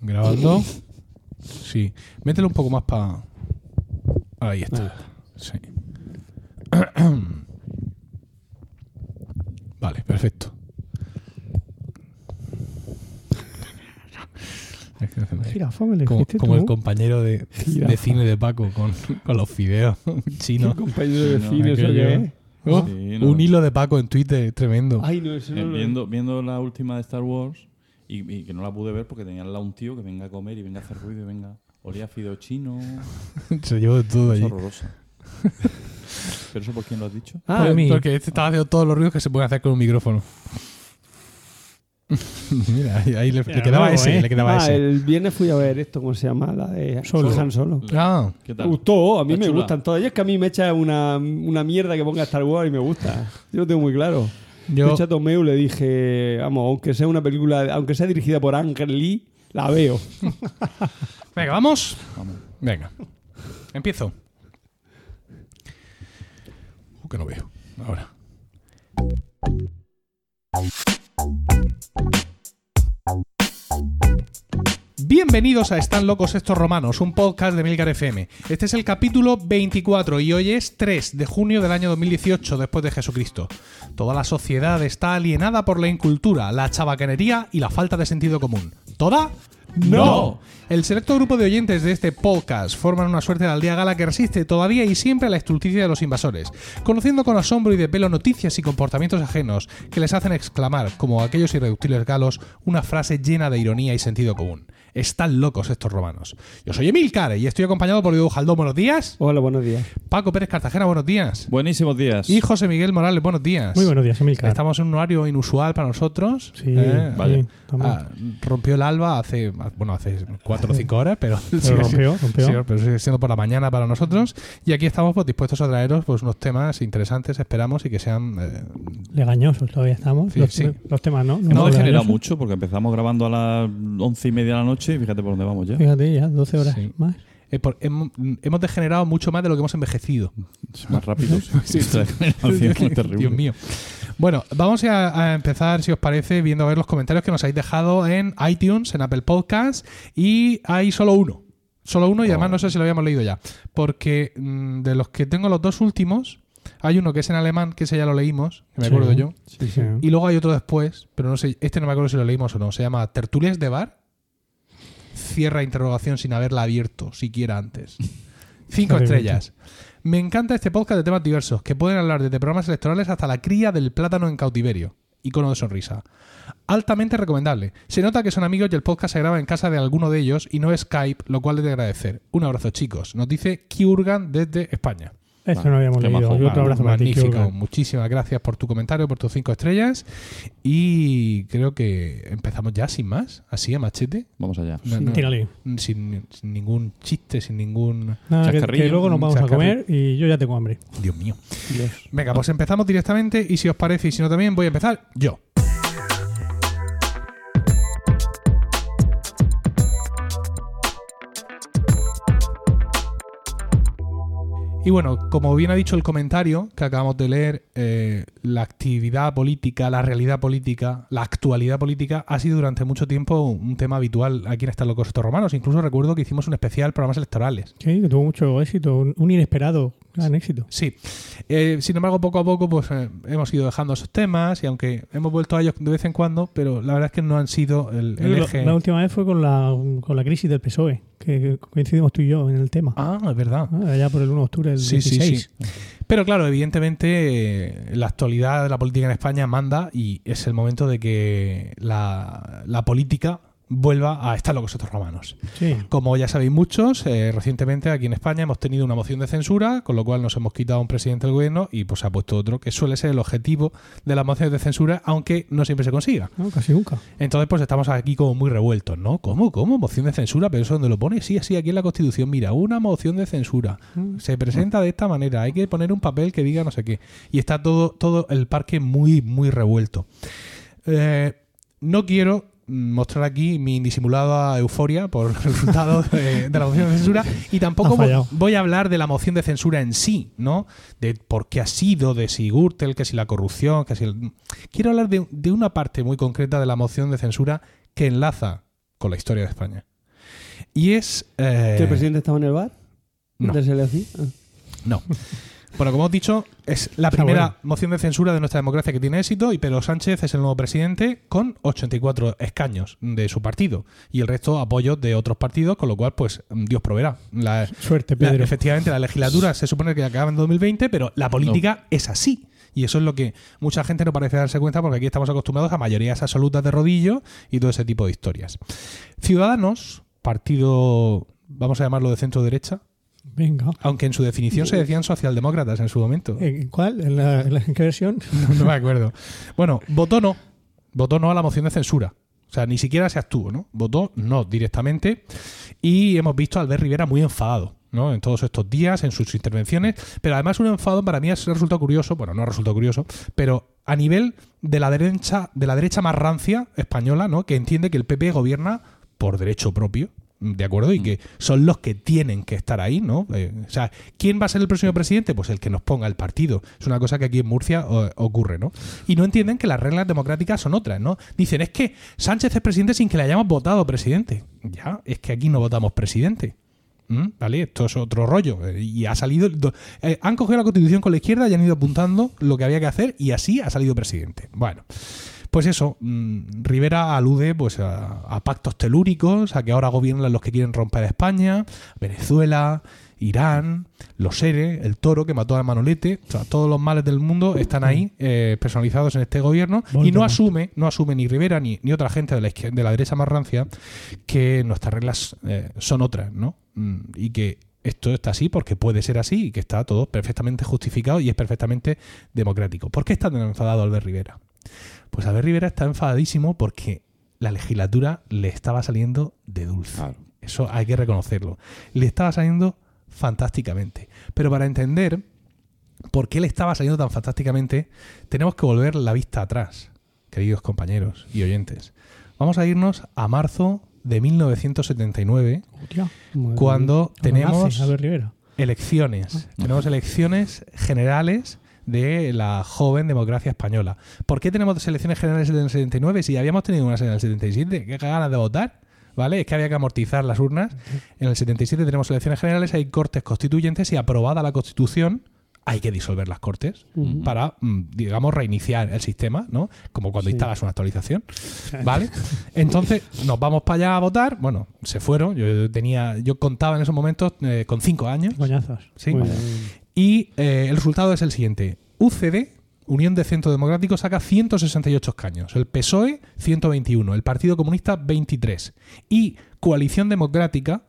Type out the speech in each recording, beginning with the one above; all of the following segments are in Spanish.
Grabando. Sí. Mételo un poco más para. Ahí está. Sí. Vale, perfecto. Como, como el compañero de, cine de Paco con, con los fideos chinos. compañero de Sí, no, cine, ¿eso aquello- qué es? Oh, Sí, no. Un hilo de Paco en Twitter tremendo. Ay, no, eso Eh, viendo, viendo la última de Star Wars y, y que no la pude ver porque tenía al lado un tío que venga a comer y venga a hacer ruido y venga. Olía fideo chino. Se llevó de todo Es allí. horrorosa. ¿Pero eso por quién lo has dicho? Ah, Por- mí. Porque este estaba haciendo todos los ruidos que se pueden hacer con un micrófono. Mira, ahí, ahí le, le Mira, quedaba luego, ese, ¿eh? le quedaba Ah, ese. el viernes fui a ver esto, ¿cómo se llama? La de Solo. Han Solo. Ah, ¿Qué Me tal? gustó, a mí Está me chula. gustan todas. Y es que a mí me echa una, una mierda que ponga Star Wars y me gusta. Yo lo tengo muy claro. Yo a Tomeu le dije, vamos, aunque sea una película, aunque sea dirigida por Ángel Lee, la veo. venga, vamos. Vamos. Venga, empiezo. Uh, que no veo. Ahora. Bienvenidos a Están locos estos romanos, un podcast de Milcar FM. Este es el capítulo 24 y hoy es 3 de junio del año 2018 después de Jesucristo. Toda la sociedad está alienada por la incultura, la chabacanería y la falta de sentido común. ¿Toda? No. El selecto grupo de oyentes de este podcast forman una suerte de aldea gala que resiste todavía y siempre a la estulticia de los invasores, conociendo con asombro y de pelo noticias y comportamientos ajenos que les hacen exclamar, como aquellos irreductibles galos, una frase llena de ironía y sentido común. Están locos estos romanos. Yo soy Emilcar y estoy acompañado por Diego Jaldón, buenos días. Hola, buenos días. Paco Pérez Cartagena, buenos días. Buenísimos días. Y José Miguel Morales, buenos días. Muy buenos días, Emilcar. Estamos en un horario inusual para nosotros. Sí, Eh, vale. sí, Ah, rompió el alba hace, bueno, hace cuatro o cinco horas, pero, sigue rompió, siendo- rompió. pero sigue siendo por la mañana para nosotros. Y aquí estamos pues, dispuestos a traeros pues, unos temas interesantes, esperamos, y que sean... eh, Legañosos todavía estamos. Sí, los, sí. los temas, ¿no? Hemos No, degenerado mucho porque empezamos grabando a las once y media de la noche y fíjate por dónde vamos ya. Fíjate, ya, 12 horas Sí. más. eh, por- hemos, hemos degenerado mucho más de lo que hemos envejecido. Es más rápido. Sí, sí. Es terrible. Dios mío. Bueno, vamos a, a empezar, si os parece, viendo a ver los comentarios que nos habéis dejado en iTunes, en Apple Podcasts, y hay solo uno. Solo uno, y además no sé si lo habíamos leído ya. Porque mm, de los que tengo los dos últimos, hay uno que es en alemán, que ese ya lo leímos, que me Sí. acuerdo yo. Sí, sí. Y luego hay otro después, pero no sé, este no me acuerdo si lo leímos o no. Se llama Tertulias de Bar. Cierra interrogación sin haberla abierto siquiera antes. Cinco estrellas. Me encanta este podcast de temas diversos, que pueden hablar desde programas electorales hasta la cría del plátano en cautiverio. Icono de sonrisa. Altamente recomendable. Se nota que son amigos y el podcast se graba en casa de alguno de ellos y no Skype, lo cual es de agradecer. Un abrazo, chicos. Nos dice Kiurgan desde España. Esto no habíamos leído. majo. Otro abrazo para ti, Magnífico. Muchísimas gracias por tu comentario, por tus cinco estrellas. Y creo que empezamos ya sin más, así a machete. Vamos allá. No, no, Tírale. sin, sin ningún chiste, sin ningún. Nada, que, que luego nos vamos a comer y yo ya tengo hambre. Dios mío. Venga, pues empezamos directamente. Y si os parece, y si no también, voy a empezar yo. Y bueno, como bien ha dicho el comentario que acabamos de leer, eh, la actividad política, la realidad política, la actualidad política ha sido durante mucho tiempo un tema habitual aquí en Están Estos Romanos. Incluso recuerdo que hicimos un especial programas electorales. Sí, que tuvo mucho éxito. Un inesperado gran éxito. Sí. Eh, sin embargo, poco a poco pues eh, hemos ido dejando esos temas y aunque hemos vuelto a ellos de vez en cuando, pero la verdad es que no han sido el, eje... La última vez fue con la, con la crisis del PSOE, que, coincidimos tú y yo en el tema. Ah, es verdad. Ah, allá por el 1 de octubre del Sí, sí, 16. sí. Pero claro, evidentemente eh, la actualidad de la política en España manda y es el momento de que la, la política vuelva a estar locos estos romanos. Sí. Como ya sabéis muchos, eh, recientemente aquí en España hemos tenido una moción de censura, con lo cual nos hemos quitado a un presidente del gobierno y pues se ha puesto otro, que suele ser el objetivo de las mociones de censura, aunque no siempre se consiga. No, casi nunca. Entonces, pues estamos aquí como muy revueltos, ¿no? ¿Cómo? ¿Cómo? ¿Moción de censura? ¿Pero eso dónde lo pone? Sí, así, aquí en la Constitución. Mira, una moción de censura. Mm. Se presenta de esta manera. Hay que poner un papel que diga no sé qué. Y está todo, todo el parque muy, muy revuelto. Eh, no quiero mostrar aquí mi indisimulada euforia por el resultado de, de la moción de censura y tampoco voy a hablar de la moción de censura en sí, ¿no? De por qué ha sido, de si Gürtel, que si la corrupción, que si... el- Quiero hablar de, de una parte muy concreta de la moción de censura que enlaza con la historia de España. Y es... eh, ¿Que el presidente estaba en el bar? no. Ah. No. Bueno, como os dicho, es la Está primera bueno. moción de censura de nuestra democracia que tiene éxito y Pedro Sánchez es el nuevo presidente con 84 escaños de su partido y el resto apoyos de otros partidos, con lo cual, pues, Dios proveerá. La, Suerte, la- Pedro. efectivamente, la legislatura se supone que acaba en 2020, pero la política es así. Y eso es lo que mucha gente no parece darse cuenta porque aquí estamos acostumbrados a mayorías absolutas de rodillo y todo ese tipo de historias. Ciudadanos, partido, vamos a llamarlo de centro derecha, Venga. aunque en su definición se decían socialdemócratas en su momento. ¿En cuál? ¿En, la, en la- en qué versión? No, no me acuerdo. Bueno, votó no. Votó no a la moción de censura. O sea, ni siquiera se actuó, ¿no? Votó no directamente. Y hemos visto a Albert Rivera muy enfadado, ¿no? En todos estos días, en sus intervenciones. Pero además un enfado para mí ha resultado curioso, bueno, no ha resultado curioso, pero a nivel de la derecha, de la derecha más rancia española, ¿no? Que entiende que el PP gobierna por derecho propio. ¿De acuerdo? Y que son los que tienen que estar ahí, ¿no? Eh, o sea, ¿quién va a ser el próximo presidente? Pues el que nos ponga el partido. Es una cosa que aquí en Murcia o- ocurre, ¿no? Y no entienden que las reglas democráticas son otras, ¿no? Dicen, es que Sánchez es presidente sin que le hayamos votado presidente. Ya, es que aquí no votamos presidente. ¿Mm? ¿Vale? Esto es otro rollo. Eh, Y ha salido. do- eh, han cogido la constitución con la izquierda y han ido apuntando lo que había que hacer y así ha salido presidente. Bueno. Pues eso, mm, Rivera alude pues a, a pactos telúricos, a que ahora gobiernan los que quieren romper España, Venezuela, Irán, los ERE, el toro que mató a Manolete, o sea, todos los males del mundo están ahí eh, personalizados en este gobierno y no asume, no asume ni Rivera ni, ni otra gente de la, de la derecha más rancia que nuestras reglas eh, son otras, ¿no? Mm, Y que esto está así porque puede ser así y que está todo perfectamente justificado y es perfectamente democrático. ¿Por qué está tan enfadado Albert Rivera? Pues Albert Rivera está enfadadísimo porque la legislatura le estaba saliendo de dulce. Claro. Eso hay que reconocerlo. Le estaba saliendo fantásticamente. Pero para entender por qué le estaba saliendo tan fantásticamente, tenemos que volver la vista atrás, queridos compañeros y oyentes. Vamos a irnos a marzo de 1979, Hostia. Cuando Cuando tenemos elecciones. Tenemos elecciones generales de la joven democracia española. ¿Por qué tenemos elecciones generales en el 79 si habíamos tenido unas en el 77? ¿Qué ganas de votar? ¿Vale? Es que había que amortizar las urnas. En el 77 tenemos elecciones generales, hay cortes constituyentes y aprobada la constitución, hay que disolver las cortes para, mm, digamos, reiniciar el sistema, ¿no? Como cuando Sí. instalas una actualización. ¿Vale? Entonces, nos vamos para allá a votar. Bueno, se fueron. Yo tenía, yo contaba en esos momentos eh, con cinco años. Coñazos. Y eh, el resultado es el siguiente. UCD, Unión de Centro Democrático, saca 168 escaños. El PSOE, 121. El Partido Comunista, 23. Y Coalición Democrática,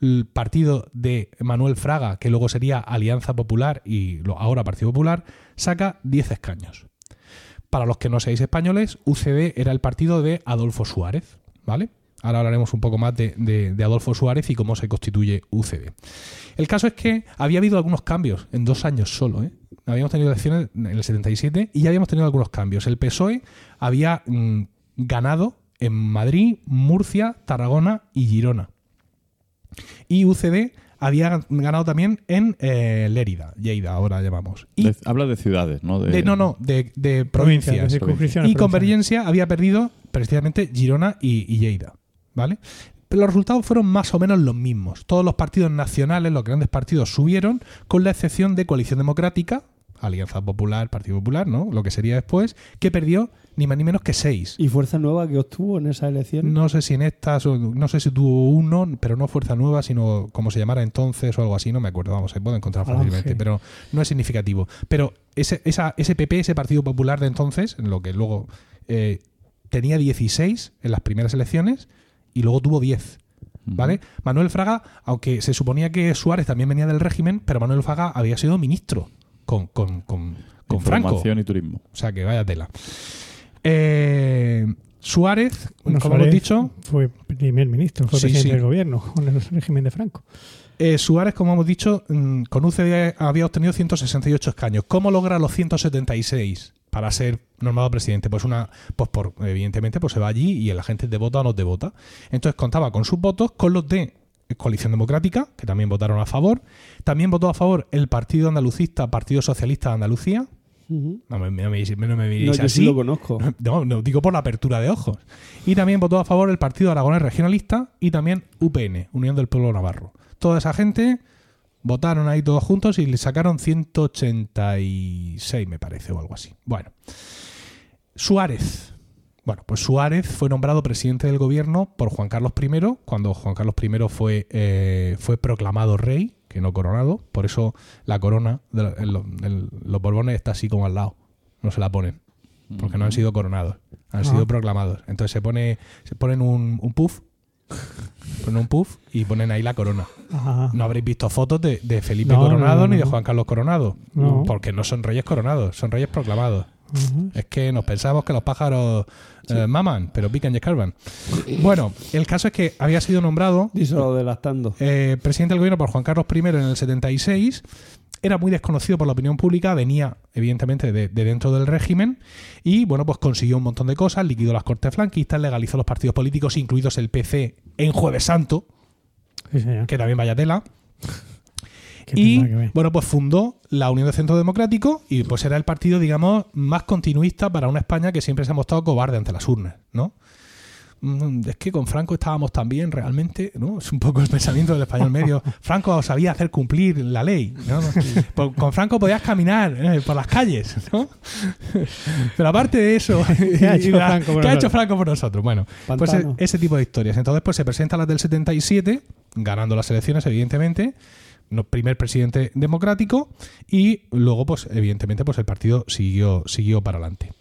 el partido de Manuel Fraga, que luego sería Alianza Popular y ahora Partido Popular, saca 10 escaños. Para los que no seáis españoles, UCD era el partido de Adolfo Suárez, ¿vale? Ahora hablaremos un poco más de, de- de Adolfo Suárez y cómo se constituye UCD. El caso es que había habido algunos cambios en dos años solo, ¿eh? Habíamos tenido elecciones en el 77 y ya habíamos tenido algunos cambios. El PSOE había mm, ganado en Madrid, Murcia, Tarragona y Girona. Y UCD había ganado también en eh, Lérida, Lleida, ahora llamamos. Y De- habla de ciudades, ¿no? De, de- no, no, de, de Provincias, provincias. Y. Convergencia había perdido precisamente Girona y, y Lleida. ¿Vale? Pero los resultados fueron más o menos los mismos. Todos los partidos nacionales, los grandes partidos, subieron, con la excepción de Coalición Democrática, Alianza Popular, Partido Popular, ¿no? Lo que sería después, que perdió ni más ni menos que seis. ¿Y Fuerza Nueva que obtuvo en esa elección? No sé si en estas, o- no sé si tuvo uno, pero no Fuerza Nueva, sino como se llamara entonces o algo así, no me acuerdo, vamos, se puede encontrar fácilmente, pero no es significativo. Pero ese, esa, ese PP, ese Partido Popular de entonces, en lo que luego eh, tenía 16 en las primeras elecciones y luego tuvo 10. Ujú. ¿Vale? Manuel Fraga, aunque se suponía que Suárez también venía del régimen, pero Manuel Fraga había sido ministro con, con, con, con Franco. Información y turismo. O sea que vaya tela. Eh, Suárez, Bueno, como Suárez hemos dicho, Fue primer ministro, fue Sí, presidente sí. del gobierno con el régimen de Franco. eh, Suárez, como hemos dicho, mm, con UCD había obtenido 168 escaños. ¿Cómo logra los 176 para ser nombrado presidente? Pues una, pues por, evidentemente, pues se va allí y la gente te vota o no te vota. Entonces contaba con sus votos, con los de Coalición Democrática, que también votaron a favor. También votó a favor el Partido Andalucista, Partido Socialista de Andalucía. No me, no me, no me No, miréis yo así. sí lo conozco. No, no, digo por la apertura de ojos. Y también votó a favor el Partido Aragonés Regionalista y también UPN, Unión del Pueblo Navarro. Toda esa gente votaron ahí todos juntos y le sacaron 186, me parece, o algo así. Bueno. Suárez. Bueno, pues Suárez fue nombrado presidente del gobierno por Juan Carlos I, cuando Juan Carlos I fue, eh, fue proclamado rey, que no coronado. Por eso la corona de la- en los, en los Borbones está así como al lado. No se la ponen porque no han sido coronados, han Ah. sido proclamados. Entonces se pone, se ponen un, un puff, ponen un puff y ponen ahí la corona. Ajá. No habréis visto fotos de, de Felipe No, Coronado no, no, ni de. Juan Carlos Coronado, No. porque no son reyes coronados, son reyes proclamados. Es que nos pensamos que los pájaros eh, maman, pero pican y escarban. Bueno, el caso es que había sido nombrado Díselo delastando. eh, presidente del gobierno por Juan Carlos I en el 76. Era muy desconocido por la opinión pública, venía evidentemente de, de dentro del régimen y bueno, pues consiguió un montón de cosas, liquidó las cortes franquistas, legalizó los partidos políticos, incluidos el PC en Jueves Santo, Sí, señor. que también vaya tela. ¿Qué Y bueno, pues fundó la Unión de Centro Democrático y pues era el partido, digamos, más continuista para una España que siempre se ha mostrado cobarde ante las urnas, ¿no? Mm, Es que con Franco estábamos tan bien realmente, ¿no? Es un poco el pensamiento del español medio. Franco sabía hacer cumplir la ley, ¿no? Por- Con Franco podías caminar eh, por las calles, ¿no? Pero aparte de eso, ¿Qué ha hecho la- Franco por ¿qué ha hecho nosotros? Franco por nosotros? Bueno, pues e- Pantano. ese tipo de historias. Entonces, pues se presenta las del 77, ganando las elecciones, evidentemente. Primer presidente democrático y luego, pues, evidentemente, pues el partido siguió, siguió para adelante.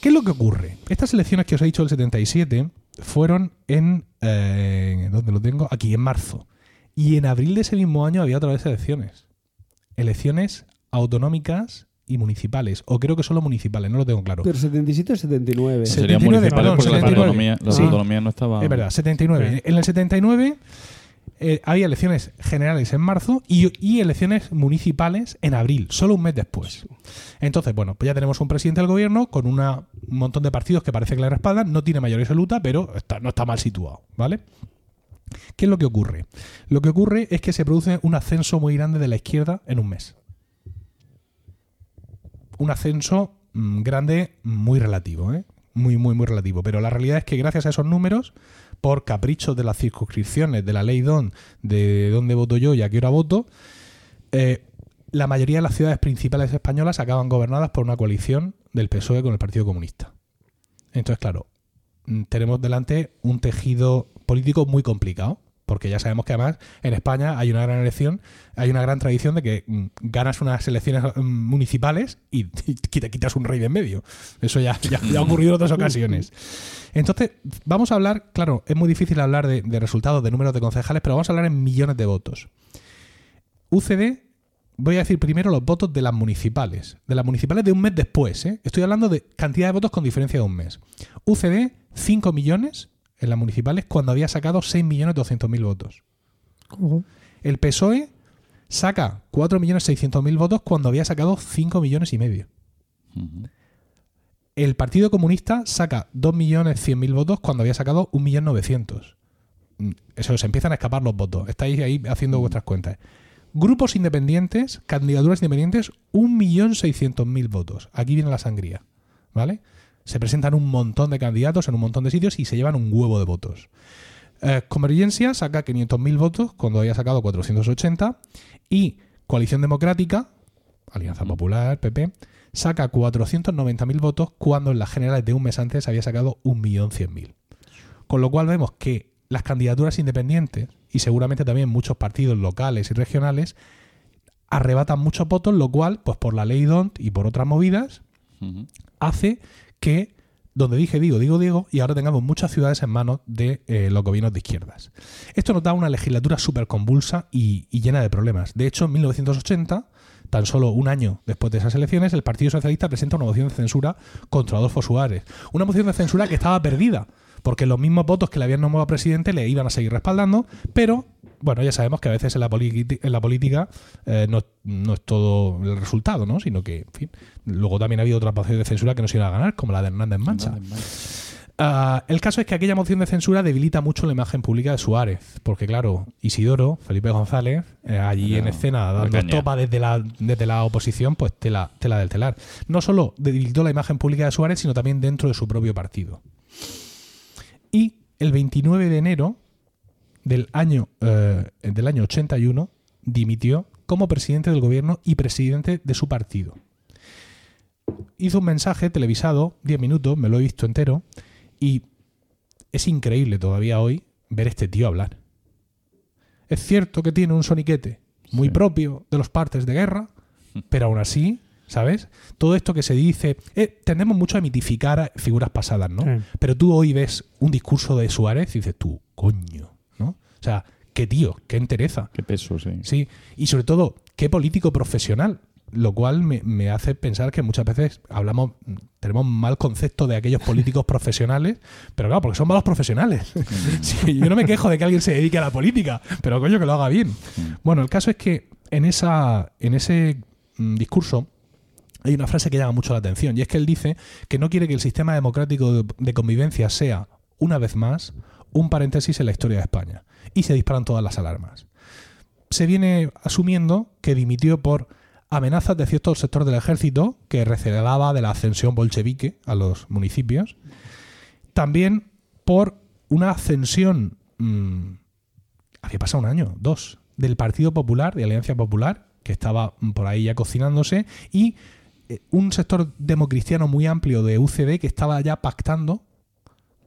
¿Qué es lo que ocurre? Estas elecciones que os he dicho del 77 fueron en... Eh, ¿Dónde lo tengo? Aquí, en marzo. Y en abril de ese mismo año había otra vez elecciones. Elecciones autonómicas y municipales. O creo que solo municipales, no lo tengo claro. Pero 77 o 79. Sí. Serían 79, municipales perdón, porque las 79. autonomías, las Sí. autonomías no estaban. Es verdad, 79. En el 79 eh, había elecciones generales en marzo y, y elecciones municipales en abril, solo un mes después. Entonces, bueno, pues ya tenemos un presidente del gobierno con una- un montón de partidos que parece que le respaldan, no tiene mayoría absoluta, pero está- no está mal situado, ¿vale? ¿Qué es lo que ocurre? Lo que ocurre es que se produce un ascenso muy grande de la izquierda en un mes. Un ascenso mm, grande, muy relativo, ¿eh? Muy, muy, muy relativo. Pero la realidad es que gracias a esos números, por caprichos de las circunscripciones, de la ley DON, de dónde voto yo y a qué hora voto, eh, la mayoría de las ciudades principales españolas acaban gobernadas por una coalición del PSOE con el Partido Comunista. Entonces, claro, mm, tenemos delante un tejido político muy complicado, porque ya sabemos que además en España hay una gran elección, hay una gran tradición de que mm, ganas unas elecciones mm, municipales y, te quitas un rey de en medio. Eso ya, ya, ya ha ocurrido en otras ocasiones. Entonces, vamos a hablar, claro, es muy difícil hablar de, de resultados, de números de concejales, pero vamos a hablar en millones de votos. UCD, voy a decir primero los votos de las municipales. De las municipales de un mes después, ¿eh? Estoy hablando de cantidad de votos con diferencia de un mes. UCD, 5 millones en las municipales cuando había sacado 6.200.000 votos. El PSOE saca 4.600.000 votos cuando había sacado 5 millones y medio. El Partido Comunista saca 2.100.000 votos cuando había sacado 1.900.000. Mm, Eso, se empiezan a escapar los votos. Estáis ahí haciendo vuestras cuentas. Grupos independientes, candidaturas independientes, 1.600.000 votos. Aquí viene la sangría. ¿Vale? Se presentan un montón de candidatos en un montón de sitios y se llevan un huevo de votos. Eh, Convergencia saca 500.000 votos cuando había sacado 480 y Coalición Democrática, Alianza Popular, PP, saca 490.000 votos cuando en las generales de un mes antes había sacado 1.100.000. Con lo cual vemos que las candidaturas independientes y seguramente también muchos partidos locales y regionales arrebatan muchos votos, lo cual, pues por la ley DONT y por otras movidas, hace que donde dije digo, digo, digo, y ahora tengamos muchas ciudades en manos de eh, los gobiernos de izquierdas. Esto nos da una legislatura súper convulsa y, y llena de problemas. De hecho, en 1980, tan solo un año después de esas elecciones, el Partido Socialista presenta una moción de censura contra Adolfo Suárez. Una moción de censura que estaba perdida, porque los mismos votos que le habían nombrado presidente le iban a seguir respaldando, pero bueno, ya sabemos que a veces en la, politi- en la política eh, no, no es todo el resultado, ¿no? Sino que, en fin, luego también ha habido otras mociones de censura que no se iban a ganar, como la de Hernández Mancha. Ah, el caso es que aquella moción de censura debilita mucho la imagen pública de Suárez, porque claro, Isidoro, Felipe González, eh, allí en escena dando topa desde la, desde la oposición, pues tela, tela del telar. No solo debilitó la imagen pública de Suárez, sino también dentro de su propio partido. Y el 29 de enero del año, eh, del año 81 dimitió como presidente del gobierno y presidente de su partido. Hizo un mensaje televisado, 10 minutos, me lo he visto entero, y es increíble todavía hoy ver este tío hablar. Es cierto que tiene un soniquete muy Sí. propio de los partes de guerra, pero aún así, ¿sabes? Todo esto que se dice, eh, tendemos mucho a mitificar a figuras pasadas, ¿no? Sí. Pero tú hoy ves un discurso de Suárez y dices tú, coño. O sea, qué tío, qué entereza. Qué peso, sí. Sí, y sobre todo, qué político profesional. Lo cual me, me hace pensar que muchas veces hablamos, tenemos mal concepto de aquellos políticos profesionales, pero claro, porque son malos profesionales. Sí, yo no me quejo de que alguien se dedique a la política, pero coño que lo haga bien. Bueno, el caso es que en, esa, en ese mm, discurso hay una frase que llama mucho la atención, y es que él dice que no quiere que el sistema democrático de, de convivencia sea, una vez más, un paréntesis en la historia de España. Y se disparan todas las alarmas se viene asumiendo que dimitió por amenazas de cierto sector del ejército que recelaba de la ascensión bolchevique a los municipios. También por una ascensión, mm, había pasado un año, dos, del Partido Popular, de Alianza Popular, que estaba por ahí ya cocinándose, y eh, un sector democristiano muy amplio de UCD que estaba ya pactando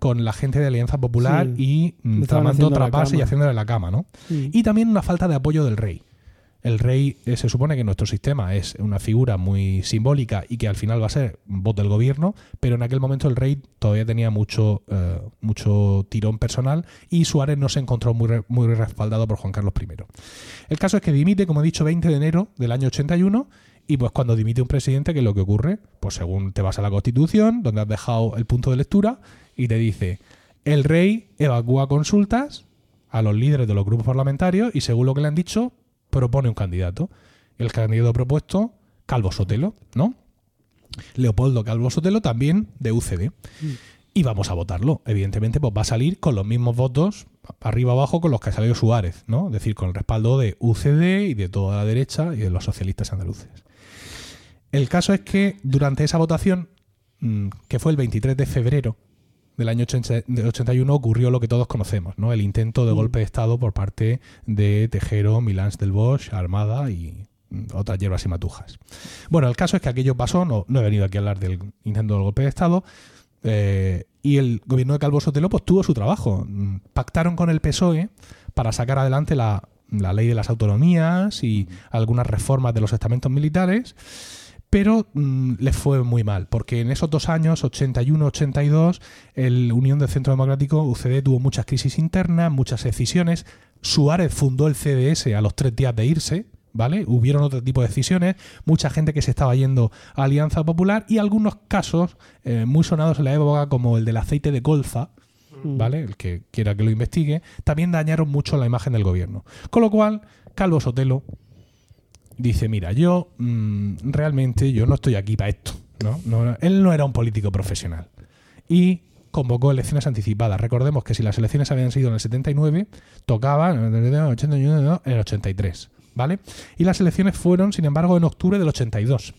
con la gente de Alianza Popular Sí. y mm, tramando haciendo la trapas y haciéndole la cama, ¿no? Sí. Y también una falta de apoyo del rey. El rey eh, se supone que en nuestro sistema es una figura muy simbólica y que al final va a ser voz del gobierno, pero en aquel momento el rey todavía tenía mucho, eh, mucho tirón personal y Suárez no se encontró muy, muy respaldado por Juan Carlos I. El caso es que dimite, como he dicho, 20 de enero del año 81 y pues cuando dimite un presidente, ¿qué es lo que ocurre? Pues según te vas a la Constitución, donde has dejado el punto de lectura y te dice, el rey evacúa consultas a los líderes de los grupos parlamentarios y según lo que le han dicho, propone un candidato. El candidato propuesto, Calvo Sotelo, ¿no? Leopoldo Calvo Sotelo, también de UCD. Y vamos a votarlo. Evidentemente, pues va a salir con los mismos votos, arriba abajo, con los que salió Suárez, ¿no? Es decir, con el respaldo de UCD y de toda la derecha y de los socialistas andaluces. El caso es que durante esa votación, mm, que fue el 23 de febrero del año 80 del 81 ocurrió lo que todos conocemos, ¿no? El intento de golpe de Estado por parte de Tejero, Milans del Bosch, Armada y mm, otras hierbas y matujas. Bueno, el caso es que aquello pasó, no, no he venido aquí a hablar del intento del golpe de Estado, eh, y el gobierno de Calvo Sotelo pues tuvo su trabajo. Mm, Pactaron con el PSOE para sacar adelante la, la ley de las autonomías y algunas reformas de los estamentos militares pero mm, les fue muy mal, porque en esos dos años, 81-82, el Unión del Centro Democrático, UCD, tuvo muchas crisis internas, muchas decisiones. Suárez fundó el CDS a los tres días de irse, ¿vale? Hubieron otro tipo de decisiones, mucha gente que se estaba yendo a Alianza Popular y algunos casos eh, muy sonados en la época, como el del aceite de colza, ¿vale? El que quiera que lo investigue, también dañaron mucho la imagen del gobierno. Con lo cual, Calvo Sotelo dice, mira, yo mm, realmente yo no estoy aquí para esto. ¿no? No, él no era un político profesional. Y convocó elecciones anticipadas. Recordemos que si las elecciones habían sido en el 79, tocaba en el 81, no, en el 83. ¿Vale? Y las elecciones fueron, sin embargo, en octubre del 82.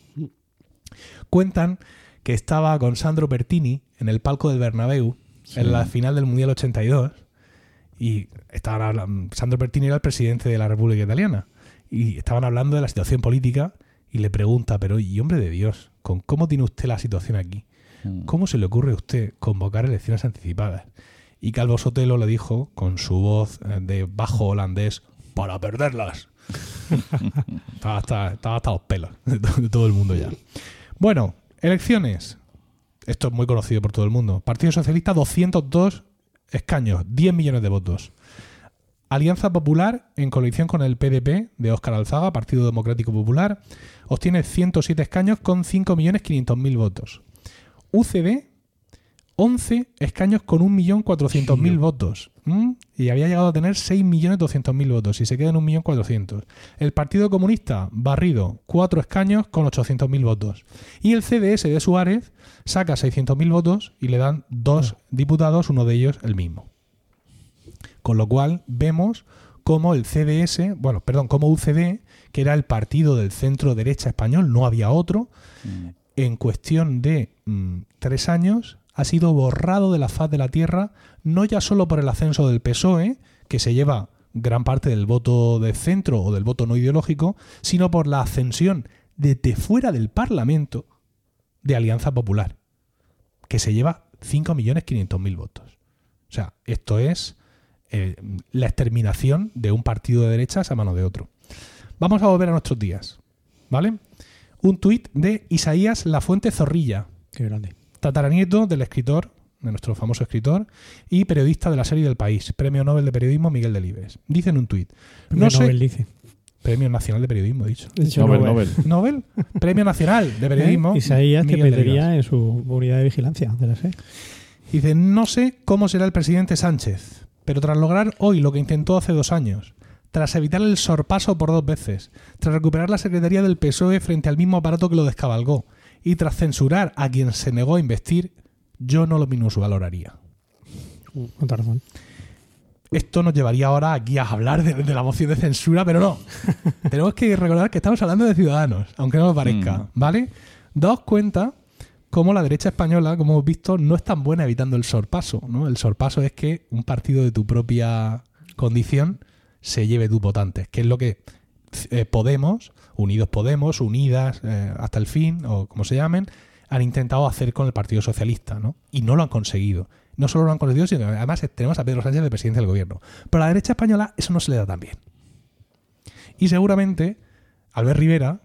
Cuentan que estaba con Sandro Pertini en el palco del Bernabéu en la final del Mundial 82 y estaban habla- Sandro Pertini era el presidente de la República Italiana y estaban hablando de la situación política y le pregunta, pero y hombre de Dios, ¿con cómo tiene usted la situación aquí? Mm. ¿Cómo se le ocurre a usted convocar elecciones anticipadas? Y Calvo Sotelo le dijo con su voz eh, de bajo holandés, para perderlas. estaba, hasta, estaba hasta los pelos de todo el mundo ya. Bueno, elecciones. Esto es muy conocido por todo el mundo. Partido Socialista, 202 escaños, 10 millones de votos. Alianza Popular, en coalición con el PDP de Óscar Alzaga, Partido Democrático Popular, obtiene 107 escaños con 5.500.000 votos. UCD, 11 escaños con 1.400.000 votos. ¿m? y había llegado a tener 6.200.000 votos y se queda en 1.400.000. El Partido Comunista, barrido, 4 escaños con 800.000 votos. Y el CDS de Suárez saca 600.000 votos y le dan dos diputados, uno de ellos el mismo. Con lo cual vemos cómo el CDS, bueno, perdón, como UCD, que era el partido del centro derecha español, no había otro, Mm. en cuestión de mm, tres años ha sido borrado de la faz de la tierra, no ya solo por el ascenso del PSOE, que se lleva gran parte del voto de centro o del voto no ideológico, sino por la ascensión desde fuera del Parlamento de Alianza Popular, que se lleva 5.500.000 votos. O sea, esto es eh, la exterminación de un partido de derechas a mano de otro. Vamos a volver a nuestros días, ¿vale? Un tuit de Isaías Lafuente Zorrilla, Qué grande. tataranieto del escritor, de nuestro famoso escritor, y periodista de la serie del país, Premio Nobel de Periodismo Miguel Delibes. Dice en un tuit, no sé, Nobel dice. Premio Nacional de Periodismo, he dicho. Nobel, Nobel. Nobel. Premio Nacional de Periodismo. ¿Eh? Isaías Miguel Delibes. metería en su unidad de vigilancia de la SER. Dice, no sé cómo será el presidente Sánchez, pero tras lograr hoy lo que intentó hace dos años, tras evitar el sorpaso por dos veces, tras recuperar la Secretaría del PSOE frente al mismo aparato que lo descabalgó, y tras censurar a quien se negó a investir, yo no lo minusvaloraría. Razón. Esto nos llevaría ahora aquí a hablar de, de la moción de censura, pero no. Tenemos que recordar que estamos hablando de ciudadanos, aunque no lo parezca, Mm. ¿vale? Daos cuenta cómo la derecha española, como hemos visto, no es tan buena evitando el sorpaso, ¿no? El sorpaso es que un partido de tu propia condición se lleve tus votantes, que es lo que eh, Podemos, Unidos Podemos, Unidas eh, hasta el fin, o como se llamen, han intentado hacer con el Partido Socialista, ¿no? Y no lo han conseguido. No solo lo han conseguido, sino que además tenemos a Pedro Sánchez de presidente del gobierno. Pero a la derecha española eso no se le da tan bien. Y seguramente Albert Rivera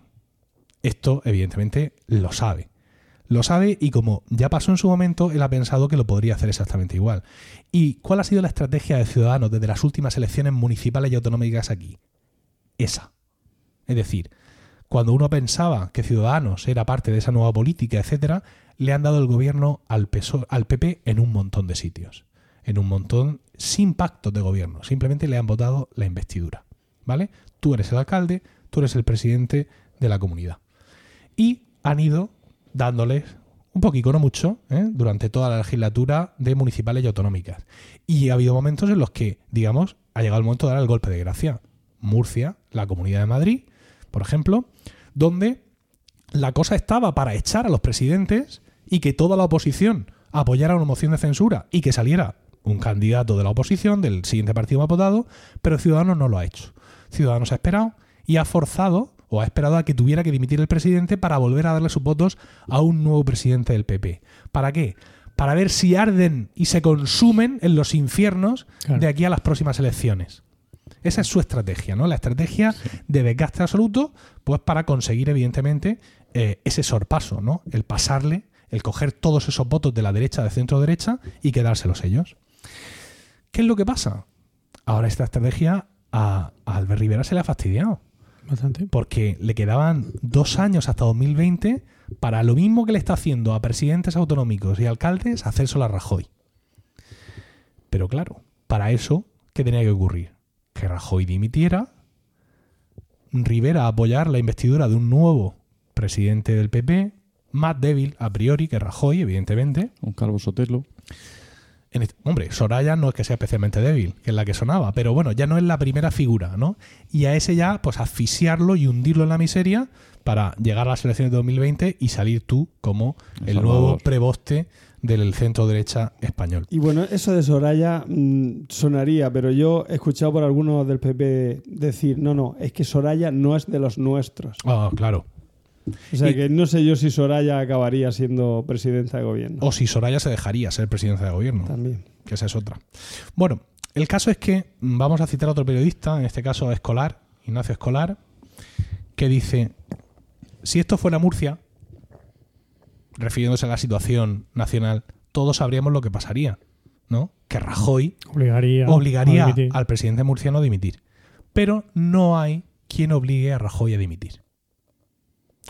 esto evidentemente lo sabe. Lo sabe y como ya pasó en su momento, él ha pensado que lo podría hacer exactamente igual. ¿Y cuál ha sido la estrategia de Ciudadanos desde las últimas elecciones municipales y autonómicas aquí? Esa. Es decir, cuando uno pensaba que Ciudadanos era parte de esa nueva política, etcétera, le han dado el gobierno al, al PP en un montón de sitios. En un montón sin pactos de gobierno. Simplemente le han votado la investidura. ¿Vale? Tú eres el alcalde, tú eres el presidente de la comunidad. Y han ido dándoles un poquito, no mucho, ¿eh? durante toda la legislatura de municipales y autonómicas. Y ha habido momentos en los que, digamos, ha llegado el momento de dar el golpe de gracia. Murcia, la Comunidad de Madrid, por ejemplo, donde la cosa estaba para echar a los presidentes y que toda la oposición apoyara una moción de censura y que saliera un candidato de la oposición, del siguiente partido más votado, pero Ciudadanos no lo ha hecho. Ciudadanos ha esperado y ha forzado o ha esperado a que tuviera que dimitir el presidente para volver a darle sus votos a un nuevo presidente del PP. ¿Para qué? Para ver si arden y se consumen en los infiernos Claro. de aquí a las próximas elecciones. Esa es su estrategia, ¿no? La estrategia de desgaste absoluto, pues para conseguir, evidentemente, eh, ese sorpaso, ¿no? El pasarle, el coger todos esos votos de la derecha, de centro derecha y quedárselos ellos. ¿Qué es lo que pasa? Ahora esta estrategia a, a Albert Rivera se le ha fastidiado Bastante. porque le quedaban dos años hasta 2020 para lo mismo que le está haciendo a presidentes autonómicos y alcaldes, hacérselo a Rajoy. Pero claro, para eso, ¿qué tenía que ocurrir? Que Rajoy dimitiera, Rivera apoyar la investidura de un nuevo presidente del PP, más débil a priori que Rajoy, evidentemente. Un calvo sotelo. En este- hombre, Soraya no es que sea especialmente débil, que es la que sonaba, pero bueno, ya no es la primera figura, ¿no? Y a ese ya, pues asfixiarlo y hundirlo en la miseria para llegar a las elecciones de 2020 y salir tú como El nuevo preboste del centro derecha español. Y bueno, eso de Soraya mm, sonaría, pero yo he escuchado por algunos del PP decir, no, no, es que Soraya no es de los nuestros. Ah, claro. O sea Y- que no sé yo si Soraya acabaría siendo presidenta de gobierno. O si Soraya se dejaría ser presidenta de gobierno. También. que esa es otra. Bueno, el caso es que mm, vamos a citar a otro periodista, en este caso Escolar, Ignacio Escolar, que dice, si esto fuera Murcia, refiriéndose a la situación nacional, todos sabríamos lo que pasaría, ¿no? Que Rajoy Obligaría, al presidente murciano a dimitir. Pero no hay quien obligue a Rajoy a dimitir.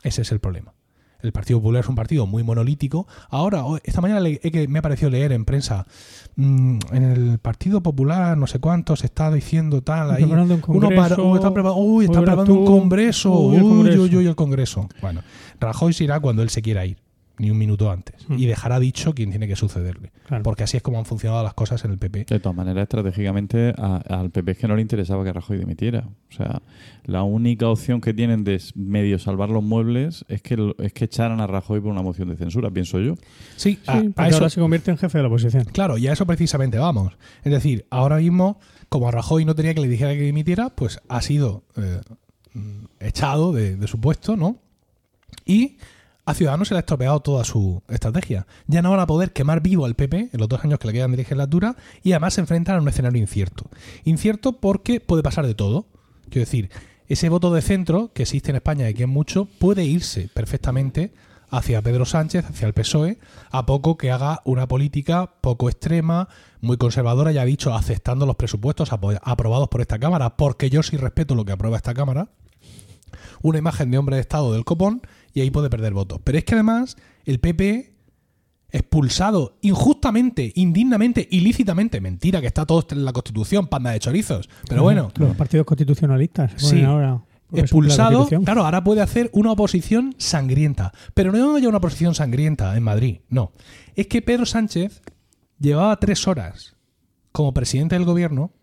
Ese es el problema. el Partido Popular es un partido muy monolítico. Ahora, ho- esta mañana le- he que me ha parecido leer en prensa, mm, en el Partido Popular, no sé cuánto, se está diciendo tal, ahí. Preparando un Uno para- congreso, uy, está preparando, uy, está uy, preparando un congreso. uy, Uy, el uy, congreso. uy, el congreso. Bueno, Rajoy se irá cuando él se quiera ir, ni un minuto antes. Mm. Y dejará dicho quién tiene que sucederle. Claro. Porque así es como han funcionado las cosas en el PP. De todas maneras, estratégicamente a- al PP es que no le interesaba que Rajoy dimitiera. O sea, la única opción que tienen de medio salvar los muebles es que es que echaran a Rajoy por una moción de censura, pienso yo. Sí, Sí, a- a, porque eso, ahora se convierte en jefe de la oposición. claro, y a eso precisamente vamos. Es decir, ahora mismo, como a Rajoy no tenía que le dijera que dimitiera, pues ha sido eh, mm, echado de, de su puesto, ¿no? Y a Ciudadanos se le ha estropeado toda su estrategia. Ya no van a poder quemar vivo al PP en los dos años que le quedan de legislatura y además se enfrentan a un escenario incierto. Incierto porque puede pasar de todo. Quiero decir, ese voto de centro que existe en España y que es mucho puede irse perfectamente hacia Pedro Sánchez, hacia el PSOE, a poco que haga una política poco extrema, muy conservadora, ya dicho, aceptando los presupuestos aprobados por esta Cámara, porque yo sí respeto lo que aprueba esta Cámara, una imagen de hombre de Estado del copón y ahí puede perder votos. Pero es que además el PP expulsado injustamente, indignamente, ilícitamente, mentira que está todo en la Constitución, panda de chorizos, pero bueno, Los partidos constitucionalistas se Sí. ahora. expulsado, claro, ahora puede hacer una oposición sangrienta. Pero no ya una oposición sangrienta en Madrid, no. Es que Pedro Sánchez llevaba tres horas como presidente del gobierno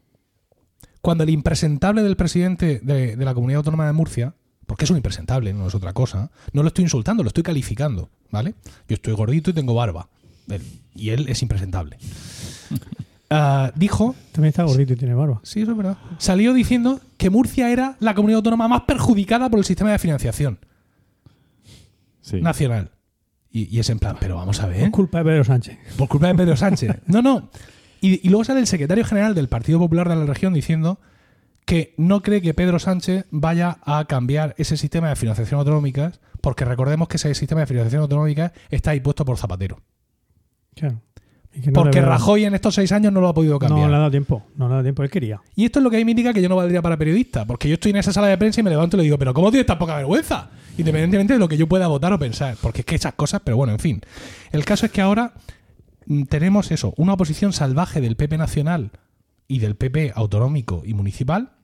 cuando el impresentable del presidente de, de la Comunidad Autónoma de Murcia, porque es un impresentable, no es otra cosa, no lo estoy insultando, lo estoy calificando, ¿vale? Yo estoy gordito y tengo barba. Él- y él es impresentable. Ah, dijo También está gordito y tiene barba. Sí, eso es verdad. Salió diciendo que Murcia era la comunidad autónoma más perjudicada por el sistema de financiación Sí. nacional. Y, y es en plan, pero vamos a ver, culpa de Pedro Sánchez. por culpa de Pedro Sánchez. No, no. Y, y luego sale el secretario general del Partido Popular de la región diciendo que no cree que Pedro Sánchez vaya a cambiar ese sistema de financiación autonómicas, porque recordemos que ese sistema de financiación autonómica está ahí puesto por Zapatero. Claro. No Porque Rajoy en estos seis años no lo ha podido cambiar. No le ha dado tiempo. No le ha dado tiempo. Él quería. Y esto es lo que a mí me indica que yo no valdría para periodista, porque yo estoy en esa sala de prensa y me levanto y le digo, pero ¿cómo tienes tan poca vergüenza? Independientemente de lo que yo pueda votar o pensar, porque es que esas cosas, pero bueno, en fin. El caso es que ahora mm, tenemos eso, una oposición salvaje del PP nacional y del PP autonómico y municipal,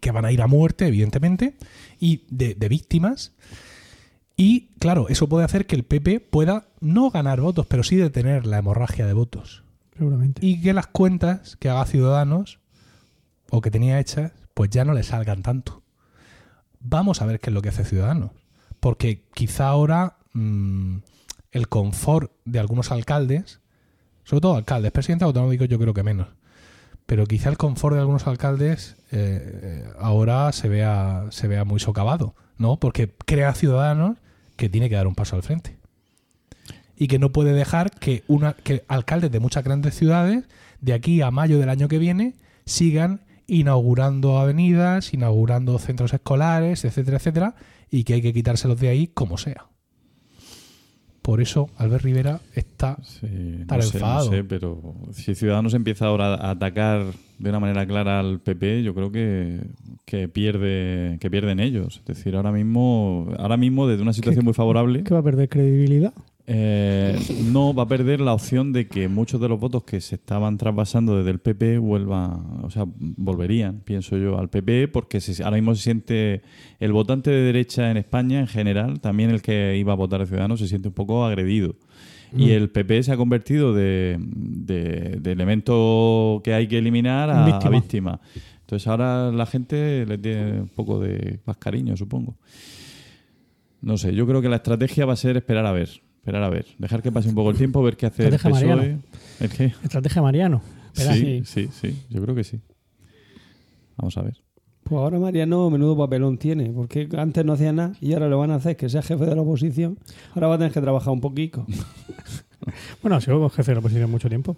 que van a ir a muerte, evidentemente, y de, de víctimas. Y claro, eso puede hacer que el PP pueda no ganar votos, pero sí detener la hemorragia de votos Seguramente. y que las cuentas que haga Ciudadanos o que tenía hechas, pues ya no le salgan tanto. Vamos a ver qué es lo que hace Ciudadanos. Porque quizá ahora mm, el confort de algunos alcaldes, sobre todo alcaldes, presidentes autonómicos yo creo que menos, pero quizá el confort de algunos alcaldes eh, eh, ahora se vea, se vea muy socavado, ¿no? Porque crea Ciudadanos que tiene que dar un paso al frente y que no puede dejar que, una, que alcaldes de muchas grandes ciudades de aquí a mayo del año que viene sigan inaugurando avenidas, inaugurando centros escolares, etcétera, etcétera, y que hay que quitárselos de ahí como sea. Por eso Albert Rivera está... Sí, Estará no sé, no sé, pero si Ciudadanos empieza ahora a atacar de una manera clara al PP, yo creo que, que pierde que pierden ellos. Es decir, ahora mismo, ahora mismo desde una situación muy favorable, ¿Qué va a perder credibilidad? Eh, no va a perder la opción de que muchos de los votos que se estaban trasvasando desde el PP vuelvan, o sea, volverían, pienso yo, al PP, porque se- ahora mismo se siente el votante de derecha en España en general, también el que iba a votar a Ciudadanos, se siente un poco agredido. Mm. Y el PP se ha convertido de, de- de elemento que hay que eliminar a a. Víctima. Entonces ahora la gente le tiene un poco de más cariño, supongo. No sé, yo creo que la estrategia va a ser esperar a ver. Esperar a ver. Dejar que pase un poco el tiempo, ver qué hace el Estrategia PSOE. Mariano. ¿El qué? Estrategia Mariano. Espera, Sí, sí, sí. Yo creo que sí. Vamos a ver. Pues ahora Mariano menudo papelón tiene, porque antes no hacía nada y ahora lo van a hacer que sea jefe de la oposición. Ahora va a tener que trabajar un poquito. Bueno, ha sido jefe de la oposición mucho tiempo.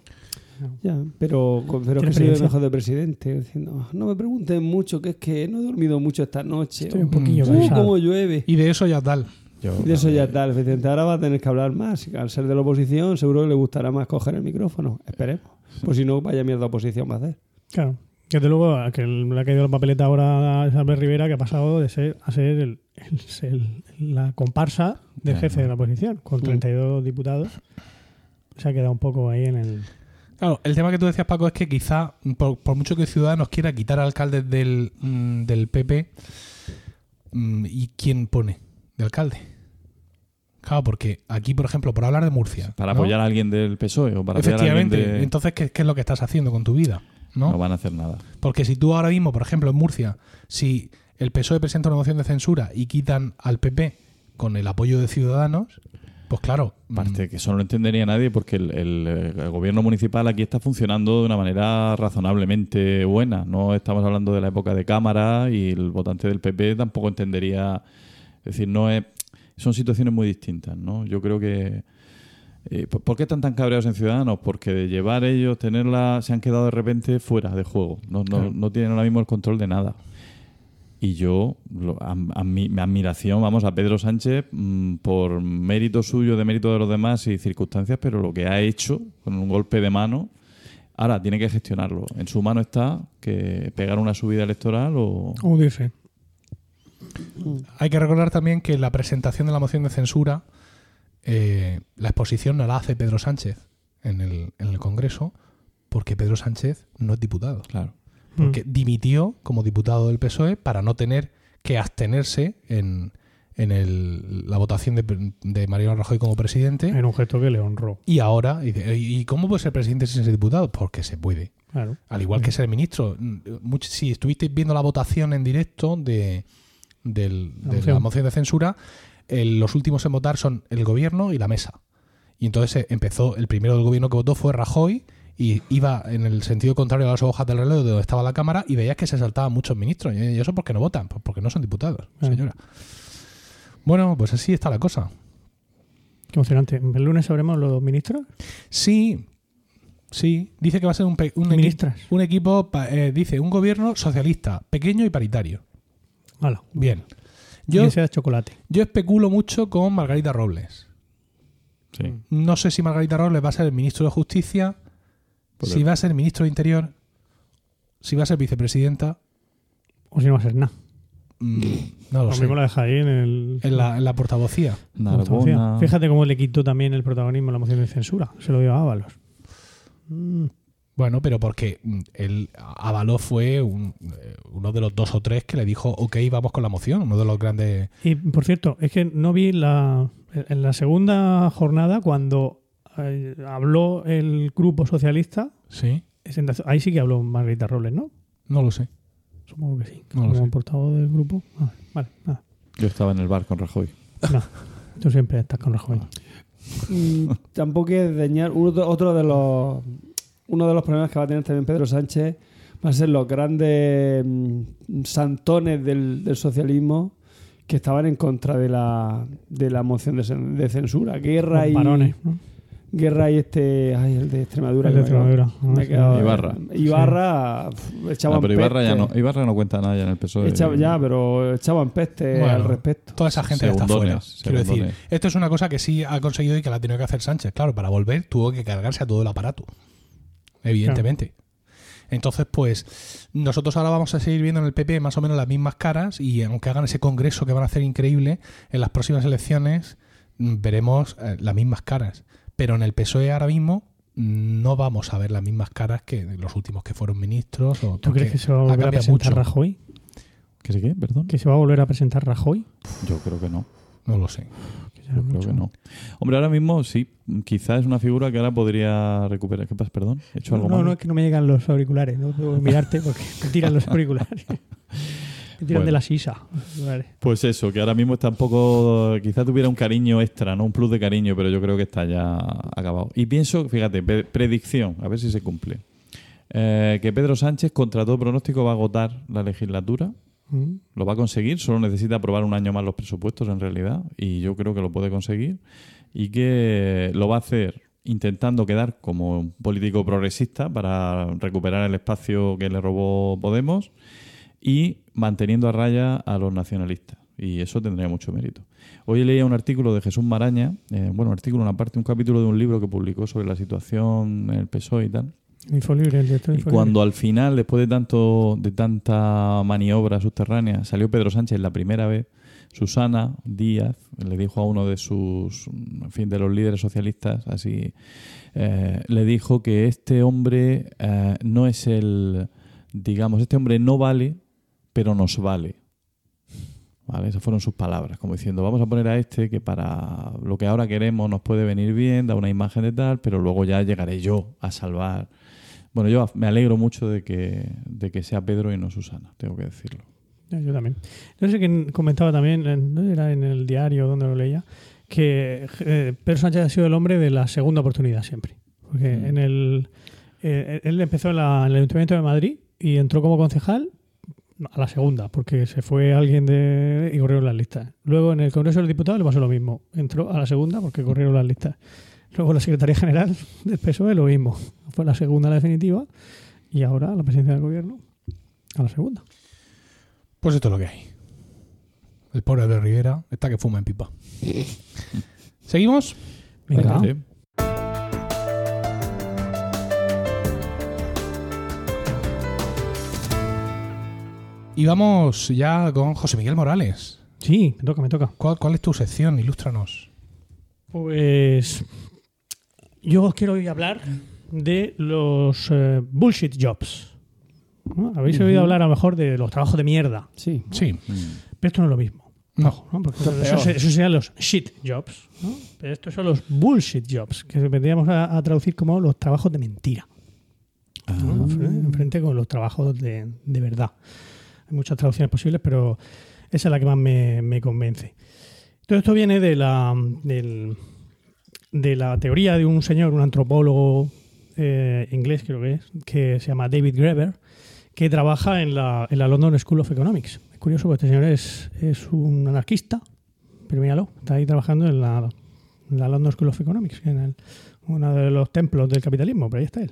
Ya, pero, pero que se ve experiencia. mejor de presidente. Diciendo, no me pregunten mucho, que es que no he dormido mucho esta noche. Estoy un poquillo Uh, cansado. cómo llueve. Y de eso ya tal. Yo- Y de eso ya está, efectivamente. Ahora va a tener que hablar más. Al ser de la oposición, seguro que le gustará más coger el micrófono. Esperemos. Pues si no, vaya mierda oposición va a hacer. Claro. Desde luego, a que le ha caído la papeleta ahora a Albert Rivera, que ha pasado de ser a ser el, el- el- la comparsa del jefe de la oposición, con 32 diputados. Se ha quedado un poco ahí en el. Claro, el tema que tú decías, Paco, es que quizá, por, por mucho que Ciudadanos quiera quitar alcaldes del, mm, del PP, mm, ¿y quién pone de alcalde? Claro, porque aquí, por ejemplo, por hablar de Murcia. Para ¿no? apoyar a alguien del PSOE o para apoyar a alguien Efectivamente. de... Entonces, ¿qué, qué es lo que estás haciendo con tu vida? ¿no? No van a hacer nada. Porque si tú ahora mismo, por ejemplo, en Murcia, si el PSOE presenta una moción de censura y quitan al PP con el apoyo de Ciudadanos, pues claro. mm, Aparte que eso no lo entendería nadie porque el, el, el gobierno municipal aquí está funcionando de una manera razonablemente buena. No estamos hablando de la época de Cámara y el votante del PP tampoco entendería. Es decir, no es, son situaciones muy distintas, ¿no? Yo creo que. eh, ¿por- ¿Por qué están tan cabreados en Ciudadanos? Porque de llevar ellos, tenerla, se han quedado de repente fuera de juego. No, no, Claro. no tienen ahora mismo el control de nada. Y yo, lo- a, a mi, mi admiración, vamos, a Pedro Sánchez mm, por mérito suyo, de mérito de los demás y circunstancias, pero lo que ha hecho con un golpe de mano, ahora tiene que gestionarlo. En su mano está que pegar una subida electoral o... Hundirse. Hay que recordar también que la presentación de la moción de censura, eh, la exposición no la hace Pedro Sánchez en el, en el Congreso, porque Pedro Sánchez no es diputado. Claro. Porque dimitió como diputado del PSOE para no tener que abstenerse en, en el- la votación de, de Mariano Rajoy como presidente. En un gesto que le honró. Y ahora, dice, ¿y cómo puede ser presidente sin ser diputado? Porque se puede. Claro. Al igual que ser ministro. Mm, si estuvisteis viendo la votación en directo de, del- de la moción de censura, el- los últimos en votar son el gobierno y la mesa. Y entonces eh, empezó, el primero del gobierno que votó fue Rajoy y iba en el sentido contrario a las hojas del reloj de donde estaba la Cámara y veías que se saltaban muchos ministros. ¿Y eso por qué no votan? Pues porque no son diputados, señora. Bueno, pues así está la cosa. Qué emocionante. ¿El lunes sabremos los ministros? Sí, sí. Dice que va a ser un, un, equi- Ministras. un equipo, eh, dice, un gobierno socialista, pequeño y paritario. Hala. Bien. Y Yo, que sea chocolate. yo especulo mucho con Margarita Robles. Sí. No sé si Margarita Robles va a ser el ministro de Justicia, Pues si el- va a ser ministro de Interior, si va a ser vicepresidenta. O si no va a ser nada. mm, no lo Lo sé. mismo la deja ahí en el. En la, en la portavocía. Fíjate cómo le quitó también el protagonismo a la moción de censura. Se lo dio a Ábalos. Mm. Bueno, pero porque mm, él avaló fue un- eh, uno de los dos o tres que le dijo, ok, vamos con la moción, uno de los grandes... Y por cierto, es que no vi la. En la segunda jornada, cuando eh, habló el grupo socialista, Sí, ahí sí que habló Margarita Robles, ¿no? no lo sé. Supongo que sí. No lo Como sé. portavoz del grupo. Ah, vale, nada. Yo estaba en el bar con Rajoy. No. Tú siempre estás con Rajoy. Mm, tampoco es dañar uno de- otro de los uno de los problemas que va a tener también Pedro Sánchez va a ser los grandes mm, santones del, del socialismo que estaban en contra de la, de la moción de, cen- de censura. Guerra Los y varones, ¿no? Guerra y este ay, el de Extremadura. El de que Extremadura. me Ah, quedado- Ibarra. Ibarra pf, echaban No, pero Ibarra ya, no. Ibarra no cuenta nada ya en el PSOE. Echaba- ya, pero echaban peste Bueno. al respecto. Toda esa gente ya está fuera. Segundones, Quiero decir, esto es una cosa que sí ha conseguido y que la ha tenido que hacer Sánchez. Claro, para volver tuvo que cargarse a todo el aparato. Evidentemente. Entonces, pues, nosotros ahora vamos a seguir viendo en el PP más o menos las mismas caras y aunque hagan ese congreso que van a hacer increíble, en las próximas elecciones mm, veremos eh, las mismas caras. Pero en el PSOE ahora mismo mm, no vamos a ver las mismas caras que los últimos que fueron ministros. O ¿Tú crees que se va a volver a presentar mucho. Rajoy? ¿Que sí qué? Perdón. ¿Que se va a volver a presentar Rajoy? Yo creo que no. No lo sé. Yo creo mucho. que no. Hombre, ahora mismo sí. Quizás es una figura que ahora podría recuperar. ¿Qué pasa? Perdón. ¿He hecho algo No, malo? no, es que no me llegan los auriculares. No puedo mirarte porque me tiran los auriculares. me tiran Bueno. de la sisa. Vale. Pues eso, que ahora mismo está un poco. Quizás tuviera un cariño extra, ¿no? Un plus de cariño, pero yo creo que está ya acabado. Y pienso, fíjate, predicción, a ver si se cumple. Eh, que Pedro Sánchez, contra todo pronóstico, va a agotar la legislatura. Mm. Lo va a conseguir, solo necesita aprobar un año más los presupuestos en realidad, y yo creo que lo puede conseguir. Y que lo va a hacer intentando quedar como un político progresista para recuperar el espacio que le robó Podemos y manteniendo a raya a los nacionalistas. Y eso tendría mucho mérito. Hoy leía un artículo de Jesús Maraña, eh, bueno, un artículo, una parte, un capítulo de un libro que publicó sobre la situación en el PSOE y tal. Infolible, el director Y cuando al final, después de tanto de tanta maniobra subterránea, salió Pedro Sánchez la primera vez, Susana Díaz le dijo a uno de sus, en fin, de los líderes socialistas, así, eh, le dijo que este hombre eh, no es el, digamos, este hombre no vale, pero nos vale. ¿Vale? Esas fueron sus palabras, como diciendo, vamos a poner a este que para lo que ahora queremos nos puede venir bien, da una imagen de tal, pero luego ya llegaré yo a salvar. Bueno, yo me alegro mucho de que, de que sea Pedro y no Susana, tengo que decirlo. Ya, Yo también. No sé quién comentaba también, ¿no? era en el diario donde lo leía, que eh, Pedro Sánchez ha sido el hombre de la segunda oportunidad siempre. Porque Mm. en el, eh, él empezó en, la- en el Ayuntamiento de Madrid y entró como concejal a la segunda, porque se fue alguien de y corrieron las listas. Luego en el Congreso de los Diputados le pasó lo mismo. Entró a la segunda porque corrieron las listas. Luego la Secretaría General del PSOE lo mismo. Fue la segunda la definitiva y ahora la presidencia del gobierno a la segunda. Pues esto es lo que hay. El pobre de Rivera está que fuma en pipa. ¿Seguimos? Venga. Y vamos ya con José Miguel Morales. Sí, me toca, me toca. ¿Cuál, cuál es tu sección? Ilústranos. Pues yo os quiero hoy hablar de los eh, bullshit jobs. ¿no? Habéis oído hablar a lo mejor de los trabajos de mierda, Sí. Sí. pero esto no es lo mismo. No. ¿no? Porque eso, serían los shit jobs. ¿no? Pero estos son los bullshit jobs, que vendríamos a, a traducir como los trabajos de mentira. ¿no? Enfrente- Enfrente con los trabajos de, de verdad. Hay muchas traducciones posibles, pero esa es la que más me, me convence. Todo esto viene de la, del- de la teoría de un señor, un antropólogo eh, inglés, creo que es, que se llama David Graeber, que trabaja en la, en la London School of Economics. Es curioso porque este señor es, es un anarquista, pero míralo, está ahí trabajando en la, la London School of Economics, en el- uno de los templos del capitalismo, pero ahí está él.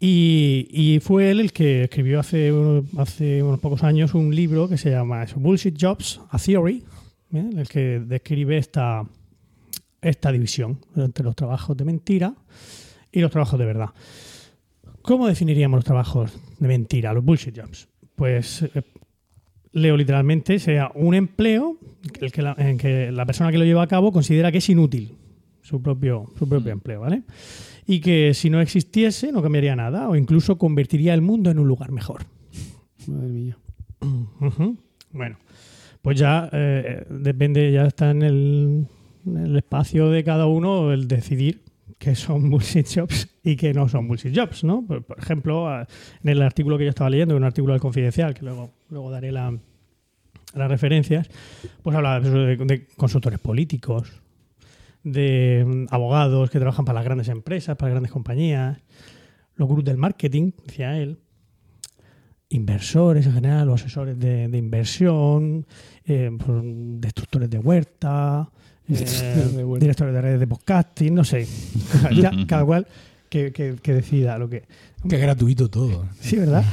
Y, y fue él el que escribió hace, uno- hace unos pocos años un libro que se llama Bullshit Jobs, a Theory, ¿eh? el que describe esta, esta división entre los trabajos de mentira y los trabajos de verdad. ¿Cómo definiríamos los trabajos de mentira, los bullshit jobs? Pues eh, leo literalmente, sea un empleo el que la, en que la persona que lo lleva a cabo considera que es inútil su propio, su propio empleo, ¿vale? Y que si no existiese no cambiaría nada o incluso convertiría el mundo en un lugar mejor. Madre mía. Bueno, pues ya eh, depende, ya está en el, el espacio de cada uno el decidir qué son bullshit jobs y qué no son bullshit jobs, ¿no? Por, por ejemplo, en el artículo que yo estaba leyendo, un artículo del Confidencial, que luego, luego daré la- las referencias, pues habla de, consultores políticos, de mm, abogados que trabajan para las grandes empresas, para las grandes compañías, los gurús del marketing, decía él, inversores en general, los asesores de, de inversión, eh, pues, destructores de huerta, eh, directores de redes de podcasting, no sé. Ya, cada cual que, que- que decida lo que. Qué gratuito todo. Sí, ¿verdad?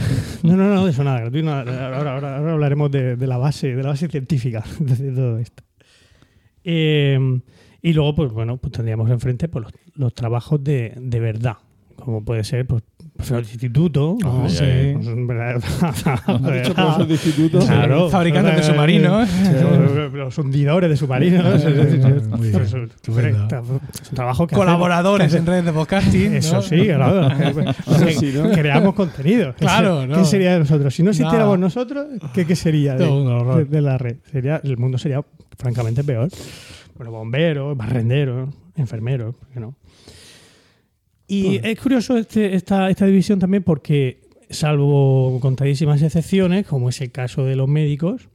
No, no, no, de eso nada. gratuito, nada. Ahora, ahora- ahora hablaremos de, de la base, de la base científica de todo esto. Eh, y luego, pues bueno, pues tendríamos enfrente pues, los, los trabajos de, de verdad. Como puede ser, pues, profesor de instituto, no Ay, sé, pues. Claro. Fabricantes de submarinos. Los- Los hundidores de submarinos. Trabajo que Colaboradores en redes de podcasting. Eso sí, claro. ¿no? Creamos contenido. Claro, ¿Qué sería de nosotros? Si no existiéramos nosotros, ¿qué, qué sería de, la red? Sería, el mundo sería francamente peor. Bueno, bomberos, barrenderos, enfermeros, ¿por qué no? Y es curioso este- esta, esta división también porque, salvo contadísimas excepciones, como es el caso de los médicos,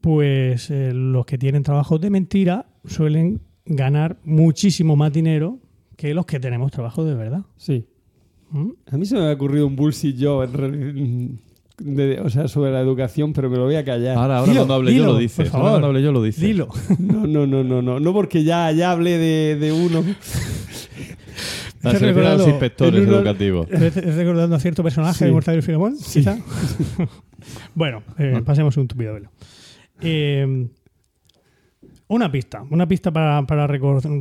pues eh, los que tienen trabajos de mentira suelen ganar muchísimo más dinero que los que tenemos trabajos de verdad. Sí. ¿Mm? A mí se me ha ocurrido un bullshit yo, en de- o sea, sobre la educación, pero me lo voy a callar. Ahora, ahora Dilo, cuando hable dilo, yo lo por dices. Ahora favor. cuando hable yo lo dices. Dilo. No, no, no, no, no, no porque ya, ya hablé de, de uno. Selección de los recordando inspectores educativos. ¿Estás recordando a cierto personaje Sí. de Mortadelo y Filemón? quizá? bueno, eh, pasemos un tupido velo. Eh, una pista, una pista para, para,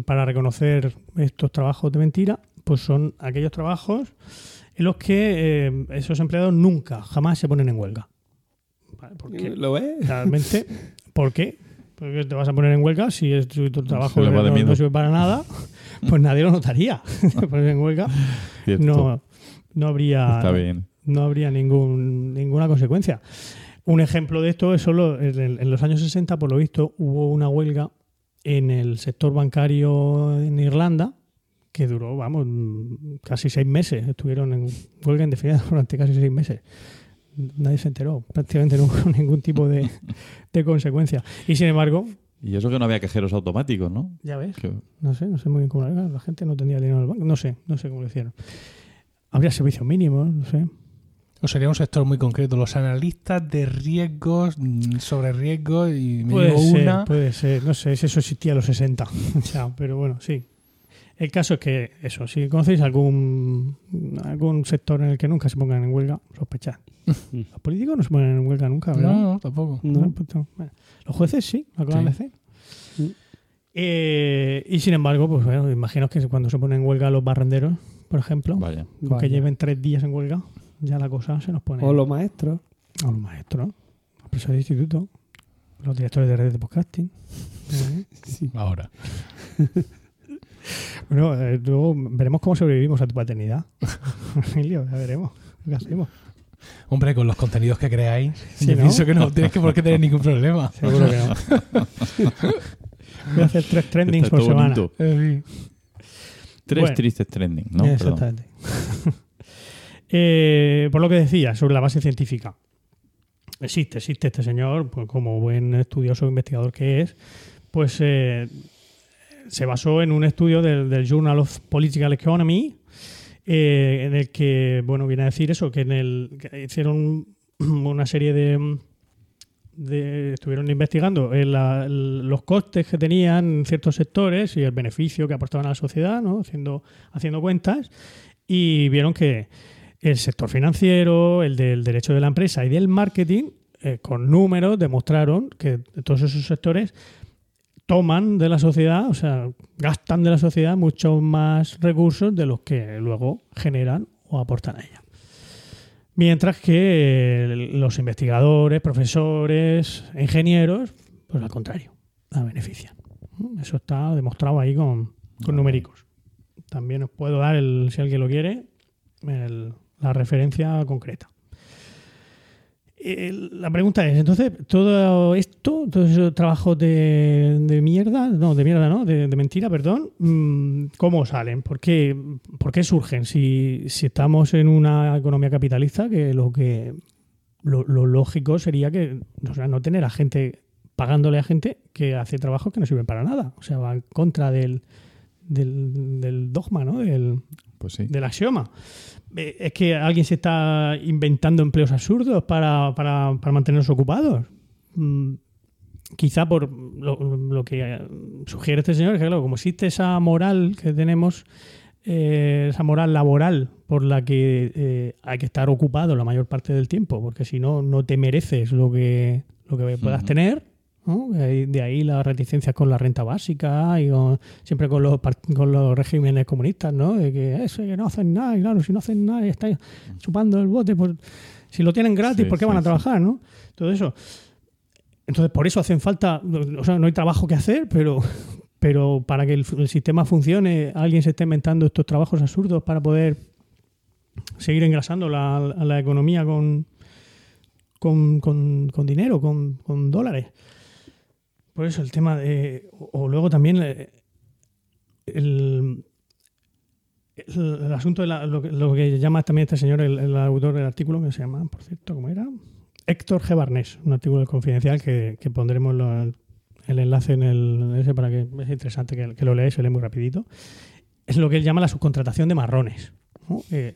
para reconocer estos trabajos de mentira, pues son aquellos trabajos en los que eh, esos empleados nunca, jamás se ponen en huelga. Vale, ¿Por qué? ¿Lo ves? Realmente, ¿por qué? Porque te vas a poner en huelga si es tu, tu trabajo no, no sirve para nada, pues nadie lo notaría. En huelga, no, no habría no habría ningún, ninguna consecuencia. Un ejemplo de esto es solo en, los años 60, por lo visto, hubo una huelga en el sector bancario en Irlanda que duró, vamos, casi seis meses. Estuvieron en huelga indefinida durante casi seis meses. Nadie se enteró, prácticamente no hubo ningún tipo de, de consecuencia. Y sin embargo, Y eso que no había cajeros automáticos, ¿no? ya ves, Que- no sé, no sé muy bien cómo lo La gente no tenía dinero en el banco. No sé, no sé cómo lo hicieron. Habría servicios mínimos, no sé. O sería un sector muy concreto, los analistas de riesgos, mm, sobre riesgos, y me Puede ser, una. puede ser. No sé si eso existía a los 60. O sea, pero bueno, sí. El caso es que, eso, si conocéis algún, algún sector en el que nunca se pongan en huelga, sospechad. Los políticos no se ponen en huelga nunca, ¿verdad? No, no, tampoco. No. pues no. Bueno, Los jueces sí, lo acaban Sí. de hacer. Mm. Eh, y sin embargo, pues bueno, imagino que cuando se ponen en huelga los barrenderos, por ejemplo, Vaya. que lleven tres días en huelga, ya la cosa se nos pone. O los maestros. A los maestros, los profesores de instituto, los directores de redes de podcasting. Eh, Ahora. Bueno, eh, luego veremos cómo sobrevivimos a tu paternidad. Emilio, ya veremos. ¿Qué hacemos? Hombre, con los contenidos que creáis, Sí, yo ¿no? pienso que no tienes que por qué tener ningún problema. Seguro que no. Voy a hacer tres trendings por semana. Tres Bueno. tristes trending, ¿no? Exactamente. Eh, por lo que decía, sobre la base científica. Existe, existe este señor, pues como buen estudioso e investigador que es, pues eh, se basó en un estudio del, del Journal of Political Economy, eh, en el que, bueno, viene a decir eso, que en el que hicieron una serie de, estuvieron investigando el- los costes que tenían ciertos sectores y el beneficio que aportaban a la sociedad, ¿no? haciendo, haciendo cuentas, y vieron que el sector financiero, el del derecho de la empresa y del marketing, eh, con números, demostraron que todos esos sectores toman de la sociedad, o sea, gastan de la sociedad muchos más recursos de los que luego generan o aportan a ella. Mientras que eh, los investigadores, profesores, ingenieros, pues al contrario, la benefician. Eso está demostrado ahí con, con numéricos. También os puedo dar, el, si alguien lo quiere, el- la referencia concreta. Eh, La pregunta es, entonces, todo esto, todos esos trabajos de, de mierda, no, de mierda no, de, de mentira, perdón, mm, ¿cómo salen? ¿Por qué, por qué surgen? Si, si estamos en una economía capitalista, que lo que lo, lo lógico sería que o sea, no tener a gente pagándole a gente que hace trabajos que no sirven para nada. O sea, va en contra del, del, del dogma, ¿no? Del, Pues sí. del axioma. Eh, Es que alguien se está inventando empleos absurdos para, para, para mantenernos ocupados. Mm, Quizá por lo, lo que sugiere este señor, es que claro, como existe esa moral que tenemos, eh, esa moral laboral por la que eh, hay que estar ocupado la mayor parte del tiempo, porque si no, no te mereces lo que, lo que puedas tener. ¿No? De ahí- las reticencias con la renta básica y con- siempre con los, con los regímenes comunistas, ¿no? De que eso, que no hacen nada, y claro, si no hacen nada y estáis chupando el bote, pues si lo tienen gratis, Sí, ¿por qué sí, van a sí. trabajar, no? Todo eso. Entonces, por eso hacen falta, o sea, no hay trabajo que hacer, pero, pero para que el, el sistema funcione, alguien se esté inventando estos trabajos absurdos para poder seguir engrasando la, la economía con, con, con- con dinero, con, con dólares. Por eso el tema de. O, luego también eh, el, asunto de la- lo, lo que llama también este señor, el, autor del artículo, que se llama, por cierto, ¿cómo era? Héctor G. Barnés, un artículo del confidencial que, pondremos el enlace en el ese para que es interesante que, lo leáis, se lee muy rapidito. Es lo que él llama la subcontratación de marrones. ¿no? Que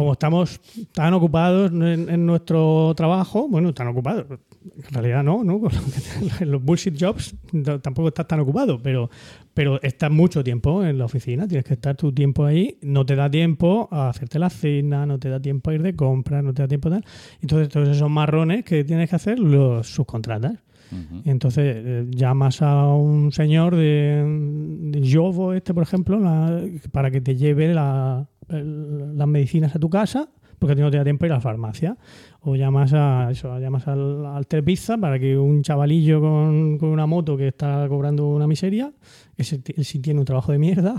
como estamos tan ocupados en, en nuestro trabajo, bueno, tan ocupados, en realidad no, ¿no? Los bullshit jobs tampoco estás tan ocupado, pero, pero estás mucho tiempo en la oficina, tienes que estar tu tiempo ahí, no te da tiempo a hacerte la cena, no te da tiempo a ir de compras, no te da tiempo a tal. Entonces todos esos marrones que tienes que hacer los subcontratas. Entonces eh, llamas a un señor de, de Yovo, este por ejemplo, la- para que te lleve la, el- las medicinas a tu casa porque a ti no te da tiempo a ir a la farmacia. O llamas a eso, llamas al, al para que un chavalillo con, con una moto que está cobrando una miseria, ese, ti- él sí tiene un trabajo de mierda,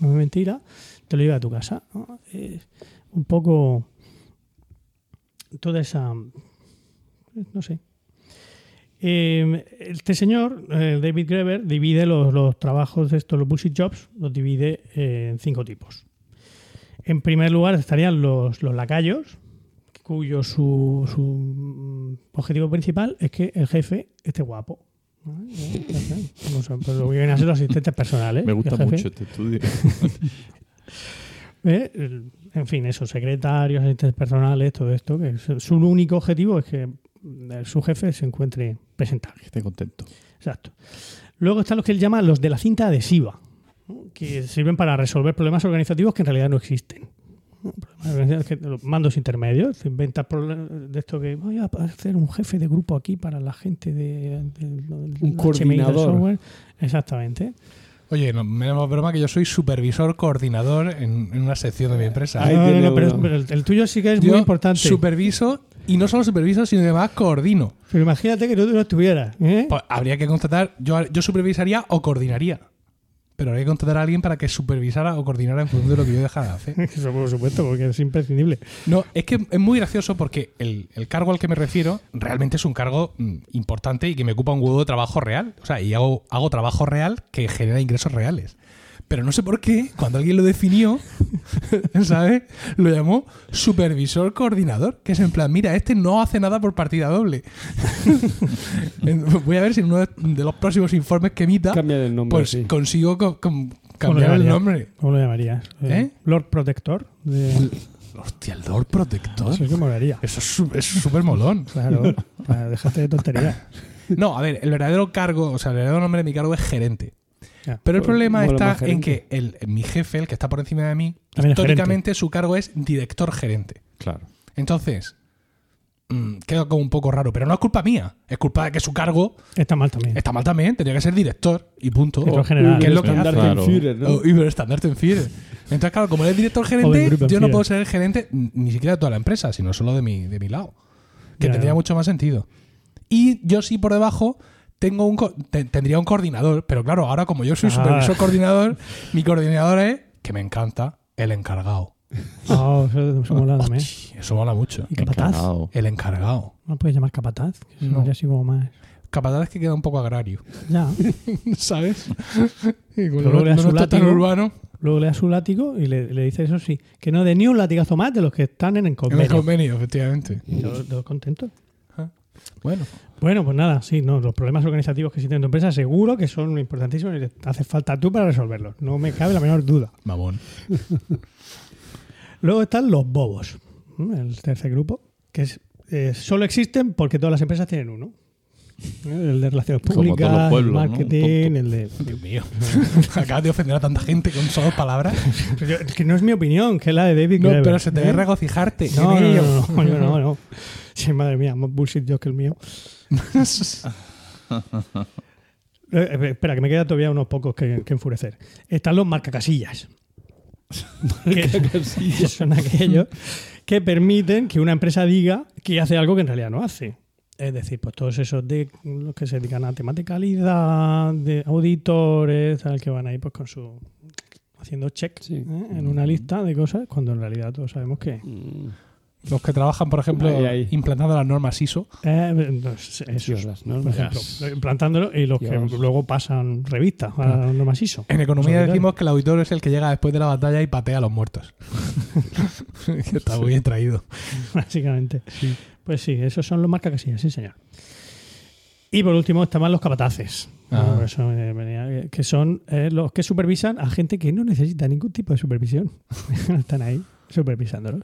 no es mentira, te lo lleva a tu casa. ¿no? Es un poco toda esa. No sé. Eh, este señor, eh, David Greber, divide los, los trabajos de estos, los bullshit jobs, los divide eh, en cinco tipos. En primer lugar estarían los, los lacayos, cuyo su, su objetivo principal es que el jefe esté guapo. ¿no? No sé, pues lo que vienen a ser los asistentes personales. Me gusta mucho este estudio. ¿eh? En fin, esos secretarios, asistentes personales, todo esto, que su, su único objetivo es que su jefe se encuentre presentable. Esté contento. Exacto. Luego están los que él llama los de la cinta adhesiva. Que sirven para resolver problemas organizativos que en realidad no existen. mandos intermedios, se inventa problemas de esto que voy a hacer un jefe de grupo aquí para la gente de, de- del Un del coordinador. software. Exactamente. Oye, no, menos broma que yo soy supervisor coordinador en, en una sección de mi empresa. Ahí No, no, tiene no, pero, el, el tuyo sí que es Yo muy importante. Superviso y no solo superviso, sino que además coordino. Pero imagínate que tú no estuvieras. ¿eh? Pues habría que contratar, yo, yo supervisaría o coordinaría. Pero habría que contratar a alguien para que supervisara o coordinara en función de lo que yo dejara de hacer. Eso por supuesto, porque es imprescindible. No, es que es muy gracioso porque el, el cargo al que me refiero realmente es un cargo mm, importante y que me ocupa un huevo de trabajo real. O sea, y hago, hago trabajo real que genera ingresos reales. Pero no sé por qué, cuando alguien lo definió, ¿sabes? Lo llamó supervisor coordinador, que es en plan, mira, este no hace nada por partida doble. Voy a ver si en uno de- los próximos informes que emita, Cambia el nombre. pues sí. consigo co- com- ¿Cómo cambiar el nombre. ¿Cómo lo llamarías? ¿Eh? Lord Protector. De... Hostia, el Lord Protector. Eso es que molaría. Eso es su- es súper molón. Claro, dejarte de tonterías. No, a ver, el verdadero cargo, o sea, el verdadero nombre de mi cargo es gerente. Pero el Pues, problema está en que el, mi jefe, el que está por encima de mí, También históricamente su cargo es director gerente. Claro. Entonces, mm, queda como un poco raro, pero no es culpa mía, es culpa de que su cargo Está mal también. está mal también, tendría que ser director y punto. Director O- general. ¿Qué es lo que hace? Claro. Führer, ¿no? O Überstandartenführer. Entonces, claro, como él es director gerente, yo no puedo ser el gerente ni siquiera de toda la empresa, sino solo de mi, de mi lado. Que tendría mucho más sentido. Y yo sí por debajo tengo un co- te- tendría un coordinador, pero claro, ahora como yo soy Ah. supervisor coordinador, mi coordinador es, que me encanta, el encargado. Oh, eso, eso mola también. Hostia, eso mola mucho. ¿Y capataz? Encargado. El encargado. ¿No puedes llamar capataz? Que No. sería así como más... Capataz es que queda un poco agrario, Ya. ¿sabes? Y Pero no, luego le das no su látigo. urbano. Luego le das su látigo y le, le dices eso sí. Que no dé ni un latigazo más de los que están en el En el convenio. convenio, efectivamente. Yo, yo contento. Bueno, Bueno, pues nada, sí, no, los problemas organizativos que existen en tu empresa seguro que son importantísimos y te hace falta tú para resolverlos. No me cabe la menor duda. mamón. Luego están los bobos, ¿no? el tercer grupo, que es, eh, solo existen porque todas las empresas tienen uno. El de relaciones públicas, el pueblos, ¿no? Un marketing, tonto. el de... Dios mío. Acabas de ofender a tanta gente con solo palabras. Pero que no es mi opinión, que es la de David No, Graeber, pero se te ve ¿eh? regocijarte No, no, no, no, no, no. Sí, madre mía, más bullshit yo que el mío. Eh, eh, espera, que me quedan todavía unos pocos que, que enfurecer. Están los marcacasillas. que, que son aquellos que permiten que una empresa diga que hace algo que en realidad no hace. Es decir, pues todos esos de los que se dedican a temas de calidad, de auditores, tal, que van ahí pues con su haciendo check Sí. ¿eh? en una lista de cosas, cuando en realidad todos sabemos que Mm, Los que trabajan, por ejemplo, Ahí, ahí. implantando las normas ISO. Eh, no, es- eso, Dios, las por normas. ejemplo, implantándolo y los que luego pasan revistas a las normas ISO. En economía decimos que el auditor es el que llega después de la batalla y patea a los muertos. Que Está muy bien traído. Básicamente. Pues sí, esos son los marcacasillas, sí, señor. Y por último estaban los capataces, Ah. ¿no? Eso me venía- que son eh, los que supervisan a gente que no necesita ningún tipo de supervisión. Están ahí supervisándolo.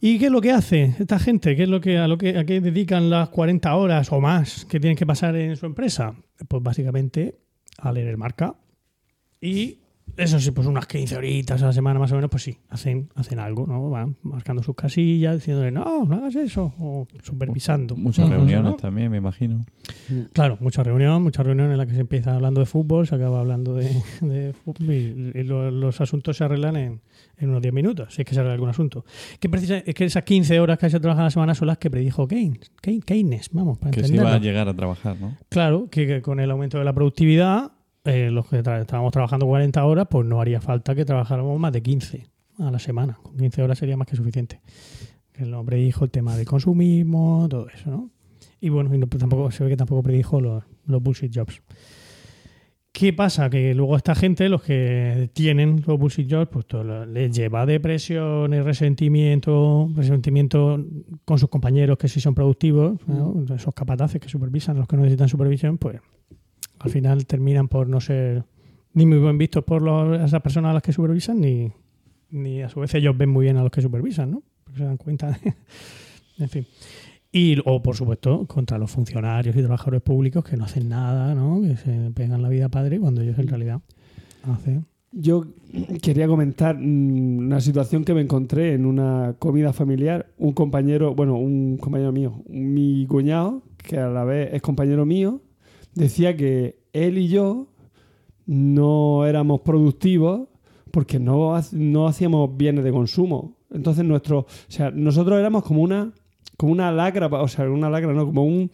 ¿Y qué es lo que hace esta gente? ¿Qué es lo que a lo que a qué dedican las 40 horas o más que tienen que pasar en su empresa? Pues básicamente a leer el marca y eso sí, pues unas 15 horitas a la semana más o menos, pues sí, hacen, hacen algo, ¿no? Van marcando sus casillas, diciéndole, no, no hagas eso, o supervisando. Muchas ¿no? reuniones ¿no? también, me imagino. Claro, mucha reunión, mucha reunión en la que se empieza hablando de fútbol, se acaba hablando de, de fútbol y, y lo- los asuntos se arreglan en, en unos 10 minutos, si es que se arregla algún asunto. Que precisa, es que esas 15 horas que se trabaja a la semana son las que predijo Keynes, Keynes, vamos, para Que se iba a llegar a trabajar, ¿no? Claro, que, que con el aumento de la productividad, eh, los que tra- estábamos trabajando 40 horas, pues no haría falta que trabajáramos más de 15 a la semana. Con 15 horas sería más que suficiente. Que el hombre dijo el tema del consumismo, todo eso, ¿no? Y bueno, y no- pues tampoco, se ve que tampoco predijo los, los bullshit jobs. ¿Qué pasa? Que luego esta gente, los que tienen los bullshit jobs, pues todo les lleva depresiones, resentimiento, resentimiento con sus compañeros que sí son productivos, ¿no? esos capataces que supervisan, los que no necesitan supervisión, pues al final terminan por no ser ni muy bien vistos por los- esas personas a las que supervisan, ni, ni a su vez ellos ven muy bien a los que supervisan, ¿no? Porque se dan cuenta de- en fin. Y, o, por supuesto, contra los funcionarios y trabajadores públicos que no hacen nada, ¿no? Que se pegan la vida padre cuando ellos en realidad hacen. Yo quería comentar mm, una situación que me encontré en una comida familiar. Un compañero, bueno, un compañero mío, mi cuñado, que a la vez es compañero mío, decía que él y yo no éramos productivos porque no, no hacíamos bienes de consumo. Entonces nuestro, o sea, nosotros éramos como una como una lacra, o sea, una lacra no, como un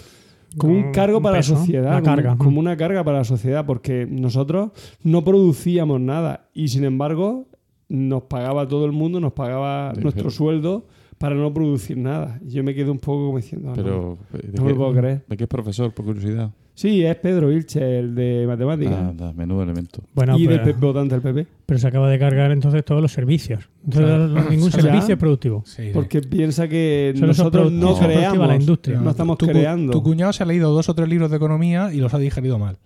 como un cargo un para peso, la sociedad, una como- carga. como una carga para la sociedad, porque nosotros no producíamos nada y sin embargo nos pagaba todo el mundo, nos pagaba nuestro sueldo para no producir nada. Y yo me quedé un poco como diciendo, ah, no, Pero, ¿de, no me lo puedo creer. ¿de qué es profesor, por curiosidad? Sí, es Pedro Ilche, el de matemáticas. Ah, da, menudo elemento. Bueno, y pero, del votante del PP. pero se acaba de cargar entonces todos los servicios. Entonces, Claro. no- ningún servicio es productivo. Sí, sí. Porque piensa que Solo nosotros no creamos. la industria. No estamos tu, creando. Tu cuñado se ha leído dos o tres libros de economía y los ha digerido mal.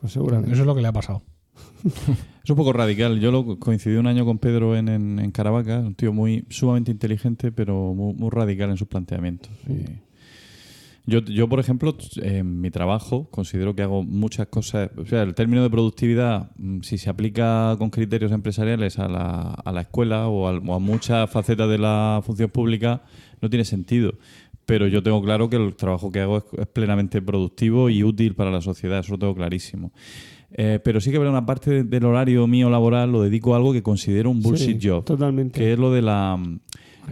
Pues seguramente. Eso es lo que le ha pasado. Es un poco radical. Yo lo coincidí un año con Pedro en, en, en Caravaca, un tío muy sumamente inteligente, pero muy, muy radical en sus planteamientos. Y Yo, yo, por ejemplo, en mi trabajo considero que hago muchas cosas. O sea, el término de productividad, mm, si se aplica con criterios empresariales a la, a la escuela o, al- o a muchas facetas de la función pública, no tiene sentido. Pero yo tengo claro que el trabajo que hago es, es plenamente productivo y útil para la sociedad, eso lo tengo clarísimo. Eh, pero sí que habrá una parte de- del horario mío laboral lo dedico a algo que considero un bullshit Sí, job, Totalmente. que es lo de la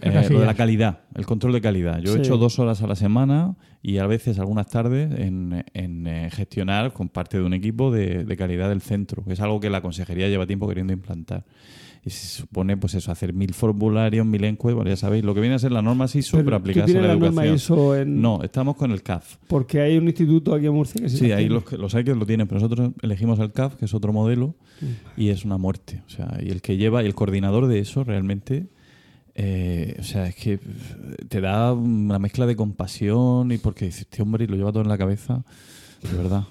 ¿Qué eh, lo de la calidad, el control de calidad. Yo he Sí. hecho dos horas a la semana y a veces algunas tardes en, en, eh, gestionar con parte de un equipo de, de calidad del centro, que es algo que la consejería lleva tiempo queriendo implantar. Y se supone, pues eso, hacer mil formularios, mil encuestas, bueno, ya sabéis, lo que viene a ser la norma ISO, pero, Pero, ¿tú aplicarse a la la norma educación. ISO en- No, estamos con el CAF. Porque hay un instituto aquí en Murcia que sí, Sí, ahí los, los hay que lo tienen, pero nosotros elegimos el CAF, que es otro modelo, y es una muerte. O sea, y el que lleva, y el coordinador de eso realmente, eh, o sea, es que te da una mezcla de compasión y porque dices, este hombre y lo lleva todo en la cabeza, de verdad.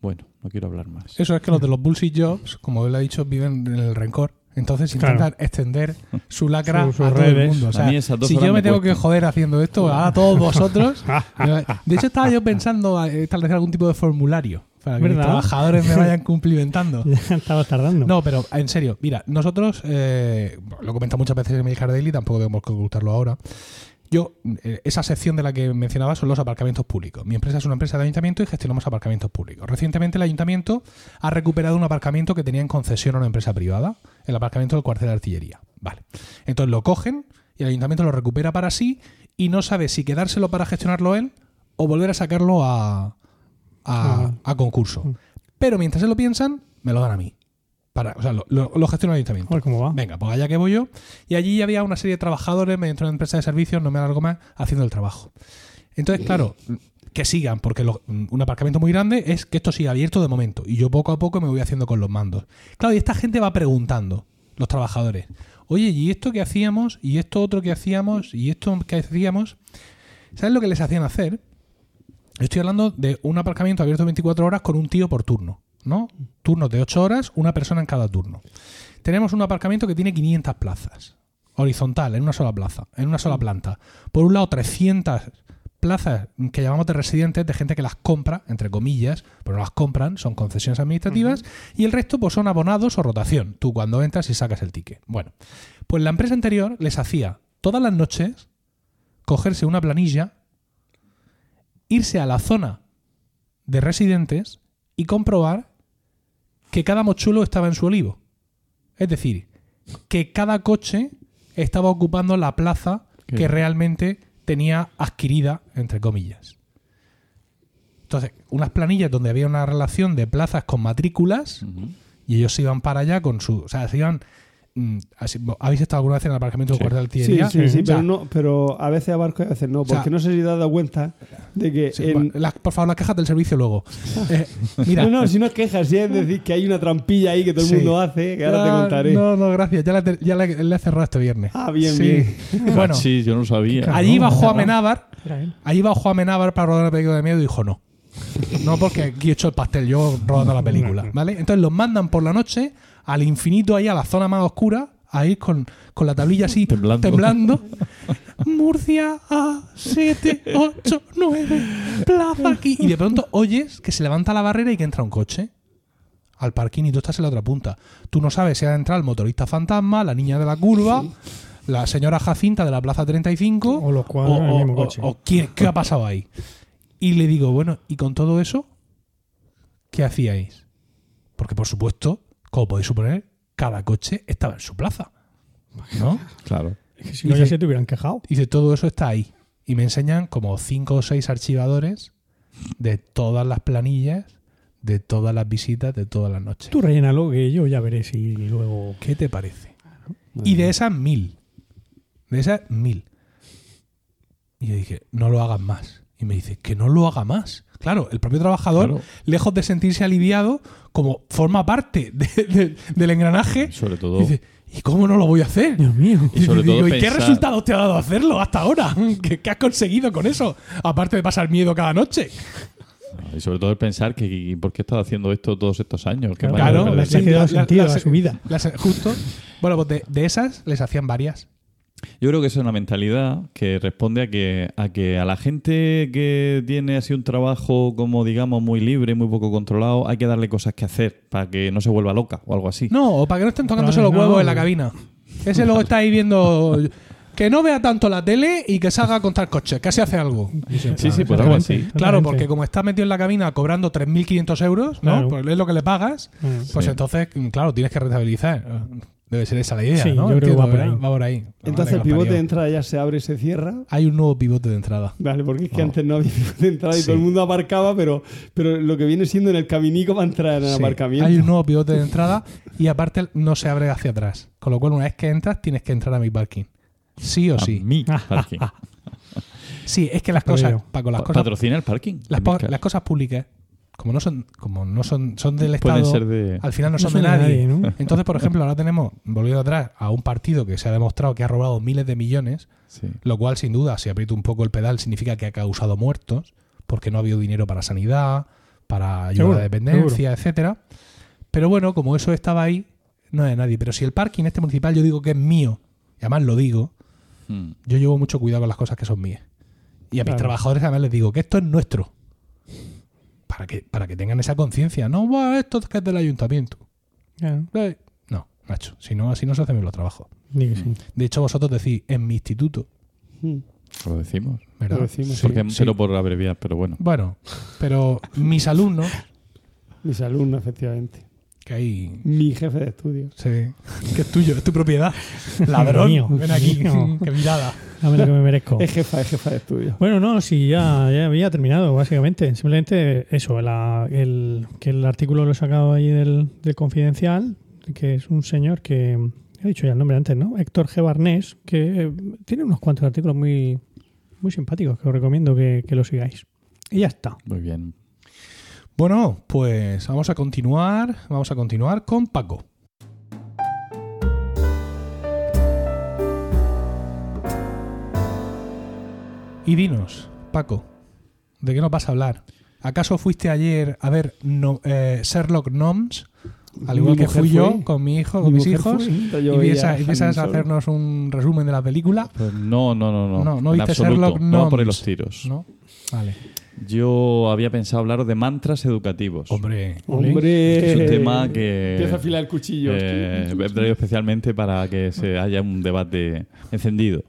Bueno, no quiero hablar más. Eso es que los de los bullshit jobs, como él ha dicho, viven en el rencor. Entonces Claro. intentan extender su lacra Su- sus a todo el mundo. O A sea, mí esas dos si yo me me tengo que joder haciendo esto, ahora todos vosotros. de hecho, estaba yo pensando a establecer algún tipo de formulario para que mis ¿Verdad? trabajadores me vayan cumplimentando. Ya estabas tardando. No, pero en serio, mira, nosotros, eh, lo comento muchas veces en Milcar Daily, tampoco tenemos que ocultarlo ahora. Yo, eh, esa sección de la que mencionaba son los aparcamientos públicos. Mi empresa es una empresa de ayuntamiento y gestionamos aparcamientos públicos. Recientemente el ayuntamiento ha recuperado un aparcamiento que tenía en concesión a una empresa privada, el aparcamiento del cuartel de artillería. Vale. Entonces lo cogen y el ayuntamiento lo recupera para sí y no sabe si quedárselo para gestionarlo él o volver a sacarlo a, a, Ah. a concurso. Pero mientras se lo piensan, me lo dan a mí. Para, o sea, lo, lo, lo gestiona el ayuntamiento. Joder, ¿cómo va? Venga, pues allá que voy yo. Y allí había una serie de trabajadores mediante una empresa de servicios, no me alargo más, haciendo el trabajo. Entonces, claro, que sigan, porque lo- un aparcamiento muy grande es que esto siga abierto de momento. Y yo poco a poco me voy haciendo con los mandos. Claro, y esta gente va preguntando, los trabajadores, oye, ¿y esto que hacíamos? ¿Y esto otro que hacíamos? ¿Y esto que hacíamos? ¿Sabes lo que les hacían hacer? Estoy hablando de un aparcamiento abierto 24 horas con un tío por turno, ¿no? Turnos de 8 horas, una persona en cada turno. Tenemos un aparcamiento que tiene 500 plazas, horizontal, en una sola plaza, en una sola planta. Por un lado, 300 plazas que llamamos de residentes, de gente que las compra, entre comillas, pero no las compran, son concesiones administrativas, y el resto pues son abonados o rotación, tú cuando entras y sacas el ticket. Bueno, pues la empresa anterior les hacía todas las noches cogerse una planilla, irse a la zona de residentes y comprobar que cada mochuelo estaba en su olivo. Es decir, que cada coche estaba ocupando la plaza Qué que realmente tenía adquirida, entre comillas. Entonces, unas planillas donde había una relación de plazas con matrículas y ellos se iban para allá con su. O sea, se iban. Mm, así- ¿Habéis estado alguna vez en el aparcamiento Sí. de Guardia de Sí, sí, sí, O sea, pero, no, pero a veces abarco y a veces no, sea, porque no sé si te has dado cuenta de que sí, en- las- por favor, las quejas del servicio luego. Eh, mira. No, no, si no es quejas, si es decir que hay una trampilla ahí que todo el Sí. mundo hace, que ahora te Ah, contaré. No, no, gracias. Ya, la ya le he cerrado este viernes. Ah, bien, Sí. bien. Bueno, sí, yo no sabía. Allí no, bajó a no. Menábar. Era él. Allí bajó a Menábar para rodar una película de miedo y dijo no. No, porque aquí he hecho el pastel, yo rodando la película. ¿Vale? Entonces los mandan por la noche al infinito, ahí a la zona más oscura, a ir con, con la tablilla así Temblando. temblando. Murcia a 7, 8, 9, plaza aquí. Y de pronto oyes que se levanta la barrera y que entra un coche al parking y tú estás en la otra punta. Tú no sabes si ha entrado el motorista fantasma, la niña de la curva, la señora Jacinta de la Plaza 35 O los cuatro en el mismo coche. o quién- qué ha pasado ahí. Y le digo, bueno, ¿y con todo eso qué hacíais? Porque por supuesto, como podéis suponer, cada coche estaba en su plaza. ¿No? Claro. Es que si no, ya Dice- se te hubieran quejado. Y de todo eso está ahí. Y me enseñan como cinco o seis archivadores de todas las planillas, de todas las visitas, de todas las noches. Tú rellénalo que yo ya veré si luego... ¿Qué te parece? Y de esas mil. De esas mil. Y yo dije, no lo hagas más. Y me dice, que no lo haga más. Claro, el propio trabajador, Claro. lejos de sentirse aliviado, como forma parte de- de- del engranaje, Sobre todo. dice, ¿y cómo no lo voy a hacer? Dios mío. Y sobre digo, todo ¿y qué resultados te ha dado hacerlo hasta ahora? ¿Qué, qué has conseguido con eso? Aparte de pasar miedo cada noche. Y sobre todo el pensar que ¿y ¿por qué he estado haciendo esto todos estos años? ¿Qué Claro, Claro, le el se ha tiempo. quedado la- sentido la- a su vida. justo. Bueno, pues de, de esas les hacían varias. Yo creo que eso es una mentalidad que responde a que, a que a la gente que tiene así un trabajo como digamos muy libre, muy poco controlado, hay que darle cosas que hacer para que no se vuelva loca o algo así. No, o para que no estén tocándose No, los no. huevos en la cabina. Ese luego está ahí viendo. Que no vea tanto la tele y que salga a contar coches, casi hace algo. Sí, sí, pues algo así. Claro, porque como está metido en la cabina cobrando 3.500 euros, ¿no? Claro. Pues es lo que le pagas, Mm. pues Sí. entonces, claro, tienes que rentabilizar. Debe ser esa la idea, Sí, ¿no? yo creo que va por ahí. Va por ahí. Entonces el pivote de entrada ya se abre y se cierra. Hay un nuevo pivote de entrada. Vale, porque es que Oh. antes no había pivote de entrada y Sí. todo el mundo aparcaba, pero, pero lo que viene siendo en el caminico para entrar en el Sí, aparcamiento. Hay un nuevo pivote de entrada y aparte no se abre hacia atrás. Con lo cual, una vez que entras, tienes que entrar a mi parking. Sí o A sí. mi parking. Sí, es que las cosas, ello. Paco, las Pa- cosas, Patrocina el parking. las cosas públicas, como no son, como no son, son del Pueden Estado, ser de. al final no son, son de de nadie. Entonces, por ejemplo, ahora tenemos, volviendo atrás, a un partido que se ha demostrado que ha robado miles de millones, Sí. lo cual, sin duda, si aprieto un poco el pedal, significa que ha causado muertos, porque no ha habido dinero para sanidad, para ayuda Seguro, a la dependencia, etcétera. Pero bueno, como eso estaba ahí, no es de nadie. Pero si el parking este municipal yo digo que es mío, y además lo digo, Mm. yo llevo mucho cuidado con las cosas que son mías. Y a mis trabajadores además les digo que esto es nuestro. Para que, para que tengan esa conciencia. No, "Buah, esto es que es del ayuntamiento. Eh, No, macho. Si no, así no se hacen bien los trabajos. sí. De hecho, vosotros decís, en mi instituto. Mm. Lo decimos. ¿verdad? Lo decimos. Porque, sí. Pero por abreviar, pero bueno. Bueno, pero mis alumnos, Mis alumnos, efectivamente. Que hay. Mi jefe de estudio. Sí, que es tuyo, es tu propiedad. Ladrón, Mío. ven aquí, Mío. qué mirada. Dame lo que me merezco. Es jefa, es jefa de estudio. Bueno, no, sí, ya, ya había terminado, básicamente. Simplemente eso, la- el, que el artículo lo he sacado ahí del, del Confidencial, que es un señor que, he dicho ya el nombre antes, ¿no? Héctor G. Barnés, que eh, tiene unos cuantos artículos muy, muy simpáticos que os recomiendo que, que lo sigáis. Y ya está. Muy bien. Bueno, pues vamos a continuar. Vamos a continuar con Paco. Y dinos, Paco, ¿de qué nos vas a hablar? ¿Acaso fuiste ayer a ver no- eh, Sherlock Gnomes Al igual Mi que fui yo con mi hijo, Mi con mis hijos. y Han Solo. hacernos un resumen de la película. Pues no, no, no, no. No, no viste absoluto. Sherlock No por Gnomes. los tiros. ¿No? Vale. Yo había pensado hablaros de mantras educativos. Hombre. Hombre. Es un tema que Empieza a afilar el cuchillo. eh, he traído especialmente para que se haya un debate encendido.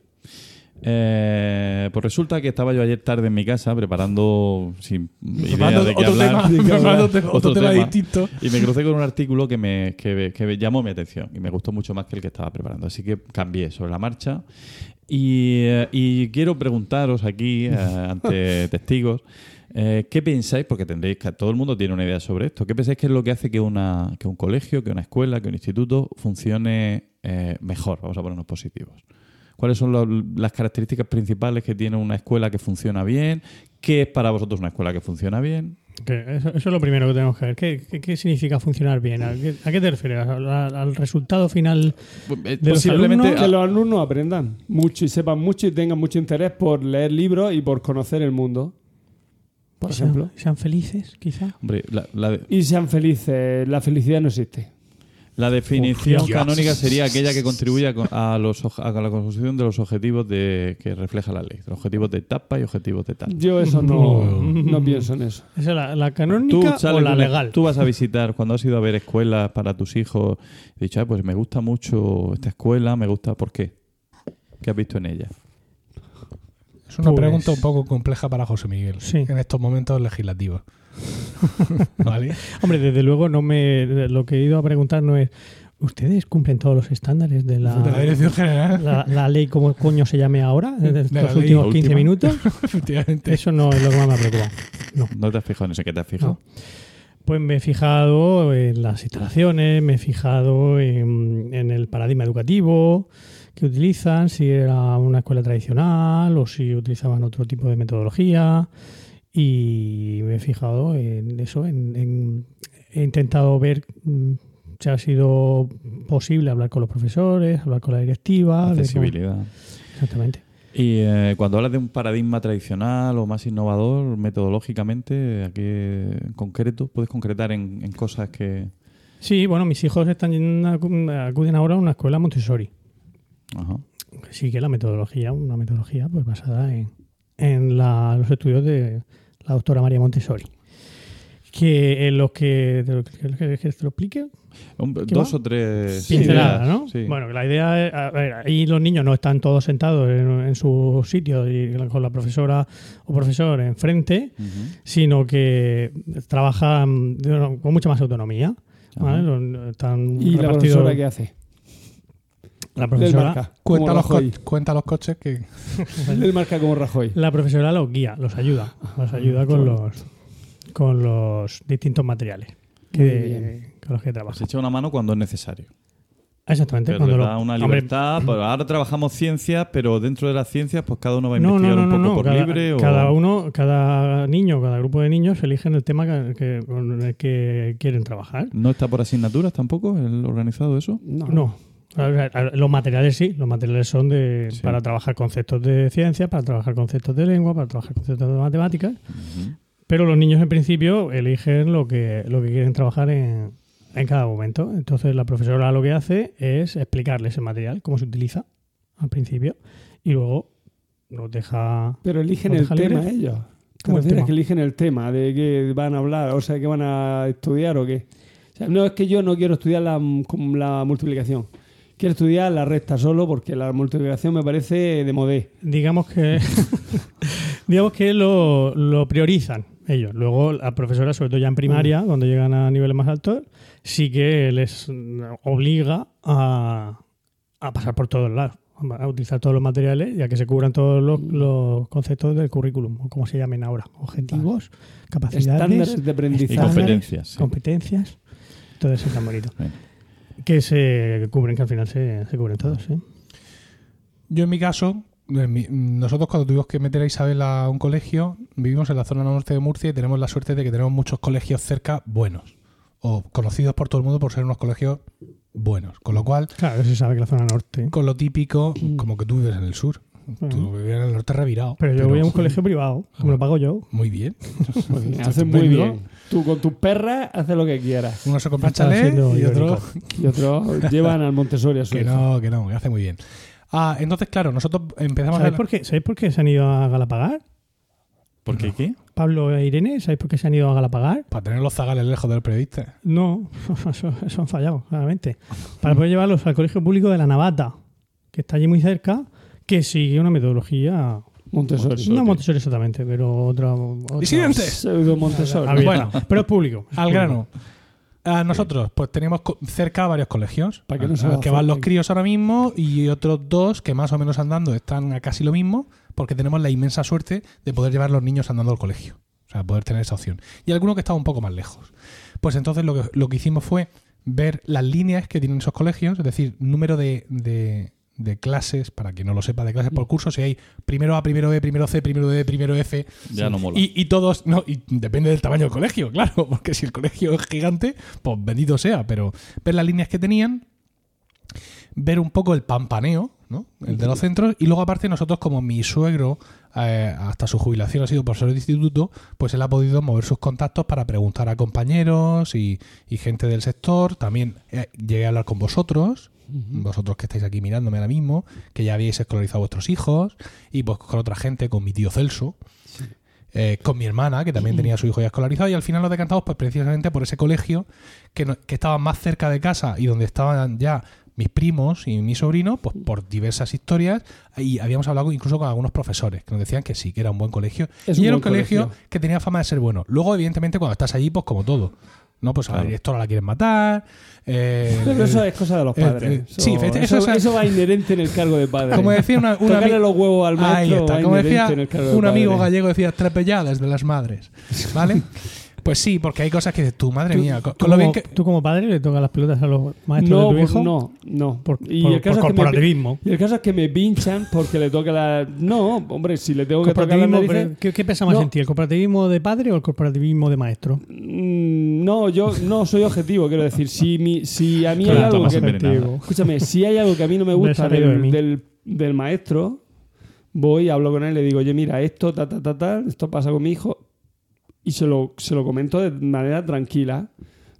Eh, pues resulta que estaba yo ayer tarde en mi casa preparando sin idea de qué otro hablar. tema, preparando otro, Otro tema, tema. distinto. Y me crucé con un artículo que me, que, que me llamó mi atención y me gustó mucho más que el que estaba preparando. Así que cambié sobre la marcha. Y, eh, y quiero preguntaros aquí, eh, ante testigos, eh, ¿qué pensáis? Porque tendréis que todo el mundo tiene una idea sobre esto. ¿Qué pensáis que es lo que hace que, una, que un colegio, que una escuela, que un instituto funcione eh, mejor? Vamos a ponernos positivos. ¿Cuáles son lo- las características principales que tiene una escuela que funciona bien? ¿Qué es para vosotros una escuela que funciona bien? Eso, eso es lo primero que tenemos que ver. ¿Qué, qué- qué significa funcionar bien? ¿A qué, a qué te refieres? ¿Al, al resultado final? Eh, De los alumnos, que a- los alumnos aprendan mucho y sepan mucho y tengan mucho interés por leer libros y por conocer el mundo, por sean, ejemplo. sean felices, quizá. Hombre, la- la de- Y sean felices. La felicidad no existe. La definición Hostia. canónica sería aquella que contribuye a, co- a los, a la construcción de los objetivos de, que refleja la ley. Los objetivos de etapa y objetivos de tal. Yo eso no, no pienso en eso. ¿Esa es la, la canónica o la una- legal? Tú vas a visitar, cuando has ido a ver escuelas para tus hijos, y dicho, "Ah, pues me gusta mucho esta escuela, me gusta, ¿por qué? ¿Qué has visto en ella? Es una Pues- pregunta un poco compleja para José Miguel Sí. en estos momentos legislativos. ¿Vale? Hombre, desde luego no me lo que he ido a preguntar no es ¿Ustedes cumplen todos los estándares de la, de la Dirección General, la, la ley como coño se llame ahora? En la estos ley últimos 15 última. minutos. efectivamente. Eso no es lo que más me preocupa. No. ¿No te has fijado en eso? ¿Qué te has fijado? No. Pues me he fijado en las instalaciones, me he fijado en, en el paradigma educativo que utilizan, si era una escuela tradicional o si utilizaban otro tipo de metodología. Y me he fijado en eso, en, en- he intentado ver mm, si ha sido posible hablar con los profesores, hablar con la directiva. de Accesibilidad. Exactamente. Y eh, cuando hablas de un paradigma tradicional o más innovador, metodológicamente, ¿a qué en concreto? ¿Puedes concretar en, en cosas que...? Sí, bueno, mis hijos están acuden ahora a una escuela Montessori. Ajá. sí que la metodología, una metodología pues basada en, en la- los estudios de la doctora María Montessori. Que en los que. ¿te lo- ¿Quieres que te lo explique? Un- ¿Qué dos va? o tres Pinceladas, ideas, ¿no? sí. Bueno, que la idea es. A ver, ahí los niños no están todos sentados en, en su sitio y con la profesora o profesor enfrente, sino que trabajan con mucha más autonomía. ¿Y la profesora qué hace? La profesora, marca. Cuenta los, cuenta los coches que. Del marca como Rajoy. La profesora los guía, los ayuda, los ayuda con los con los distintos materiales que, con los que Se trabaja. echa una mano cuando es necesario. Exactamente. Pero cuando le lo- da una Hombre, libertad. pues ahora trabajamos ciencias, pero dentro de las ciencias, pues cada uno va a no, no, investigar no, un no, poco no. por Cada, libre. o- cada uno, cada niño, cada grupo de niños eligen el tema que, que- con el que quieren trabajar. ¿No está por asignaturas tampoco el organizado eso? No. No. Los materiales sí, los materiales son de Sí. para trabajar conceptos de ciencia, para trabajar conceptos de lengua, para trabajar conceptos de matemáticas. Pero los niños en principio eligen lo que, lo que quieren trabajar en, en cada momento. Entonces la profesora lo que hace es explicarles el material, cómo se utiliza al principio, y luego los deja... Pero eligen ¿Lo el tema ellos. ¿Te ¿Cómo el tema? que eligen el tema de qué van a hablar? O sea, que van a estudiar o qué. O sea, no es que yo no quiero estudiar la, la multiplicación. Quiero estudiar la recta solo porque la multiplicación me parece de modé. Digamos que, digamos que lo, lo priorizan ellos. Luego la profesora, sobre todo ya en primaria, cuando llegan a niveles más altos, sí que les obliga a, a pasar por todos lados, a utilizar todos los materiales y a que se cubran todos los, los conceptos del currículum, o como se llamen ahora, objetivos, capacidades, Estándares de Y aprendizaje. Estándares, competencias. sí. competencias, todo eso tan bonito. Bien. Que se cubren, que al final se, se cubren todos, ¿sí? Yo en mi caso, nosotros cuando tuvimos que meter a Isabel a un colegio, vivimos en la zona norte de Murcia y tenemos la suerte de que tenemos muchos colegios cerca buenos. O conocidos por todo el mundo por ser unos colegios buenos. Con lo cual, Claro, se sabe que la zona norte. con lo típico, como que tú vives en el sur. Tú vives en el norte revirado. Pero yo voy a un colegio privado, me lo pago yo. Muy bien. Hacen muy bien. Tú con tus perras haces lo que quieras. Uno se compra chalet y otro. Y otros llevan al Montessori a su que no, que no, que hace muy bien. Ah, entonces, claro, nosotros empezamos ¿Sabéis a... por, qué, ¿Sabéis por qué se han ido a Galapagar? ¿Por qué qué? Pablo e Irene, ¿sabéis por qué se han ido a Galapagar? Para tener los zagales lejos del periodista. No, eso, eso han fallado, claramente. Para poder llevarlos al colegio público de la Navata, que está allí muy cerca, que sigue una metodología. Montessori. No Montessori exactamente, pero otra. otra- ¡Disidentes! Pseudo Montessori. Abierta. Bueno. pero es público. es Al público. grano. A nosotros, pues tenemos cerca varios colegios. Para que no a- se a que van los críos ahora mismo y otros dos que más o menos andando están a casi lo mismo porque tenemos la inmensa suerte de poder llevar los niños andando al colegio. O sea, poder tener esa opción. Y alguno que estaba un poco más lejos. Pues entonces lo que, lo que hicimos fue ver las líneas que tienen esos colegios, es decir, número de, de- de clases, para quien no lo sepa, de clases por curso, si hay primero A, primero B, primero C, primero D, primero F, Ya no mola. y, y todos, no, y depende del tamaño del colegio, claro, porque si el colegio es gigante, pues bendito sea, pero ver las líneas que tenían, ver un poco el pampaneo, ¿no? El de los centros, y luego aparte nosotros, como mi suegro, eh, hasta su jubilación ha sido profesor de instituto, pues él ha podido mover sus contactos para preguntar a compañeros y, y gente del sector. También eh, llegué a hablar con vosotros, vosotros que estáis aquí mirándome ahora mismo, que ya habéis escolarizado a vuestros hijos, y pues con otra gente, con mi tío Celso, eh, con mi hermana, que también tenía a su hijo ya escolarizado, y al final nos decantamos pues precisamente por ese colegio que, no- que estaba más cerca de casa y donde estaban ya mis primos y mi sobrino, pues por diversas historias, y habíamos hablado incluso con algunos profesores que nos decían que sí, que era un buen colegio. Es y un era un colegio, colegio. que tenía fama de ser bueno. Luego, evidentemente, cuando estás allí, pues como todo. ¿No? Pues a la directora la quieren matar. Eh, Pero eso es cosa de los eh, padres. eh, Eso- sí, eso, eso es- eso va inherente en el cargo de padre. como decía una, una Tocarle los huevos al maestro Ahí está. Como decía inherente en el cargo de un amigo gallego, decía trepelladas de las madres. ¿Vale? Pues sí, porque hay cosas que dices tú, madre ¿Tú, mía, con, tú lo bien como, que. tú como padre le tocas las pelotas a los maestros No, de tu pues hijo no, no. por, y por- el caso por es que me- corporativismo. Y el caso es que me pinchan porque le toca la. No, hombre, si le tengo que tocar la Corporativismo, pero ¿qué, qué pesa más No. en ti? ¿El corporativismo de padre o el corporativismo de maestro? Mm, No, yo no soy objetivo, quiero decir. Si, mi, si a mí hay algo que. Escúchame, si hay algo que a mí no me gusta de del, del, maestro, voy, hablo con él y le digo, oye, mira, esto, ta, ta, ta, ta, esto pasa con mi hijo. Y se lo, se lo comento de manera tranquila.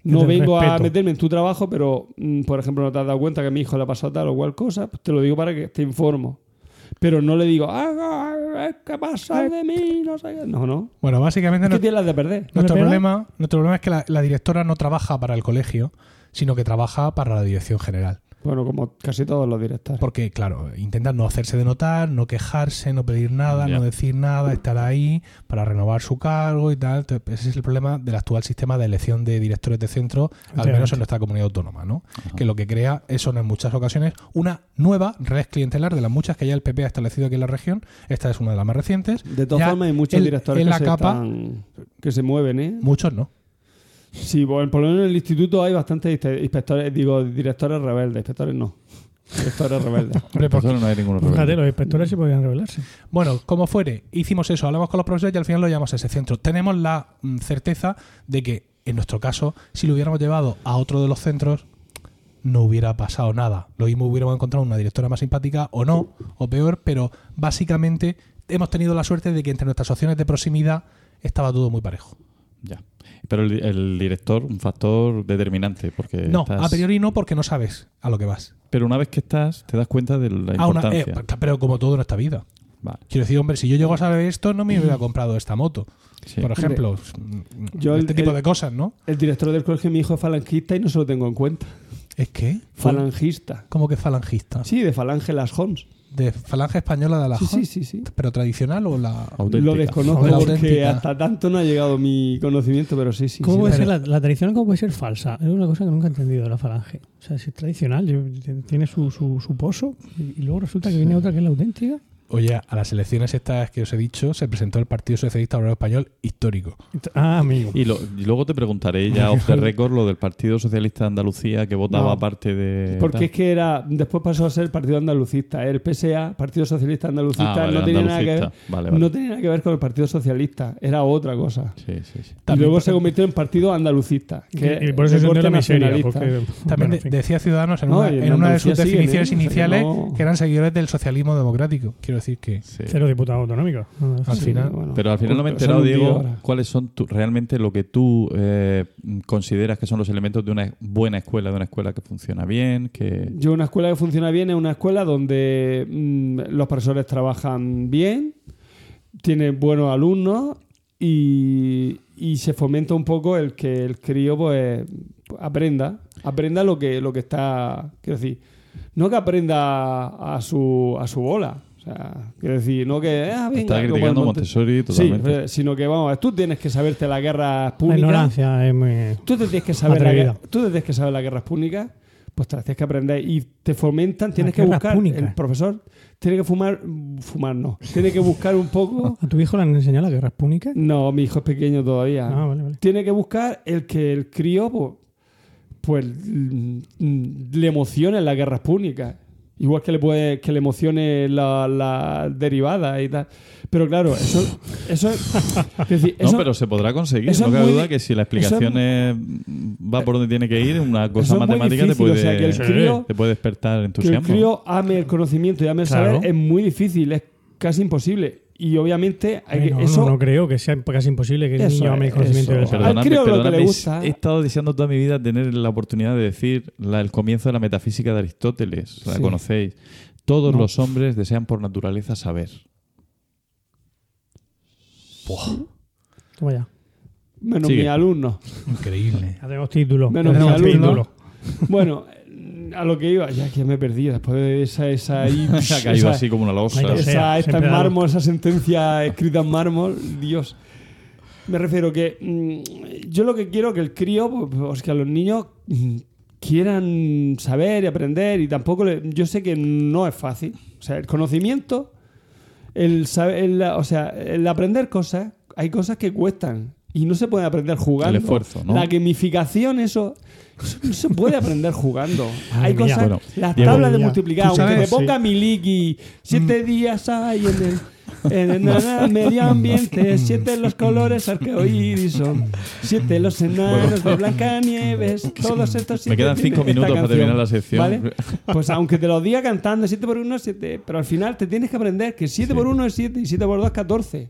No vengo a meterme en tu trabajo, pero, mm, por ejemplo, no te has dado cuenta que a mi hijo le ha pasado tal o cual cosa, pues te lo digo para que te informo. Pero no le digo, ah, ah, ¿qué pasa de mí? No sé qué. No, no. Bueno, básicamente Es que las de perder. nuestro, ¿No pega? problema, nuestro problema es que la, la directora no trabaja para el colegio, sino que trabaja para la dirección general. Bueno, como casi todos los directores. Porque, claro, intentan no hacerse de notar, no quejarse, no pedir nada, no decir nada, estar ahí para renovar su cargo y tal. Entonces, ese es el problema del actual sistema de elección de directores de centro, al menos en nuestra comunidad autónoma, ¿no? Que lo que crea es, son en muchas ocasiones una nueva red clientelar de las muchas que ya el PP ha establecido aquí en la región. Esta es una de las más recientes. De todas Ya formas, hay muchos en- directores en que, la se capa- están- que se mueven, ¿eh? Muchos no. Sí, por, por lo menos en el instituto hay bastantes inspectores, digo, directores rebeldes. Inspectores no. Directores rebeldes. Hombre, porque- no hay ninguno Fíjate, rebelde. los inspectores sí podían rebelarse. Bueno, como fuere, hicimos eso, hablamos con los profesores y al final lo llamamos a ese centro. Tenemos la mm, certeza de que, en nuestro caso, si lo hubiéramos llevado a otro de los centros, no hubiera pasado nada. Lo mismo hubiéramos encontrado una directora más simpática o no, o peor, pero básicamente hemos tenido la suerte de que entre nuestras opciones de proximidad estaba todo muy parejo. Ya. Pero el, el director, un factor determinante, porque No, estás- a priori no, porque no sabes a lo que vas. Pero una vez que estás, te das cuenta de la Ah, una- importancia. eh, pero como todo en esta vida. Vale. Quiero decir, hombre, si yo llego a saber esto, no me hubiera comprado esta moto. Sí. Por ejemplo, Yo este el- tipo el- de cosas, ¿no? El director del colegio mi hijo es falangista y no se lo tengo en cuenta. ¿Es que? Falangista. ¿Cómo que falangista? Sí, de Falange Las Homes. ¿De falange española de la Sí, sí, sí, sí. ¿Pero tradicional o la...? Auténtica. Lo desconozco La porque auténtica. hasta tanto no ha llegado mi conocimiento, pero sí, sí. ¿Cómo sí, puede la- ser la, la tradicional? ¿Cómo puede ser falsa? Es una cosa que nunca he entendido de la falange. O sea, si es tradicional, tiene su, su, su pozo y, y luego resulta que viene otra que es la auténtica. Oye, a las elecciones estas que os he dicho se presentó el Partido Socialista Obrero Español histórico. Ah, amigo. Y, lo- y luego te preguntaré ya off the record lo del Partido Socialista de Andalucía que votaba No. aparte de. Porque tal. es que era. Después pasó a ser el Partido Andalucista. El PSA, Partido Socialista Andalucista, Ah, vale, no, tenía nada que ver, andalucista. Vale, vale. no tenía nada que ver con el Partido Socialista. Era otra cosa. Sí, sí, sí. y luego se convirtió en Partido Andalucista. Que y, y por eso se la miseria. Porque, También bueno, de- en fin. decía Ciudadanos en, No, una, y en en una de sus siguen, definiciones. O sea, que iniciales no- que eran seguidores del socialismo democrático. Quiero decir que Sí. Cero diputados autonómicos. Al Sí, final- bueno. Pero al final no me he enterado, Diego, cuáles son tu- realmente lo que tú eh, consideras que son los elementos de una buena escuela, de una escuela que funciona bien, que... Yo una escuela que funciona bien es una escuela donde mm, los profesores trabajan bien, tienen buenos alumnos y, y se fomenta un poco el que el crío pues aprenda, aprenda lo que, lo que está, quiero decir, no que aprenda a su, a su bola. O sea, quiero decir, no que ah, venga, Está criticando Montessori Sí, totalmente. eh, sino que vamos, tú tienes que saberte las guerras La públicas. ignorancia es muy. Tú te tienes que saber la, tú te tienes que saber las guerras públicas, pues te las tienes que aprender y te fomentan, tienes Las que buscar, públicas. el profesor tiene que fumar, fumar no, tiene que buscar un poco, ¿A tu hijo le han enseñado las guerras púnicas? no, mi hijo es pequeño todavía, Ah, vale, vale. tiene que buscar el que el crío, pues, pues, le emocione las guerras públicas. Igual que le puede que le emocione la, la derivada y tal. Pero claro, eso, eso es. es decir, No, pero se podrá conseguir. No cabe muy duda que si la explicación es- va por donde tiene que ir, una cosa matemática te puede, o sea, que el crío- te puede despertar que el entusiasmo. crío ame el conocimiento y ame el Claro. saber es muy difícil, es casi imposible. Y obviamente hay que, no, eso, no, no creo que sea casi imposible que el niño ame el conocimiento eso. del Perdonadme, crío lo que le perdonadme, gusta- He estado deseando toda mi vida tener la oportunidad de decir la- el comienzo de la metafísica de Aristóteles. La Sí. conocéis. Todos No. los hombres desean por naturaleza saber. Toma ya. menos Sigue. mi alumno. increíble. Ya tenemos título. Menos ya mi alumno. título. Bueno, a lo que iba, ya que me he perdido después de esa esa ahí, Se ha caído esa- así como una losa. Esa sea, esta en mármol, esa sentencia escrita en mármol, Dios. Me refiero que mm, yo lo que quiero que el crío, pues, pues, que a los niños mm, quieran saber y aprender y tampoco le- yo sé que no es fácil. O sea, el conocimiento, el saber, el- o sea, el aprender cosas, hay cosas que cuestan y no se puede aprender jugando. El esfuerzo, ¿no? La gamificación, eso, no se puede aprender jugando. Madre hay mía. cosas, Bueno, las Diego, tablas de multiplicar, aunque sabes, te ponga sí. Miliki, siete días hay en el, en el medio ambiente, siete los colores arcoíris son, siete los enanos de Blancanieves, todos estos Me siete quedan tienen cinco minutos para canción, terminar la sección. ¿vale? Pues aunque te lo diga cantando 7 por 1 7, pero al final te tienes que aprender que 7 por 1 es 7 y 7 por 2 es 14.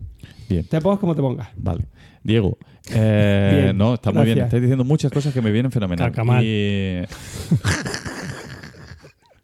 Bien. Te pongas como te pongas. Vale. Diego, eh, no, está muy bien. Estáis diciendo muchas cosas que me vienen fenomenal. Cacamal. Y,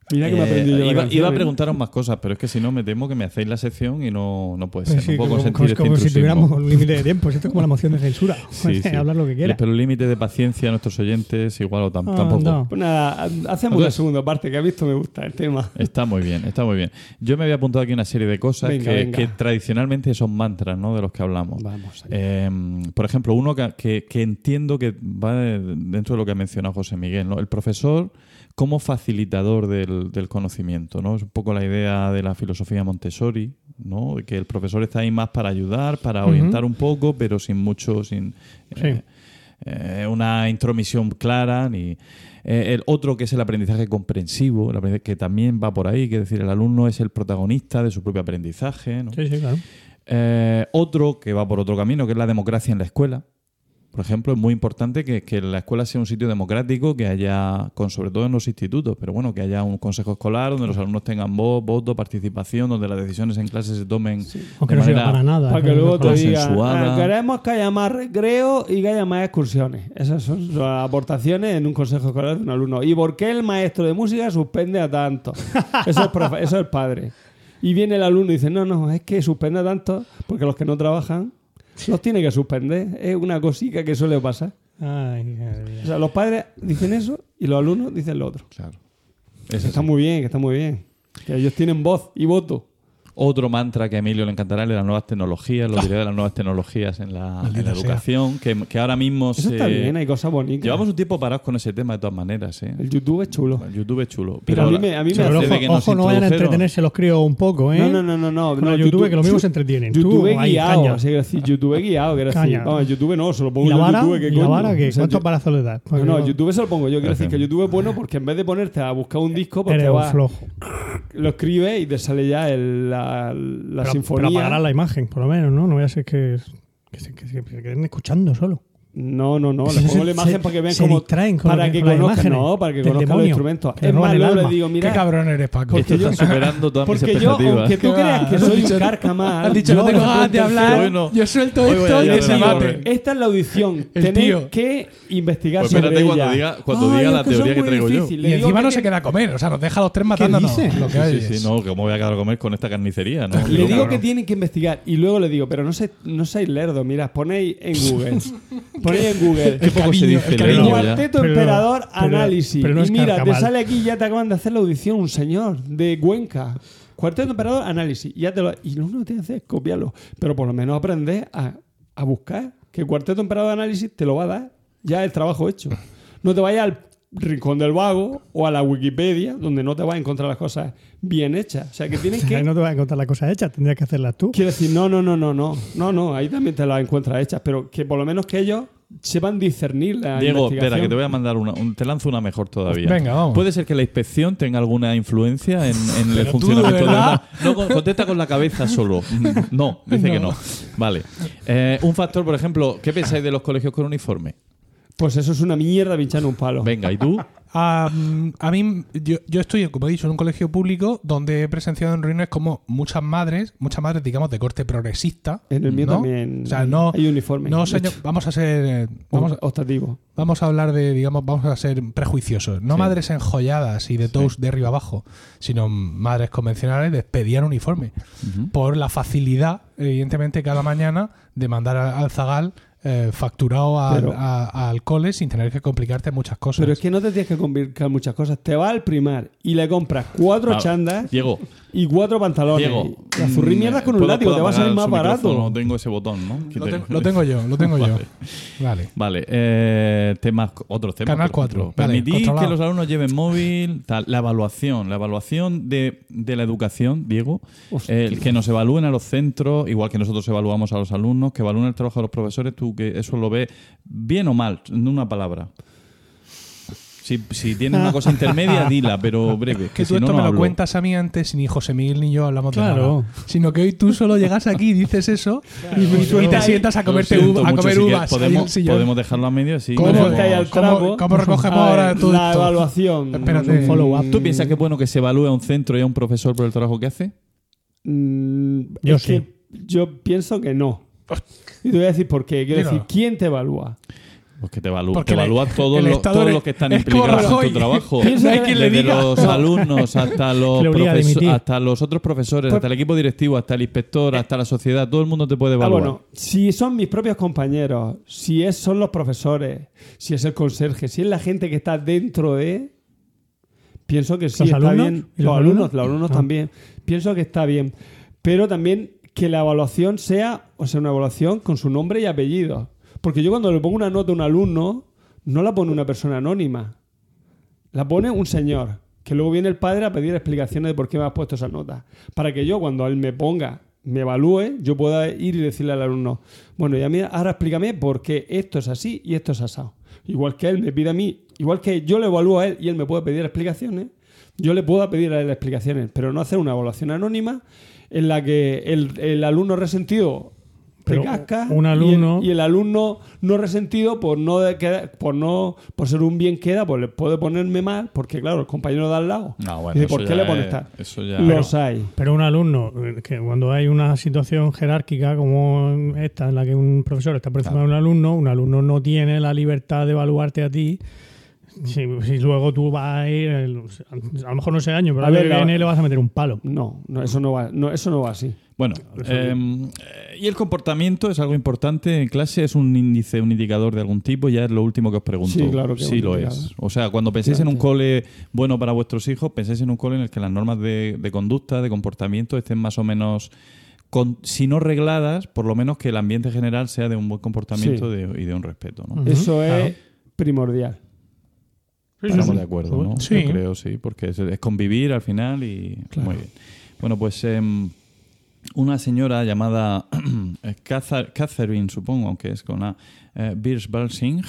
Mira que me eh, aprendí yo la iba, iba a ¿eh? preguntaros más cosas, pero es que si no me temo que me hacéis la sección y no, no puede ser. Pues sí, no puedo como, consentir como- este como si tuviéramos un límite de tiempo. Esto es como la moción de censura. Sí, sí. Hablar lo que quieras. Pero el límite de paciencia a nuestros oyentes igual o tam- Ah, tampoco. no. Pues nada, hacemos Entonces- segunda parte que ha visto me gusta el tema. Está muy bien, está muy bien. Yo me había apuntado aquí una serie de cosas Venga, que, venga. que tradicionalmente son mantras, ¿no? De los que hablamos. Vamos. Eh, por ejemplo, uno que, que- que entiendo que va de- dentro de lo que ha mencionado José Miguel, ¿no? El profesor como facilitador del, del conocimiento, ¿no? Es un poco la idea de la filosofía Montessori, ¿no? Que el profesor está ahí más para ayudar, para orientar un poco, pero sin mucho, sin eh, Sí. eh, una intromisión clara, ni eh, el otro que es el aprendizaje comprensivo, el aprendizaje que también va por ahí, que es decir, el alumno es el protagonista de su propio aprendizaje, ¿no? Sí, sí, claro. Otro que va por otro camino, que es la democracia en la escuela. Por ejemplo, es muy importante que, que la escuela sea un sitio democrático, que haya, con, sobre todo en los institutos, pero bueno, que haya un consejo escolar donde los alumnos tengan voz, voto, participación, donde las decisiones en clase se tomen Aunque de no sirva manera- para nada. Para que pero luego te digan. "Ah, queremos que haya más recreo y que haya más excursiones. Esas son las aportaciones en un consejo escolar de un alumno. ¿Y por qué el maestro de música suspende a tanto? Eso es, profe- eso es el padre. Y viene el alumno y dice, no, no, es que suspende a tanto porque los que no trabajan los tiene que suspender. Es una cosita que suele pasar. Ay. O sea, los padres dicen eso y los alumnos dicen lo otro. Claro. Que Es está muy bien, que está muy bien. Que ellos tienen voz y voto. Otro mantra que a Emilio le encantará es de las nuevas tecnologías, lo diré de las nuevas tecnologías en la, en la educación, que, que ahora mismo Eso se- está bien, hay cosas bonitas. Llevamos un tiempo parados con ese tema de todas maneras, ¿eh? El YouTube es chulo. El YouTube es chulo. Pero a mí me, a mí me Pero hace- ojo, que ojo, no vayan a entretenerse los críos un poco, ¿eh? No, no, no, no, no. Con no, el YouTube, que lo mismo se entretienen. YouTube Tú, guiado, caña. o sea, quiero decir, YouTube guiado, quiero decir. Vamos, YouTube no, se lo pongo ¿Y la vara? YouTube, ¿qué ¿Y la coño? vara qué? O sea, ¿Cuántos yo- barazos le das? No, no, YouTube se lo pongo yo. Quiero decir que YouTube es bueno porque en vez de ponerte a buscar un disco, pues Eres un flojo. lo escribes y te sale ya el- la, la Pero, sinfonía. pero apagarás la imagen, por lo menos, ¿no? No voy a ser que, que, que se- que se queden escuchando solo. No, no, no. Le se- pongo la imagen se- para que vean se cómo. distraen con para que- con conozcan, no, para que conozcan los instrumentos. Es más, roban el luego le alma. digo, Qué mira. cabrón eres, Paco. Esto está superando todas mis Porque yo, expectativas. aunque tú creas que soy un carcamal, Has dicho, no yo tengo ganas de hablar. Bueno. Yo suelto esto y que se mate. Esta es la audición. Tenéis tío. que investigar Pues sobre espérate cuando ella. diga- cuando diga la teoría que traigo yo. Y encima no se queda a comer, o sea, nos deja a los tres matándonos. dice? Lo que Sí, hay sí, no, que ¿cómo voy a quedar a comer con esta carnicería? Le Digo, que tienen que investigar y luego le digo, pero no sé, no seáis lerdos, mira, ponéis en Google. Ponéis en Google. Qué poco se dice cariño. Cuarteto Pero- Emperador pero- Análisis. pero no es y mira, te sale aquí, ya te acaban de hacer la audición un señor de Cuenca. Cuarteto Emperador Análisis. Y, ya te lo, y lo único que tienes que hacer es copiarlo. Pero por lo menos aprender a, a buscar. Que Cuarteto Emperador Análisis te lo va a dar ya el trabajo hecho. No te vayas al rincón del vago o a la Wikipedia, donde no te vas a encontrar las cosas bien hechas. O sea, que tienes Ahí que no te vas a encontrar la cosa hecha, tendrías que hacerlas tú. Quiero decir, no, no, no, no, no. No, no, ahí también te las encuentras hechas, pero que por lo menos que ellos sepan discernir la Diego, espera, que te voy a mandar una. un- te lanzo una mejor todavía. Venga, vamos. ¿Puede ser que la inspección tenga alguna influencia en, en el funcionamiento ¿de verdad? No, con- contesta con la cabeza solo. No, dice que no. Vale. Eh, un factor, por ejemplo, ¿qué pensáis de los colegios con uniforme? Pues eso es una mierda pinchar un palo. Venga, ¿y tú? Ah, mm, a mí, yo, yo estoy, como he dicho, en un colegio público donde he presenciado en reuniones como muchas madres, muchas madres, digamos, de corte progresista. En el mío ¿no? también O sea, no. hay uniforme. No, de señor, vamos a ser. eh, Vamos, a- Optativo. vamos a hablar de, digamos, vamos a ser prejuiciosos. No Sí. madres enjolladas y de toast de arriba abajo, sino madres convencionales despedían uniforme. Ujú. Por la facilidad, evidentemente, cada mañana de mandar al al zagal eh, facturado a- Pero- a- al cole sin tener que complicarte muchas cosas. Pero es que no te tienes que complicar muchas cosas. Te vas al primar y le compras cuatro Ah, chandas Diego, y cuatro pantalones. Diego. La zurrí mierdas con un ¿puedo- látigo. Te va a salir más barato. micrófono? tengo ese botón, ¿no? lo, te- lo tengo yo, lo tengo yo. Vale. Vale. Eh, temas, otros temas. Canal por ejemplo. 4, vale, Permitir que los alumnos lleven móvil, tal. La evaluación, la evaluación de, de la educación, Diego. Hostia. eh, el que nos evalúen a los centros, igual que nosotros evaluamos a los alumnos, que evalúen el trabajo de los profesores, tú que eso lo ves bien o mal, en una palabra. Si, si tienes una cosa intermedia, dila, pero breve. Que Que tú si esto no me lo hablo. cuentas a mí antes ni José Miguel ni yo hablamos Claro. de nada. Sino que hoy tú solo llegas aquí y dices eso y, y te sientas a Lo comerte siento uva- a mucho, comer si quieres, uvas. ahí en el Podemos, sillón. podemos dejarlo a medio así. ¿Cómo? como- Ponte ahí al ¿Cómo- trapo. cómo recogemos A ver, ahora todo La esto? evaluación. Espérate. Un follow-up. ¿Tú piensas que es bueno que se evalúe a un centro y a un profesor por el trabajo que hace? Mm, Yo es sí. que yo pienso que no. Y te voy a decir por qué. Quiero Dilo. decir, ¿quién te evalúa? Pues que te evalúa, Porque te la- evalúa todos el los, Estado todos los que están es como implicados en Rajoy. tu trabajo. Pienso No hay que- quien le Desde diga. los alumnos hasta los, Que le obliga a profeso- dimitir. hasta los otros profesores, Pues- hasta el equipo directivo, hasta el inspector, hasta la sociedad, todo el mundo te puede Ah, evaluar. bueno, si son mis propios compañeros, si es, son los profesores, si es el conserje, si es la gente que está dentro de. Pienso que sí ¿Los está alumnos? bien. ¿Y Los, los alumnos, alumnos? los alumnos Ah. también. Pienso que está bien. Pero también que la evaluación sea, o sea, una evaluación con su nombre y apellido. Porque yo cuando le pongo una nota a un alumno, no la pone una persona anónima. La pone un señor, que luego viene el padre a pedir explicaciones de por qué me has puesto esa nota. Para que yo, cuando él me ponga, me evalúe, yo pueda ir y decirle al alumno, bueno, ya mira, ahora explícame por qué esto es así y esto es asado. Igual que él me pide a mí, igual que yo le evalúo a él y él me puede pedir explicaciones, yo le puedo pedir a él explicaciones, pero no hacer una evaluación anónima en la que el, el alumno resentido Pero casca un y el- alumno- y el, alumno no resentido por no de queda- por no por ser un bien queda pues le puede ponerme mal porque claro el compañero de al lado No, bueno, dice eso por qué le pones es- tal eso ya- los hay Pero un alumno, eh, que cuando hay una situación jerárquica como esta, en la que un profesor está por encima de un alumno, un alumno no tiene la libertad de evaluarte a ti. Si, si luego tú vas a ir, el- a lo mejor no ese año, pero A al ver, la- le vas a meter un palo. no no eso no va no eso no va así Bueno, eh, eh, y el comportamiento es algo importante en clase, es un índice, un indicador de algún tipo, ya es lo último que os pregunto. Sí, claro que Sí lo es. O sea, cuando penséis en un sí. cole bueno para vuestros hijos, penséis en un cole en el que las normas de, de conducta, de comportamiento estén más o menos, con, si no regladas, por lo menos que el ambiente general sea de un buen comportamiento Sí. de- y de un respeto. ¿no? Eso es claro. primordial Estamos de acuerdo, ¿no? Sí. Yo creo, sí, porque es, es convivir al final y Claro. muy bien. Bueno, pues em, una señora llamada eh, Cather- Catherine, supongo, aunque es con la eh, Birch-Balsing,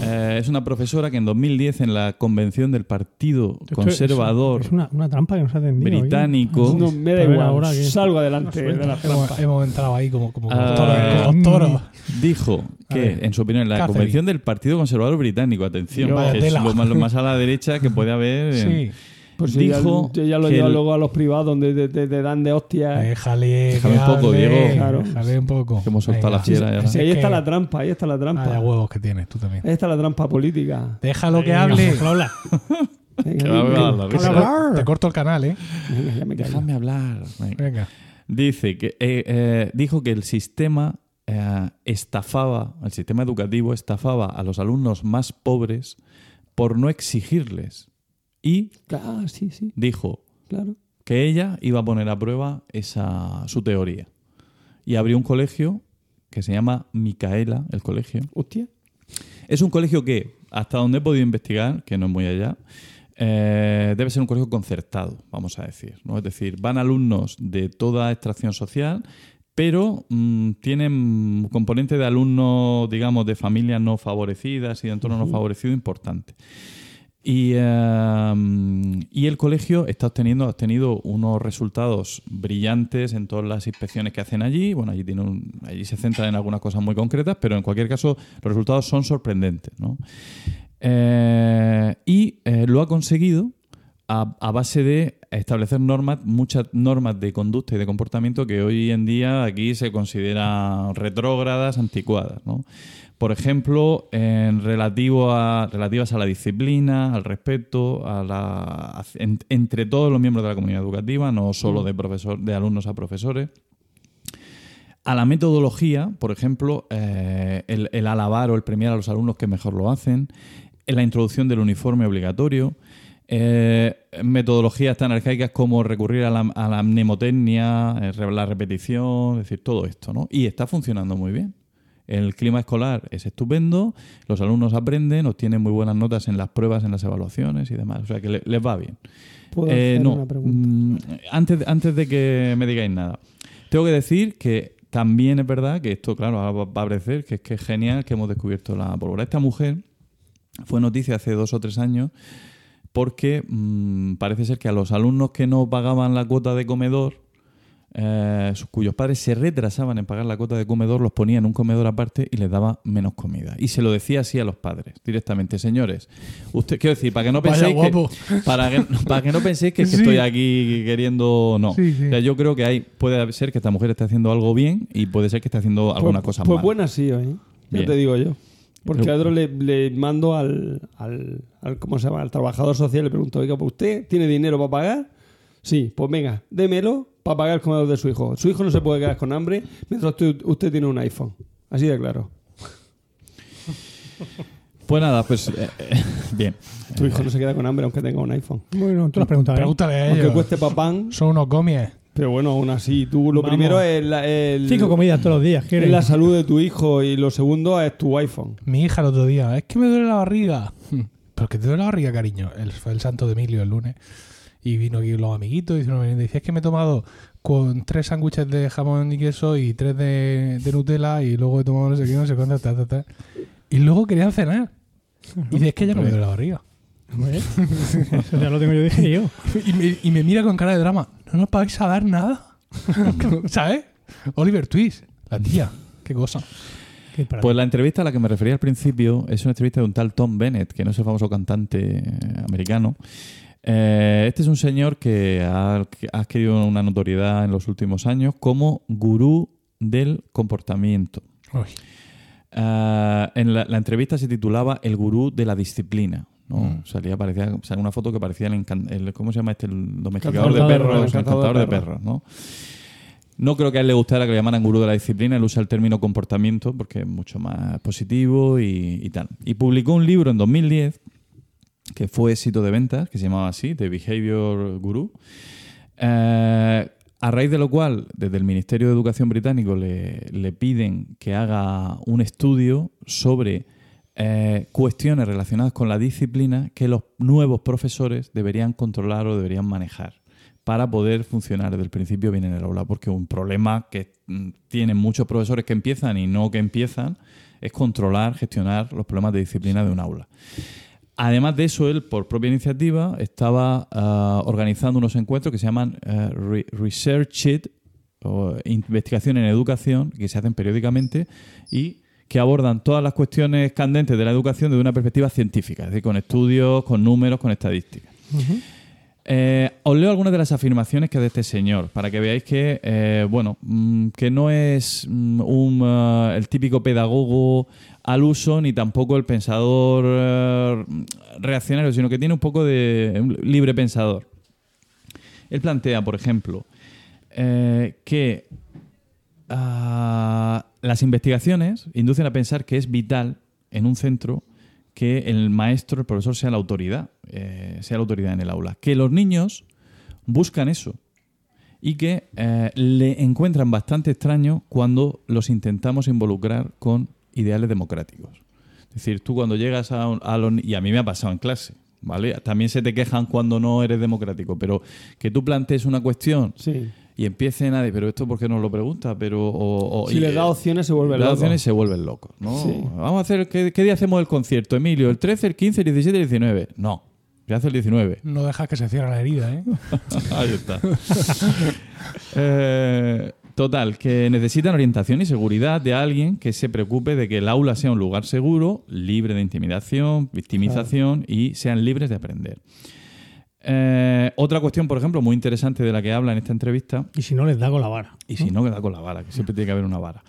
eh, es una profesora que en 2010 en la convención del Partido Esto Conservador Es, una, una trampa que nos ha tendido. británico No, me da igual. ahora que- Salgo adelante de la trampa. Hemos, entrado ahí como, como, como Ah, toros, como mm. toros. dijo que, ver, en su opinión, en la Catherine. convención del Partido Conservador Británico, atención, Yo- que es lo más, lo más a la derecha que puede haber. en- Sí. Pues dijo ya, yo ya lo el- luego a los privados donde te, te- te dan de hostia. Déjale, Déjame que un poco, Diego. Claro. Déjale un poco. Que hemos soltado la fiera ahí Es está la trampa, ahí está la trampa. Vaya huevos que tienes tú también. Ahí está la trampa política. Déjalo que hable. déjalo hablar. Te corto el canal, ¿eh? venga, ya me callo. Déjame hablar. Venga. Venga. Dice que eh, eh, dijo que el sistema eh, estafaba, el sistema educativo estafaba a los alumnos más pobres por no exigirles. Y Ah, sí, sí, dijo claro. que ella iba a poner a prueba esa, su teoría. Y abrió un colegio que se llama Micaela, el colegio. Hostia. Es un colegio que, hasta donde he podido investigar, que no es muy allá, eh, debe ser un colegio concertado, vamos a decir. ¿no? Es decir, van alumnos de toda extracción social, pero mm, tienen componente de alumnos, digamos, de familias no favorecidas y de entorno no favorecido importante. Y, eh, y el colegio está obteniendo, ha obtenido unos resultados brillantes en todas las inspecciones que hacen allí. Bueno, allí, tiene un- allí se centran en algunas cosas muy concretas, pero en cualquier caso los resultados son sorprendentes. ¿no? Eh, y eh, lo ha conseguido a, a base de establecer normas, muchas normas de conducta y de comportamiento que hoy en día aquí se consideran retrógradas, anticuadas. ¿no? Por ejemplo, en relativo a, relativas a la disciplina, al respeto, a la, a- en- entre todos los miembros de la comunidad educativa, no solo de, profesor, de alumnos a profesores. A la metodología, por ejemplo, eh, el, el alabar o el premiar a los alumnos que mejor lo hacen, en la introducción del uniforme obligatorio, eh, metodologías tan arcaicas como recurrir a la, a la mnemotecnia, eh, la repetición, es decir, todo esto, ¿no? Y está funcionando muy bien. El clima escolar es estupendo, los alumnos aprenden, obtienen muy buenas notas en las pruebas, en las evaluaciones y demás, o sea que le- les va bien. ¿Puedo Eh, hacer no, una pregunta? mm, antes, de- antes de que me digáis nada, tengo que decir que también es verdad que esto, claro, va a parecer que es que es genial que hemos descubierto la pólvora. Esta mujer fue noticia hace dos o tres años porque mm, parece ser que a los alumnos que no pagaban la cuota de comedor, eh, sus- cuyos padres se retrasaban en pagar la cuota de comedor, los ponía en un comedor aparte y les daba menos comida. Y se lo decía así a los padres, directamente, señores. Usted, quiero decir, para que no penséis que, para que, para que no penséis que, estoy aquí queriendo no. Sí, sí. O sea, yo creo que hay puede ser que esta mujer esté haciendo algo bien y puede ser que esté haciendo alguna pues, cosa Pues mal. buena sí, ¿eh? Ya Bien. te digo yo. Porque a otro le, le mando al, al, al- ¿cómo se llama? Al trabajador social, le pregunto, oiga, ¿pues ¿usted tiene dinero para pagar? Sí, pues venga, démelo para pagar el comedor de su hijo. Su hijo no se puede quedar con hambre mientras usted, usted tiene un iPhone. Así de claro. Pues nada, pues eh, eh, bien. Tu hijo no se queda con hambre aunque tenga un iPhone. Bueno, tú lo has preguntado. ¿eh? Pregúntale a Aunque ellos. cueste papán. Son unos gomies. Pero bueno, aún así, tú lo Vamos. primero es la, el- Cinco comidas todos los días. es la salud de tu hijo y lo segundo es tu iPhone. Mi hija el otro día, es que me duele la barriga. ¿Pero que te duele la barriga, cariño? El, fue el santo de Emilio el lunes. Y vino aquí los amiguitos y. Y dice, es que me he tomado con tres sándwiches de jamón y queso y tres de, de Nutella y luego he tomado no sé qué, no sé cuánto, ta, ta, ta. Y luego querían cenar. Y dice, es que ya no me duele la barriga. Eso ya lo tengo yo dije yo. Y me, y me mira con cara de drama. ¿No nos vais a dar nada? ¿Sabes? Oliver Twist, la tía. Qué cosa. Qué. Pues la entrevista a la que me refería al principio es una entrevista de un tal Tom Bennett, que no es el famoso cantante americano. Eh, este es un señor que ha, que ha adquirido una notoriedad en los últimos años como gurú del comportamiento. Uy. Eh, en la, la entrevista se titulaba El gurú de la disciplina. ¿no? Mm. Salía, parecía, salía una foto que parecía el, ¿cómo se llama este? El domesticador de perros, el encantador de encantador de perros, ¿no? No creo que a él le gustara que le llamaran gurú de la disciplina, él usa el término comportamiento porque es mucho más positivo y, y tal. Y publicó un libro en 2010 que fue éxito de ventas, que se llamaba así, The Behavior Guru. Eh, a raíz de lo cual, desde el Ministerio de Educación británico le, le piden que haga un estudio sobre eh, cuestiones relacionadas con la disciplina que los nuevos profesores deberían controlar o deberían manejar para poder funcionar desde el principio bien en el aula, porque un problema que mm, tienen muchos profesores que empiezan y no que empiezan es controlar, gestionar los problemas de disciplina de un aula. Además de eso, él, por propia iniciativa, estaba ah, organizando unos encuentros que se llaman eh, Re- Research It, o investigación en educación, que se hacen periódicamente y que abordan todas las cuestiones candentes de la educación desde una perspectiva científica, es decir, con estudios, con números, con estadísticas. Eh, os leo algunas de las afirmaciones que de este señor, para que veáis que, eh, bueno, mm, que no es mm, un, eh, el típico pedagogo al uso, ni tampoco el pensador eh, reaccionario, sino que tiene un poco de libre pensador. Él plantea, por ejemplo, eh, que ah, las investigaciones inducen a pensar que es vital en un centro que el maestro, el profesor, sea la autoridad, eh, sea la autoridad en el aula. Que los niños buscan eso y que le encuentran bastante extraño cuando los intentamos involucrar con ideales democráticos. Es decir, tú cuando llegas a, a los... Y a mí me ha pasado en clase, ¿vale? También se te quejan cuando no eres democrático, pero que tú plantees una cuestión Sí. y empiecen a decir, pero esto por qué no lo pregunta, pero o, o- Si y, le da eh, opciones se vuelve le da loco. opciones y se vuelven locos, ¿no? Sí. Vamos a hacer ¿qué, qué día hacemos el concierto, Emilio, el 13, el 15, el 17, el 19. No, se hace el 19. No dejas que se cierre la herida, ¿eh? Ahí está. Eh, total, que necesitan orientación y seguridad de alguien que se preocupe de que el aula sea un lugar seguro, libre de intimidación, victimización y sean libres de aprender. Eh, otra cuestión, por ejemplo, muy interesante de la que habla en esta entrevista, Y si no, les da con la vara. y si no, queda con la vara, que siempre tiene que haber una vara.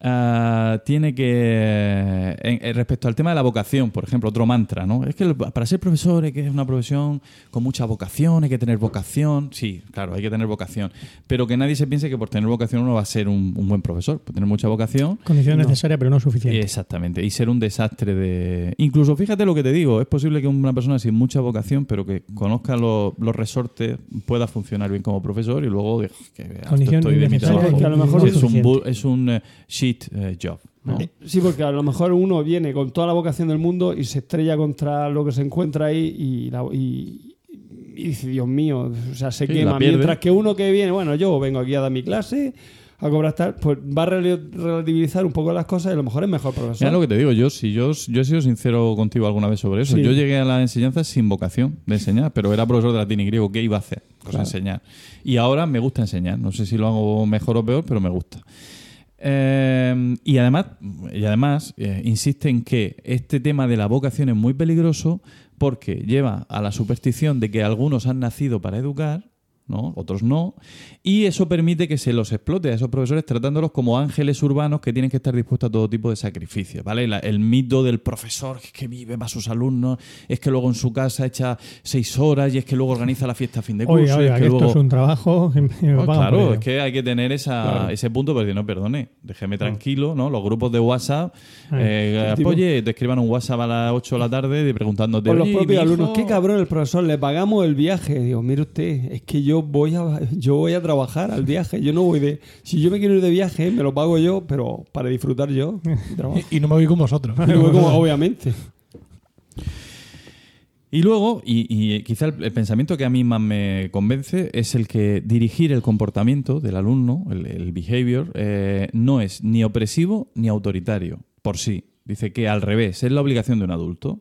Ah, tiene que. en- en respecto al tema de la vocación, por ejemplo, otro mantra, ¿no? Es que el- para ser profesor hay que es una profesión con mucha vocación, hay que tener vocación. Sí, claro, hay que tener vocación. Pero que nadie se piense que por tener vocación uno va a ser un, un buen profesor. Por tener mucha vocación. Condición necesaria, pero no suficiente. Exactamente. Y ser un desastre de. Incluso, fíjate lo que te digo, es posible que una persona sin mucha vocación, pero que conozca los, los resortes, pueda funcionar bien como profesor y luego que Condición estoy de mi innecesaria, trabajo. que a lo mejor Sí, es es, un, es eh, shit eh, job. ¿no? Sí, porque a lo mejor uno viene con toda la vocación del mundo y se estrella contra lo que se encuentra ahí y, la- y- y dice, Dios mío, o sea, se Sí, quema. Mientras que uno que viene, bueno, yo vengo aquí a dar mi clase, a cobrar tal, pues va a rel- relativizar un poco las cosas y a lo mejor es mejor profesor. Mira lo que te digo, yo si yo, yo he sido sincero contigo alguna vez sobre eso. Sí. Yo llegué a la enseñanza sin vocación de enseñar, pero era profesor de latín y griego. ¿Qué iba a hacer? Pues Claro. enseñar. Y ahora me gusta enseñar. No sé si lo hago mejor o peor, pero me gusta. Eh, y además, y además eh, insiste en que este tema de la vocación es muy peligroso porque lleva a la superstición de que algunos han nacido para educar, ¿no? otros no, y eso permite que se los explote a esos profesores tratándolos como ángeles urbanos que tienen que estar dispuestos a todo tipo de sacrificios. ¿vale? La- el mito del profesor que, que vive para sus alumnos, es que luego en su casa echa seis horas y es que luego organiza la fiesta a fin de curso. Oiga, oiga, es que que esto luego- es un trabajo. pues por claro, es que hay que tener esa, Claro. ese punto decir, no, perdone, déjeme tranquilo, ¿no? Los grupos de WhatsApp, eh, tipo- oye, te escriban un WhatsApp a las 8 de la tarde y preguntándote, Por los "Oye, propios alumnos, hijo-". qué cabrón el profesor, le pagamos el viaje. Digo, mire usted, es que yo voy a yo voy a trabajar al viaje, yo no voy de si yo me quiero ir de viaje, me lo pago yo, pero para disfrutar yo. Y, y no me voy con vosotros. Y no voy como, obviamente. Y luego, y, y quizá el, el pensamiento que a mí más me convence es el que dirigir el comportamiento del alumno, el, el behavior, eh, no es ni opresivo ni autoritario por sí. Dice que al revés, es la obligación de un adulto.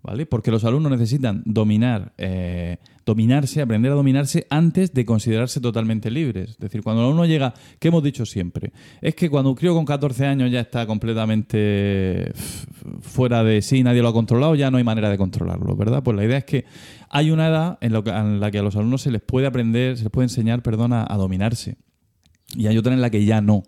¿Vale? Porque los alumnos necesitan dominar, eh, dominarse, aprender a dominarse antes de considerarse totalmente libres. Es decir, cuando el alumno llega, ¿qué hemos dicho siempre? Es que cuando un crío con 14 años ya está completamente fuera de sí, nadie lo ha controlado, ya no hay manera de controlarlo, ¿verdad? Pues la idea es que hay una edad en, que- en la que a los alumnos se les puede aprender, se les puede enseñar, perdón, a, a dominarse. Y hay otra en la que ya no.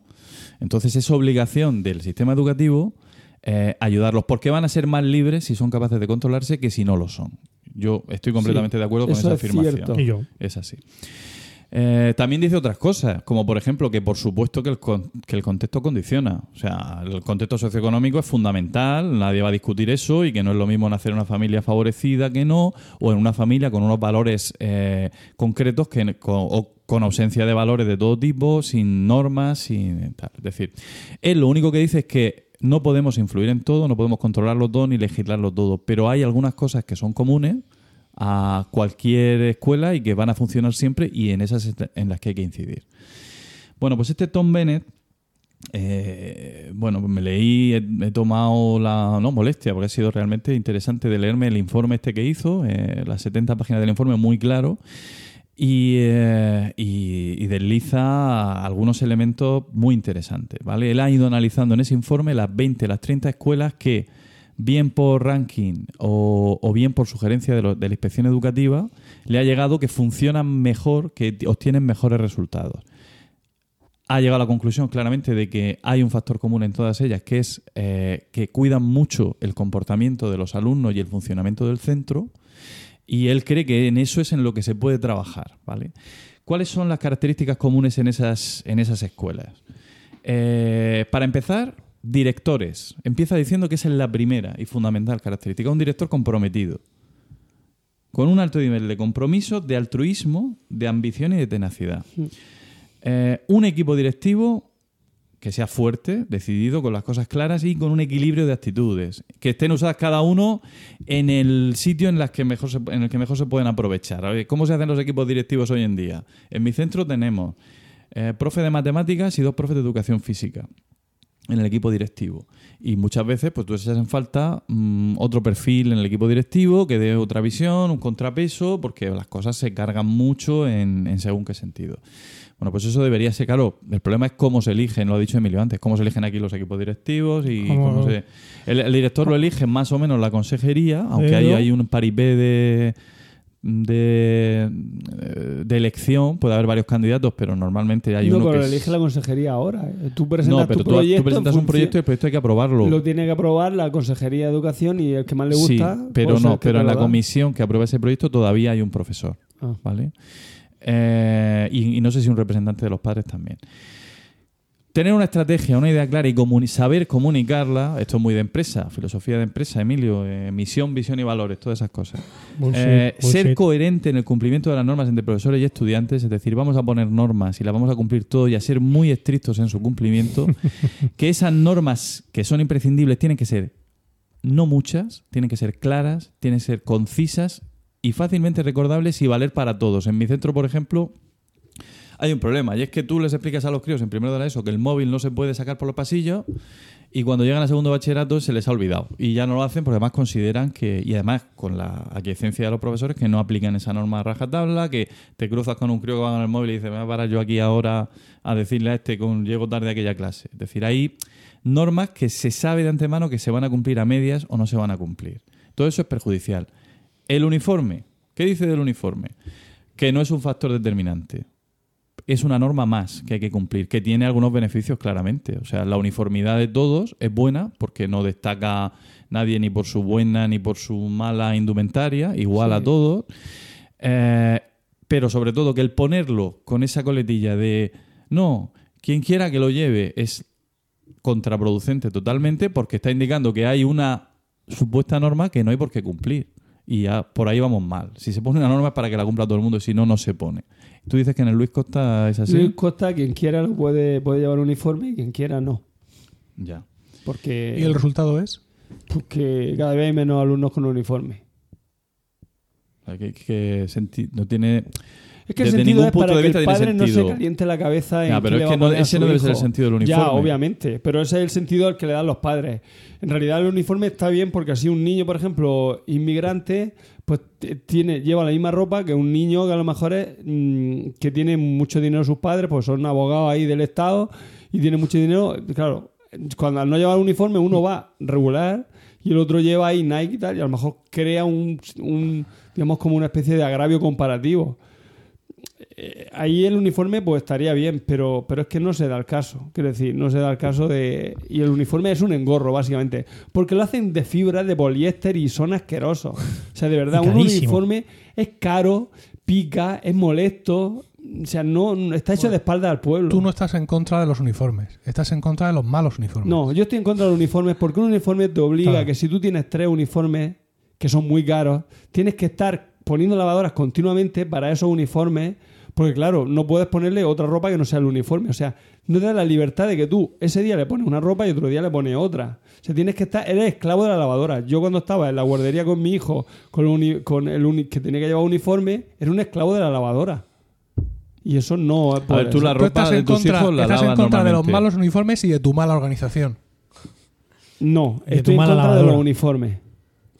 Entonces es obligación del sistema educativo eh, ayudarlos, porque van a ser más libres si son capaces de controlarse que si no lo son. Yo estoy completamente de acuerdo con esa es afirmación. cierto. Y yo. Es así. Eh, también dice otras cosas, como por ejemplo que por supuesto que el, con- que el contexto condiciona. O sea, el contexto socioeconómico es fundamental, nadie va a discutir eso y que no es lo mismo nacer en una familia favorecida que no, o en una familia con unos valores eh, concretos que, con, o con ausencia de valores de todo tipo, sin normas, sin tal. Es decir, él lo único que dice es que no podemos influir en todo, no podemos controlarlo todo ni legislarlo todo, pero hay algunas cosas que son comunes a cualquier escuela y que van a funcionar siempre y en esas en las que hay que incidir. Bueno, pues este Tom Bennett, eh, bueno, me leí, he, tomado la no, molestia, porque ha sido realmente interesante de leerme el informe este que hizo, eh, las 70 páginas del informe, muy claro. Eh, y, desliza algunos elementos muy interesantes. ¿vale? Él ha ido analizando en ese informe las 20, las 30 escuelas que, bien por ranking o, bien por sugerencia de, de, la inspección educativa, le ha llegado que funcionan mejor, que obtienen mejores resultados. Ha llegado a la conclusión claramente de que hay un factor común en todas ellas, que es eh, que cuidan mucho el comportamiento de los alumnos y el funcionamiento del centro y él cree que en eso es en lo que se puede trabajar. ¿vale? ¿Cuáles son las características comunes en esas, en esas escuelas? Eh, para empezar, directores. Empieza diciendo que esa es la primera y fundamental característica. Un director comprometido. Con un alto nivel de compromiso, de altruismo, de ambición y de tenacidad. Hmm. Eh, un equipo directivo que sea fuerte, decidido, con las cosas claras y con un equilibrio de actitudes, que estén usadas cada uno en el sitio en, las que mejor en el que mejor se pueden aprovechar. ¿Cómo se hacen los equipos directivos hoy en día? En mi centro tenemos eh, profe de matemáticas y dos profes de educación física en el equipo directivo. Y muchas veces, pues tú echas en falta mm, otro perfil en el equipo directivo que dé otra visión, un contrapeso, porque las cosas se cargan mucho en, en según qué sentido. Bueno, pues eso debería ser claro. El problema es cómo se eligen, lo ha dicho Emilio antes, cómo se eligen aquí los equipos directivos y cómo, se... El, director lo elige más o menos la consejería, aunque hay, hay un paripé de, de, de, elección, puede haber varios candidatos, pero normalmente hay uno pero que lo elige la consejería ahora. Tú presentas no, pero tu proyecto, tú presentas un proyecto y el proyecto hay que aprobarlo. Lo tiene que aprobar la Consejería de Educación y el que más le gusta... Sí, pero no, pero en la comisión que aprueba ese proyecto todavía hay un profesor, ah. ¿vale? Eh, y, no sé si un representante de los padres también. Tener una estrategia, una idea clara y saber comunicarla, esto es muy de empresa, filosofía de empresa, Emilio, eh, misión, visión y valores, todas esas cosas. Eh, ser coherente en el cumplimiento de las normas entre profesores y estudiantes, es decir, vamos a poner normas y las vamos a cumplir todo y a ser muy estrictos en su cumplimiento, que esas normas que son imprescindibles tienen que ser no muchas, tienen que ser claras, tienen que ser concisas y fácilmente recordables y valer para todos. En mi centro, por ejemplo, hay un problema y es que tú les explicas a los críos en primero de la ESO que el móvil no se puede sacar por los pasillos y cuando llegan a segundo bachillerato se les ha olvidado. Y ya no lo hacen porque además consideran que y además con la aquiescencia de los profesores que no aplican esa norma a rajatabla que te cruzas con un crío que va con el móvil y dice me voy a parar yo aquí ahora a decirle a este que llego tarde a aquella clase es decir hay normas que se sabe de antemano que se van a cumplir a medias o no se van a cumplir. Todo eso es perjudicial el uniforme. ¿Qué dice del uniforme? Que no es un factor determinante. Es una norma más que hay que cumplir, que tiene algunos beneficios claramente. O sea, la uniformidad de todos es buena porque no destaca nadie ni por su buena ni por su mala indumentaria, igual a todos. Eh, pero sobre todo que el ponerlo con esa coletilla de no, quien quiera que lo lleve es contraproducente totalmente porque está indicando que hay una supuesta norma que no hay por qué cumplir y ya por ahí vamos mal. Si se pone una norma es para que la cumpla todo el mundo, si no, no se pone. Tú dices que en el Luis Costa es así. Luis Costa, quien quiera lo puede, puede llevar uniforme y quien quiera no. Ya. Porque, ¿Y el resultado es? Porque cada vez hay menos alumnos con uniforme. Que, no tiene es que el sentido es para que el padre no se caliente la cabeza en pero es que ese no debe ser el sentido del uniforme. Ya, obviamente, pero ese es el sentido al que le dan los padres. En realidad el uniforme está bien porque así un niño, por ejemplo, inmigrante, pues tiene lleva la misma ropa que un niño que a lo mejor es mm, que tiene mucho dinero sus padres, pues son abogados ahí del Estado y tiene mucho dinero. Claro, cuando al no llevar uniforme uno va regular y el otro lleva ahí Nike y tal, y a lo mejor crea un, un digamos, como una especie de agravio comparativo. Eh, ahí el uniforme pues estaría bien, pero, pero es que no se da el caso. Quiero decir, no se da el caso de... Y el uniforme es un engorro, básicamente. Porque lo hacen de fibra, de poliéster y son asquerosos. O sea, de verdad, un uniforme es caro, pica, es molesto. O sea, no está hecho de espalda al pueblo. Tú no estás en contra de los uniformes, estás en contra de los malos uniformes. No, yo estoy en contra de los uniformes porque un uniforme te obliga a que si tú tienes tres uniformes que son muy caros, tienes que estar poniendo lavadoras continuamente para esos uniformes Porque claro, no puedes ponerle otra ropa que no sea el uniforme. O sea, no te da la libertad de que tú ese día le pones una ropa y otro día le pones otra. O sea, tienes que estar, eres esclavo de la lavadora. Yo cuando estaba en la guardería con mi hijo, con el, uni- con el uni- que tenía que llevar uniforme, era un esclavo de la lavadora. Y eso no A puede ver, tú la Tú ropa estás de en tus contra, hijos la estás en contra de los malos uniformes y de tu mala organización. No, estoy en mala contra de los uniformes.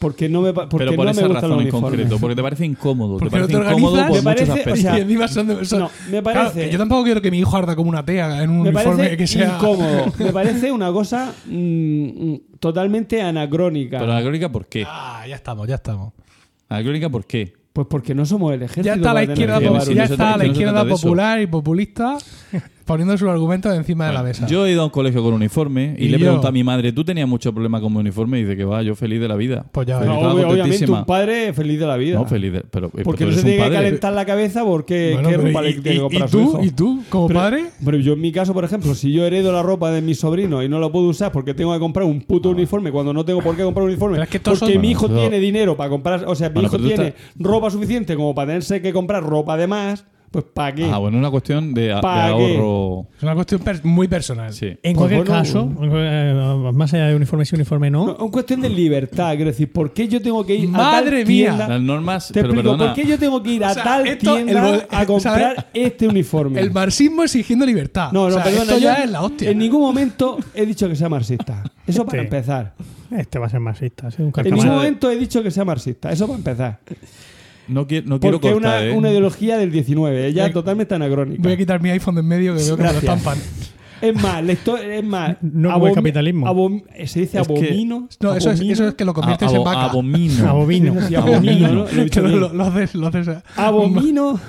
Porque no me, porque Pero por no esa me razón en concreto, porque te parece incómodo. Porque te no parece te incómodo organizas. por Me muchos parece- o aspectos. sea, y encima son de- son- no, me Claro, parece- que yo tampoco quiero que mi hijo arda como una tea en un Me uniforme que sea. incómodo. Me parece una cosa mm, totalmente anacrónica. Pero anacrónica, ¿por qué? Ah, ya estamos, ya estamos. Anacrónica, ¿por qué? Pues porque no somos el ejército. Ya está la izquierda, ya está la izquierda popular y populista poniendo sus argumentos encima de la mesa. Yo he ido a un colegio con uniforme y, Y le he yo- preguntado a mi madre, ¿tú tenías mucho problema con mi uniforme? Y dice que va, yo feliz de la vida. Pues ya Feliz. No, obviamente un padre feliz de la vida. No, feliz de, pero, pero porque tú no se un tiene que calentar la cabeza porque Bueno, qué pero ropa y- le tiene que comprar y a su tú, hijo. ¿Y tú, como Pero- padre? Pero yo en mi caso, por ejemplo, si yo heredo la ropa de mi sobrino y no lo puedo usar porque tengo que comprar un puto uniforme cuando no tengo por qué comprar un uniforme, es que porque son- mi hijo Bueno, tiene dinero para comprar, o sea, mi Bueno, hijo tú tiene ropa suficiente como para tenerse que comprar ropa de más, pues ¿para qué? Ah, bueno, una cuestión de, ahorro. Es una cuestión per- muy personal. Sí. En Pues cualquier bueno, caso, eh, más allá de uniforme sí, uniforme no, No, es cuestión de libertad, quiero decir, ¿por qué yo tengo que ir a Madre tal mía. tienda? Las normas, Te pero explico, perdona, ¿por qué yo tengo que ir a O sea, tal esto, tienda a comprar ¿sabes? este uniforme? El marxismo exigiendo libertad. no, no, O sea, perdona, esto yo ya es la hostia. En ningún momento he dicho que sea marxista. Eso para Este- empezar. este va a ser marxista. Es un En ningún momento he dicho que sea marxista. Eso para empezar. No, qui- no quiero Porque es cortar, una, ¿eh? una ideología del 19, ya Voy a- totalmente anacrónica. Voy a quitar mi iPhone de en medio que veo que me lo Gracias. estampan. Es más, la histo- es más. No como el capitalismo. abom- se dice Es que- abomino. No, eso es, eso es que lo conviertes Abo- en vaca. Abomino. Abomino. Sí, abomino, ¿no? Lo haces, lo haces. Abomino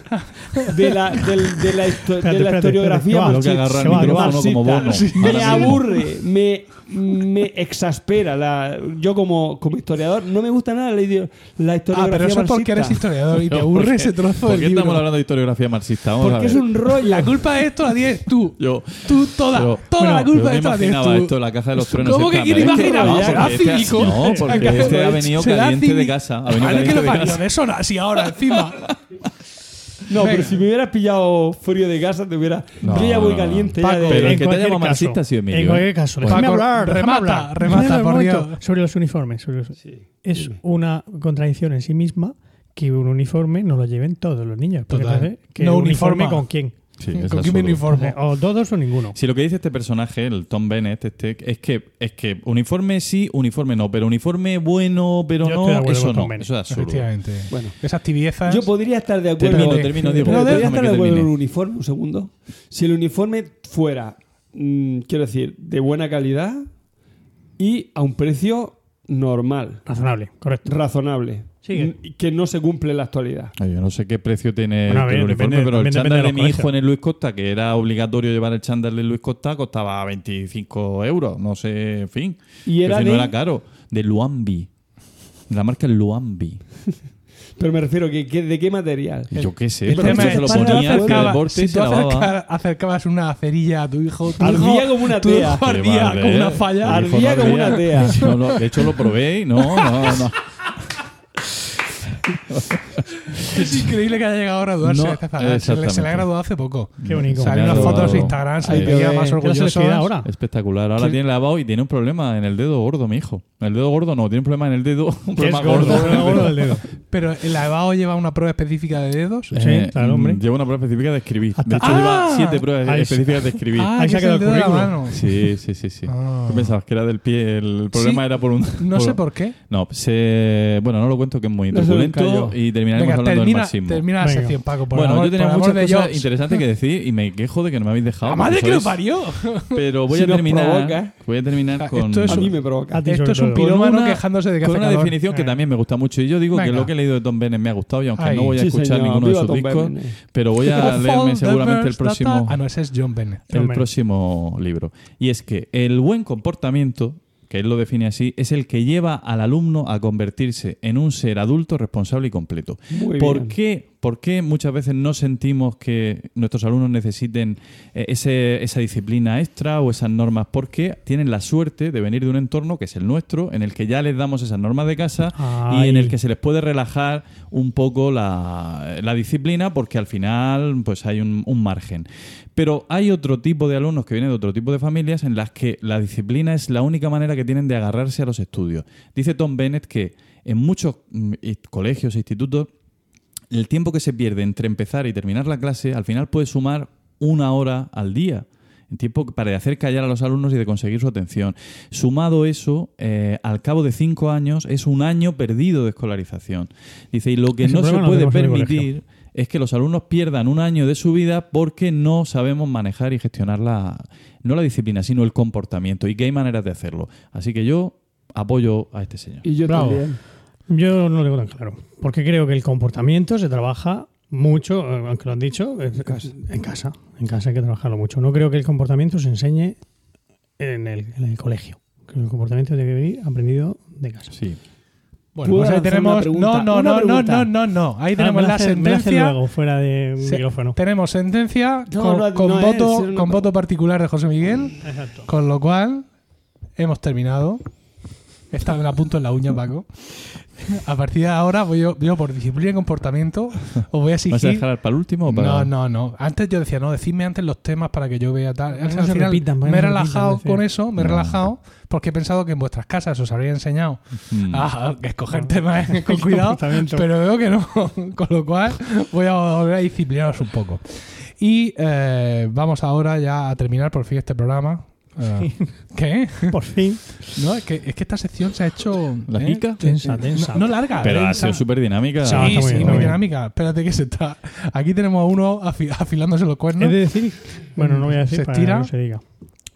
de la, de la, histo- Espérate, de la espérate, historiografía marxista. Me aburre, me, me exaspera. La, yo como, como historiador no me gusta nada la, la Ah, historiografía pero eso es porque eres historiador y te ¿Por aburre ese trozo ¿Por del qué estamos hablando de historiografía marxista? Porque es un rollo. La culpa de esto la tienes tú. Yo, Tú toda, Pero- toda bueno, la culpa de tienes imaginaba tú. esto, la caja de los truenos. ¿Cómo que esta, quién imaginaba? no, Será porque este-. No, porque este ha venido será caliente de casa. Ha venido caliente lo de parió, casa. de eso así ahora encima. No, Venga. pero si me hubieras pillado frío de casa, te hubiera. No, yo ya voy no, no. caliente. Paco, ya de- Pero el En que te llama caso, marxista ha sido Emilio. En ¿eh? cualquier caso, Paco, déjame hablar. déjame remata, hablar. remata, por. Dios. Sobre los uniformes. sobre los- es una contradicción en sí misma que un uniforme no lo lleven todos los niños. Porque Total. entonces, ¿qué No uniforme con quién? Sí, es ¿Con quién me absurdo. uniformo? O todos o ninguno. Si lo que dice este personaje, el Tom Bennett, este, es que es que uniforme sí, uniforme no, pero uniforme bueno, pero Yo no, estoy eso con no, Bennett. eso es absurdo. Efectivamente. Bueno. Esas tibiezas. Yo podría estar de acuerdo. Termino, termino, Diego. Pero podría estar de acuerdo un uniforme, un segundo. Si el uniforme fuera, mm, quiero decir, de buena calidad y a un precio normal, Razonable, correcto. razonable, Sigue. que no se cumple en la actualidad. Ay, Yo no sé qué precio tiene Bueno, a ver, el uniforme, depende- pero el chándal de de mi hijo en el Luis Costa, que era obligatorio llevar el chándal de Luis Costa, costaba 25 euros. No sé, en fin. Y era si de- no era caro. De Luambi. La marca es Luambi. Pero me refiero de qué material. Yo qué sé, El pero tema eso es, se lo ponía, que el acercabas- borde si se tú lavaba. acerca- acercabas una cerilla a tu hijo, tu Ardía hijo- como una tu tea. hijo ardía como una falla. Ardía como una tea. De hecho, lo probé y no, no, no. you. Es increíble que haya llegado ahora a. No, zagal. se, se le ha graduado hace poco. Qué bonito. Salió unas fotos de Instagram, se veía más ¿Qué es la orgulloso. ahora? Espectacular. Ahora Sí. tiene lavado y tiene un problema en el dedo gordo, mi hijo. El dedo gordo no, tiene un problema en el dedo. Un es problema gordo, gordo. es gordo del dedo. Pero el lavado lleva una prueba específica de dedos. Sí, claro, hombre. Lleva una prueba específica de escribir. De hecho, Ah. lleva siete pruebas Ahí- específicas de escribir. Ah, Ahí se ha quedado el el dedo de la currículum. mano. Sí, sí, sí, sí. Ah. ¿Tú pensabas que era del pie? El problema Sí. era por un. No sé por qué. No, se... bueno, no lo cuento que es muy No y terminaremos Venga, hablando termina, del marxismo. termina la Venga. sección, Paco. Por bueno, amor, yo tenía por muchas de cosas Jobs. interesantes que decir y me quejo de que no me habéis dejado. ¡La madre que lo parió! Pero voy Si a terminar. provoca. Voy a terminar con. esto es A un- mí me provoca. A ti Esto es un una- quejándose de que con una calor. definición que Eh. también me gusta mucho. Y yo digo que lo que he leído de Tom Bennett me ha gustado y aunque Ay. no voy a Sí, escuchar señor. ninguno de sus discos, pero voy a leerme seguramente el próximo. Ah, no, ese es John Bennett. el próximo libro. Y es que el buen comportamiento, que él lo define así, es el que lleva al alumno a convertirse en un ser adulto responsable y completo. Muy ¿Por bien. qué? ¿Por qué muchas veces no sentimos que nuestros alumnos necesiten eh, ese- esa disciplina extra o esas normas? Porque tienen la suerte de venir de un entorno que es el nuestro, en el que ya les damos esas normas de casa y en el que se les puede relajar un poco la, la disciplina porque al final pues hay un, un margen. Pero hay otro tipo de alumnos que vienen de otro tipo de familias en las que la disciplina es la única manera que tienen de agarrarse a los estudios. Dice Tom Bennett que en muchos mm, i- colegios e institutos el tiempo que se pierde entre empezar y terminar la clase al final puede sumar una hora al día. En tiempo para hacer callar a los alumnos y de conseguir su atención. Sumado eso, eh, al cabo de cinco años, es un año perdido de escolarización. Dice, y lo que Ese no se puede permitir es que los alumnos pierdan un año de su vida porque no sabemos manejar y gestionar la, no la disciplina, sino el comportamiento y que hay maneras de hacerlo. Así que yo apoyo a este señor. Y yo Bravo. también. Yo no lo tengo tan claro. Porque creo que el comportamiento se trabaja mucho, eh, aunque lo han dicho, en casa. En casa, en casa hay que trabajarlo mucho. No creo que el comportamiento se enseñe en el, en el colegio. Creo que el comportamiento debe venir aprendido de casa. Sí. Bueno, ¿Puedo pues ahí tenemos. No, no, no, no, no, no, no. Ahí Ah, tenemos la hace- sentencia. luego, fuera de Se- micrófono. Tenemos sentencia No, con, no, con no voto, es con voto particular de José Miguel, Exacto. con lo cual hemos terminado. Esta me la apunto en la uña, Paco. A partir de ahora, voy yo, yo por disciplina y comportamiento, os voy a ¿Vas a exigir. dejar para el último o para.? No, no, no. Antes yo decía, no, decidme antes los temas para que yo vea tal. No Al final repitan, me he relajado repitan, con eso, me he No. relajado porque he pensado que en vuestras casas os habría enseñado Mm. a escoger temas con cuidado, pero veo que no. Con lo cual voy a volver a disciplinaros un poco. Y eh, vamos ahora ya a terminar por fin este programa. ¿Qué? Por fin. No, es que, es que esta sección se ha hecho... ¿La ¿eh? Tensa, tensa. No, no larga. Pero ha sido súper dinámica. Sí, Ah, muy sí, muy dinámica. Espérate que se está... Aquí tenemos a uno afi- afilándose los cuernos. Es de decir. Bueno, no voy a decir Se para estira. que no se diga.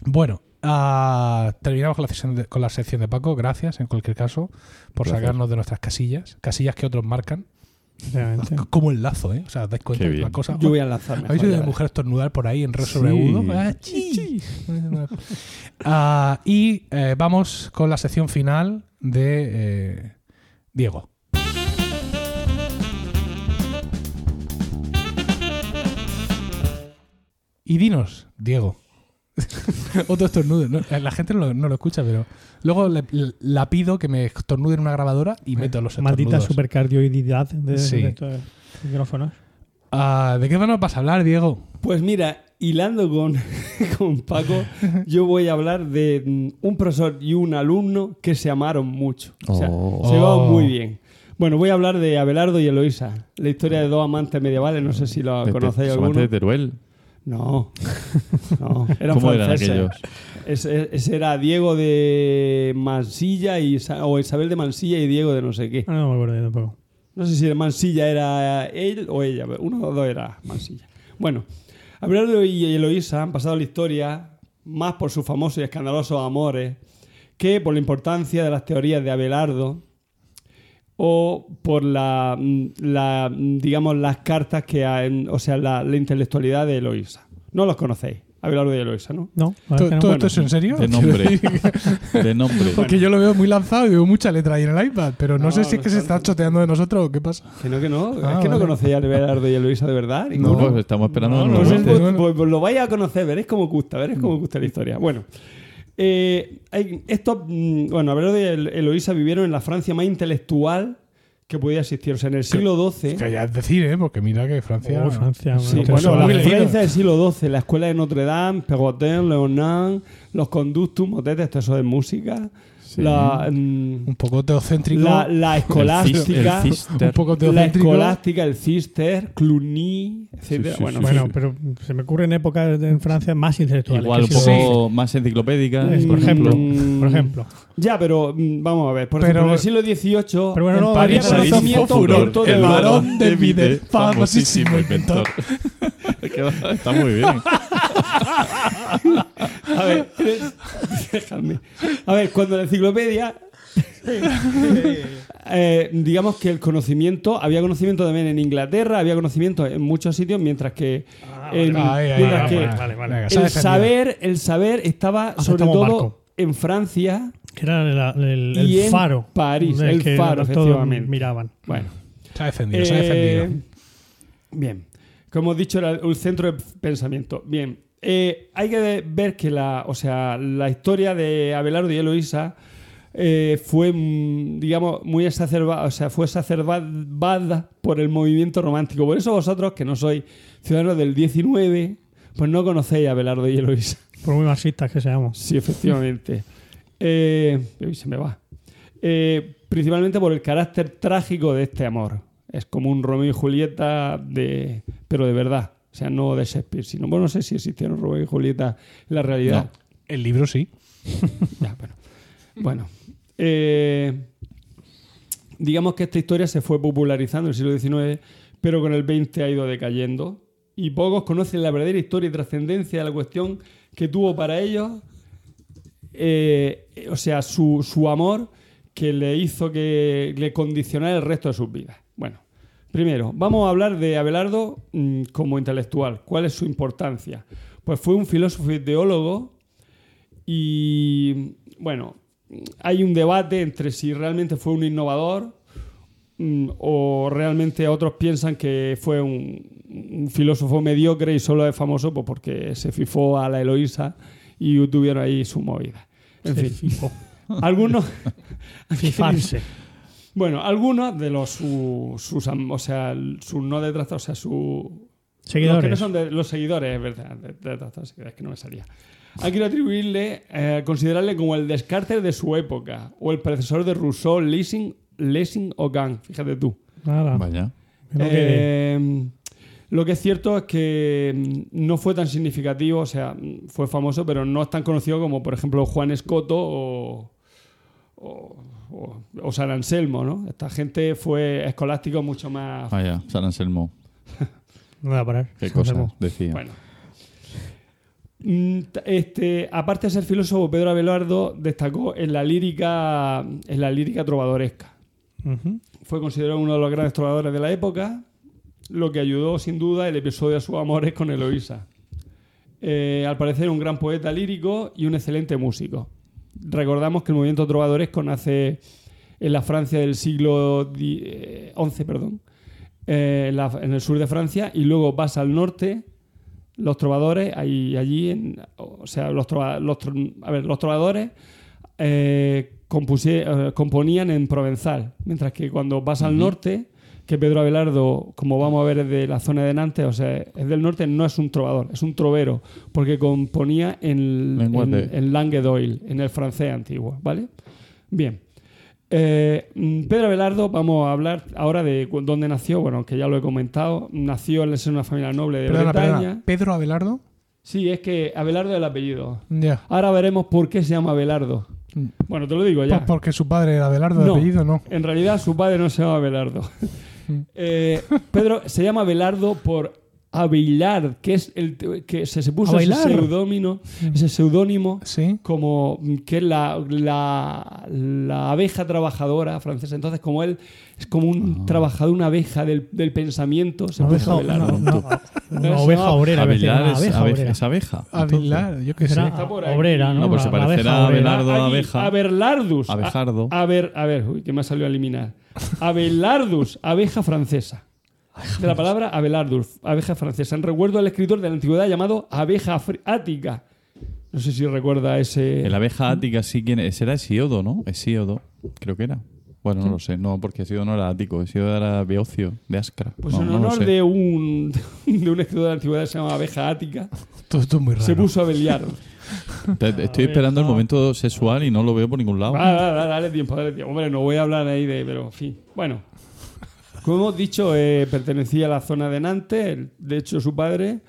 Bueno, ah, terminamos con la, sección de, con la sección de Paco. Gracias, en cualquier caso, por Gracias. sacarnos de nuestras casillas. Casillas que otros marcan. Sinceramente. Como el lazo, ¿eh? O sea, ¿os dais cuenta de bien. las cosas? Yo voy a lanzarme. ¿Habéis oído de mujer estornudar por ahí en re sobre Sí. agudo? Ah. Ah, y eh, vamos con la sección final de eh, Diego. Y dinos, Diego. Otro estornudo. ¿no? La gente no lo, no lo escucha, pero luego le- la pido que me estornude en una grabadora y meto los estornudos. Maldita supercardioididad de, Sí. de estos micrófonos. Ah, ¿De qué nos vas a hablar, Diego? Pues mira, hilando con, con Paco, yo voy a hablar de mm, un profesor y un alumno que se amaron mucho. O sea, Oh. se llevaban Oh. muy bien. Bueno, voy a hablar de Abelardo y Eloísa, la historia de dos amantes medievales, no sé si lo conocéis alguno. de Teruel. No, no, eran ¿Cómo eran aquellos? Ese, ese era Diego de Mansilla y, o Isabel de Mansilla y Diego de no sé qué. Ah, no me acuerdo yo tampoco. No sé si de Mansilla era él o ella, uno los dos era Mansilla. Bueno, Abelardo y Eloísa han pasado la historia más por sus famosos y escandalosos amores que por la importancia de las teorías de Abelardo o por la, mm, la, mm, digamos, las cartas que hay, o sea, la, la intelectualidad de Eloísa. No los conocéis, Abelardo y Eloísa, ¿no? No, ¿Todo, Bueno, esto es en serio? De nombre. De nombre. Porque yo lo veo muy lanzado y veo mucha letra ahí en el iPad, pero no, No, sé si es que se está- choteando de nosotros o qué pasa. Que no, que no. Ah, es que no conocéis a Abelardo y Eloísa de verdad. No, pues estamos esperando No, el no, Pues, pues- pues- lo vais a conocer, veréis cómo gusta, veréis cómo gusta la historia. Bueno, eh, estos, mm, bueno, Abelardo y El- Eloísa vivieron en la Francia más intelectual que podía existir. O sea, en el siglo XII. Que ya es decir, ¿eh? Porque mira que Francia... Oh, Francia, Sí, bueno, la. Francia del siglo XII, la escuela de Notre Dame, Perrotin, Leonin, los conductus, motetes, todo eso de música, Sí. la, mm, Un poco teocéntrico. la, la El escolástica, el cister. un poco la escolástica, el cister, Cluny, etcétera. Sí, sí, bueno. Bueno, pero se me ocurren épocas de- en Francia más intelectuales. Igual un poco más enciclopédica. Sí, por ejemplo. Por ejemplo. Ya, pero mm, vamos a ver. Por Pero- ejemplo, en el siglo XVIII Pero bueno, en no, París había se hizo conocimiento furor por todo el varón de Vide, famosísimo inventor. Está muy bien. A ver, déjame. A ver, cuando la enciclopedia. eh, digamos que el conocimiento, había conocimiento también en Inglaterra, había conocimiento en muchos sitios, mientras que, en- Ahí, ahí, mientras ahí, que vale, vale, vale. Venga, se ha el defendido. saber, el saber estaba sobre Aceptamos todo barco. En Francia. Que era el, el Y en faro. París, el que faro, efectivamente. miraban. Bueno, Se ha defendido, se ha eh, defendido. Bien. Como hemos dicho, era un centro de pensamiento. Bien. Eh, hay que ver que la, o sea, la historia de Abelardo y Eloísa eh, fue, mm, digamos, muy exacerbada, o sea, fue exacerbada por el movimiento romántico. Por eso vosotros, que no sois ciudadanos del 19, pues no conocéis a Abelardo y Eloísa. Por muy marxistas que seamos. Sí, efectivamente. Eh, uy, se me va. Eh, principalmente por el carácter trágico de este amor. Es como un Romeo y Julieta, de, pero de verdad. O sea, no de Shakespeare, sino. Bueno, no sé si existieron Romeo y Julieta en la realidad. El libro sí. Ya, bueno. Bueno. eh, digamos que esta historia se fue popularizando en el siglo XIX, pero con el XX ha ido decayendo. Y pocos conocen la verdadera historia y trascendencia de la cuestión que tuvo para ellos, eh, o sea, su, su amor que le hizo que le condicionara el resto de sus vidas. Bueno, primero, vamos a hablar de Abelardo mm, como intelectual. ¿Cuál es su importancia? Pues fue un filósofo y teólogo y, bueno, hay un debate entre si realmente fue un innovador o realmente otros piensan que fue un, un filósofo mediocre y solo es famoso pues, porque se fifó a la Eloísa y tuvieron ahí su movida. En Se fin, fifó. algunos... Fifarse. Bueno, algunos de los su- sus, am- o sea, sus no detractores, o sea, su los que no Seguidores. son de los seguidores, es verdad, de- detractores, es que no me salía. Hay que atribuirle, eh, considerarle como el Descartes de su época o el predecesor de Rousseau, Lessing, Lessing o Kant, fíjate tú. Nada. Vaya. Eh, lo que es cierto es que mm, no fue tan significativo, o sea, fue famoso, pero no es tan conocido como, por ejemplo, Juan Escoto o, o, o- o San Anselmo, ¿no? Esta gente fue escolástico mucho más... Vaya, San Anselmo. No voy a parar. Qué San cosas Anselmo. decía. Bueno. Mm, Este, aparte de ser filósofo, Pedro Abelardo destacó en la lírica, en la lírica trovadoresca. Fue considerado uno de los grandes trovadores de la época, lo que ayudó sin duda el episodio de sus amores con Eloísa. Eh, al parecer un gran poeta lírico y un excelente músico. Recordamos que el movimiento trovadoresco nace en la Francia del siglo di- eh, XI, perdón, eh, en, el sur de Francia, y luego pasa al norte. Los trovadores, ahí, allí, en- o sea, los, a ver, los trovadores eh, componían en provenzal, mientras que cuando pasa al norte, que Pedro Abelardo, como vamos a ver, es de la zona de Nantes, o sea, es del norte, no es un trovador, es un trovero, porque componía en, en, en langue d'oil, en el francés antiguo, ¿vale? Bien. Eh, mm, Pedro Abelardo, vamos a hablar ahora de dónde nació, bueno, que ya lo he comentado, nació en una familia noble de Perdona, Bretaña. perdona. ¿Pedro Abelardo? Sí, es que Abelardo es el apellido. Ahora veremos por qué se llama Abelardo. Bueno, te lo digo ya. Pues porque su padre era Abelardo de No. apellido, no. En realidad su padre no se llama Abelardo. Eh, Pedro se llama Abelardo por Abelard, que es el que se, se puso ese seudónimo, ese seudónimo Sí. como que es la, la, la abeja trabajadora francesa. Entonces, como él es como un trabajador, una abeja del, del pensamiento, se puso Abelardo. una, una- una No, oveja no, obrera. a Abelar es, abeja abe- obrera. es abeja. Abelar, yo qué sé. Será Está por ahí. obrera, ¿no? No, pues se La parecerá abeja a obrera. Abelardo. Abeja. Abelardus. Abejardo. A, a ver, a ver, uy, que me ha salido a eliminar. Abelardus, abeja francesa. De la palabra Abelardus, abeja francesa. En recuerdo al escritor de la antigüedad llamado abeja ática. No sé si recuerda ese. El abeja ática sí quién es. Será Hesíodo, ¿no? Hesíodo, creo que era. Bueno, no lo sé. No, porque Hesíodo no era ático. Hesíodo era Beocio, de Ascra. Pues no, en no lo honor sé. de un, de un escritor de la antigüedad que se llama abeja ática, Todo esto es muy raro. se puso Abeliardus. Te- te Estoy esperando el momento sexual y no lo veo por ningún lado. Ah, dale, dale tiempo, dale tiempo. Hombre, no voy a hablar ahí de. Pero, en fin. Bueno. Como hemos dicho, eh, pertenecía a la zona de Nantes. De hecho, su padre,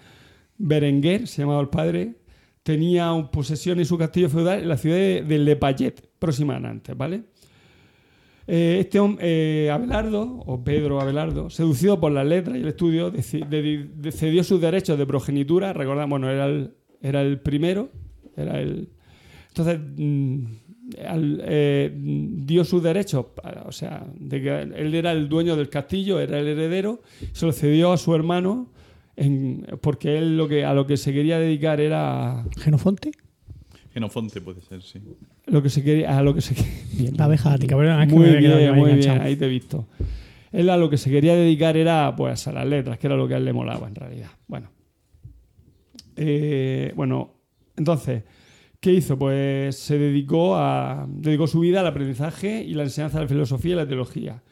Berenguer, se llamaba el padre, tenía posesión y su castillo feudal en la ciudad de, de Le Payet, próxima a Nantes, ¿vale? Eh, este hombre, Abelardo, o Pedro Abelardo, seducido por las letras y el estudio, cedió sus derechos de progenitura. Recordamos, bueno, era el, era el primero, era. Entonces, mm, al- eh, dio sus derechos, para- o sea, de que él era el dueño del castillo, era el heredero, se lo cedió a su hermano, en- porque él lo que, a lo que se quería dedicar era. ¿Genofonte? Genofonte puede ser, sí. Lo que se quería, a lo que se Bien. La abeja ática. Pero es que muy me bien, muy bien, ahí te he visto. Él a lo que se quería dedicar era pues a las letras, que era lo que a él le molaba en realidad. Bueno. Eh, bueno, entonces, ¿qué hizo? Pues se dedicó a dedicó su vida al aprendizaje y la enseñanza de la filosofía y la teología,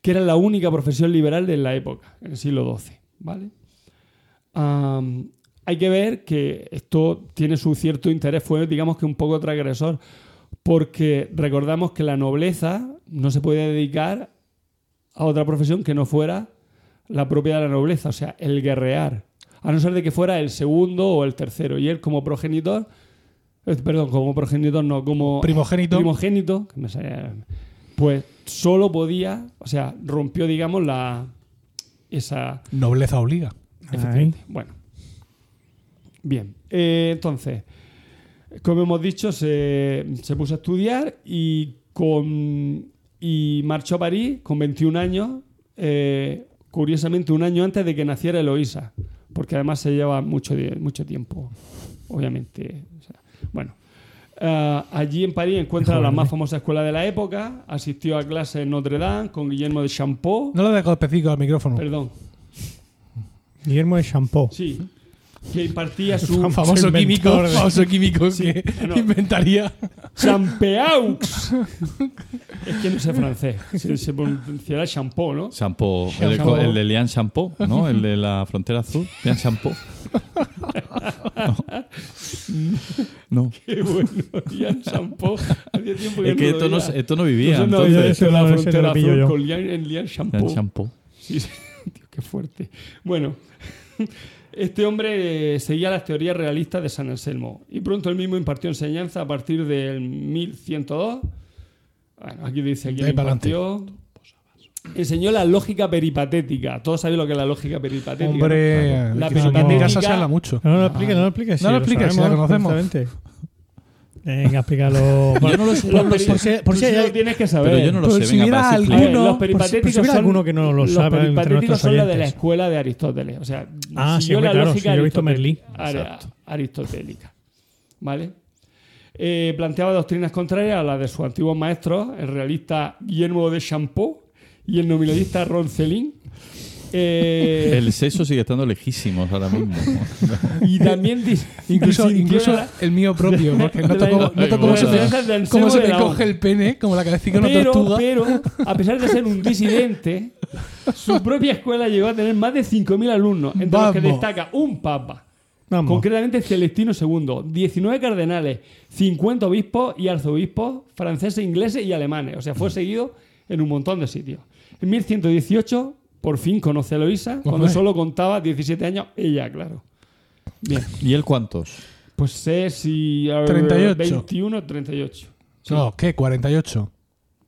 que era la única profesión liberal de la época, en el siglo XII, ¿vale? Hay que ver que esto tiene su cierto interés, fue digamos que un poco transgresor, porque recordamos que la nobleza no se podía dedicar a otra profesión que no fuera la propia de la nobleza, o sea, el guerrear, a no ser de que fuera el segundo o el tercero, y él como progenitor, perdón, como progenitor no, como Primogénito. primogénito, que me salía- pues solo podía, o sea, rompió, digamos, la esa Nobleza obliga. Efectivamente. Bueno. Bien. Eh, entonces, como hemos dicho, se, se puso a estudiar y, con, y marchó a París con 21 años, eh, curiosamente un año antes de que naciera Eloísa, porque además se lleva mucho, mucho tiempo, obviamente. O sea, bueno. Ah, allí en París encuentra la más famosa escuela de la época, asistió a clases en Notre Dame con Guillermo de Champeau. No le des golpecitos al micrófono. Perdón, Guillermo de Champó. sí, que impartía su famoso Su químico, famoso químico Sí, que no. inventaría. Champeaux. es que no sé francés. Se, se pronunciará champó, ¿no? Shampoo. El, de- el de Lian Shampoo, ¿no? El de la frontera azul. Lian Shampoo. No. no. Qué bueno. Lian Champó. Hacía tiempo que Es que no esto no, esto no vivía. Pues no, yo entonces. eso, la Ese frontera lo pillo azul yo. con Lian, en Lian Champó. Lian. Sí, sí. Tío, qué fuerte. Bueno, este hombre seguía las teorías realistas de San Anselmo y pronto él mismo impartió enseñanza a partir del 1102. Bueno, aquí dice quién impartió. Enseñó la lógica peripatética. Todos sabéis lo que es la lógica peripatética. ¿no? Hombre, La en mi peripatética- casa se habla mucho. No, no lo expliques, no lo expliques. No lo expliques, si la sabemos conocemos. Venga, explícalo. Yo no lo sé, Los por si, por si lo tienes que saber. Pero yo no lo sé. si Venga, para ver, alguno- los peripatéticos son, alguno que no lo los sabe peripatéticos son la de la escuela de Aristóteles. O sea, Ah, sí, hombre, la claro, lógica yo he visto Merlí. aristotélica. ¿Vale? Eh, planteaba doctrinas contrarias a las de sus antiguos maestros, el realista Guillermo de Champeau y el nominalista Roncelín. Eh, El sexo sigue estando lejísimos ahora mismo. y también Incluso, incluso la- el mío propio, porque noto cómo, se cómo me coge el pene, como la cabecita de una tortuga. pero, a pesar de ser un disidente, su propia escuela llegó a tener más de 5.000 alumnos, entre los que destaca un papa, Vamos. concretamente Celestino II, 19 cardenales, 50 obispos y arzobispos franceses, ingleses y alemanes. O sea, fue seguido en un montón de sitios. En 1118, por fin conoce a Eloísa, cuando solo contaba 17 años, ella, claro. Bien, ¿Y él cuántos? pues sé si... a ver, 38. 21 38. Sí. No, ¿qué? 48.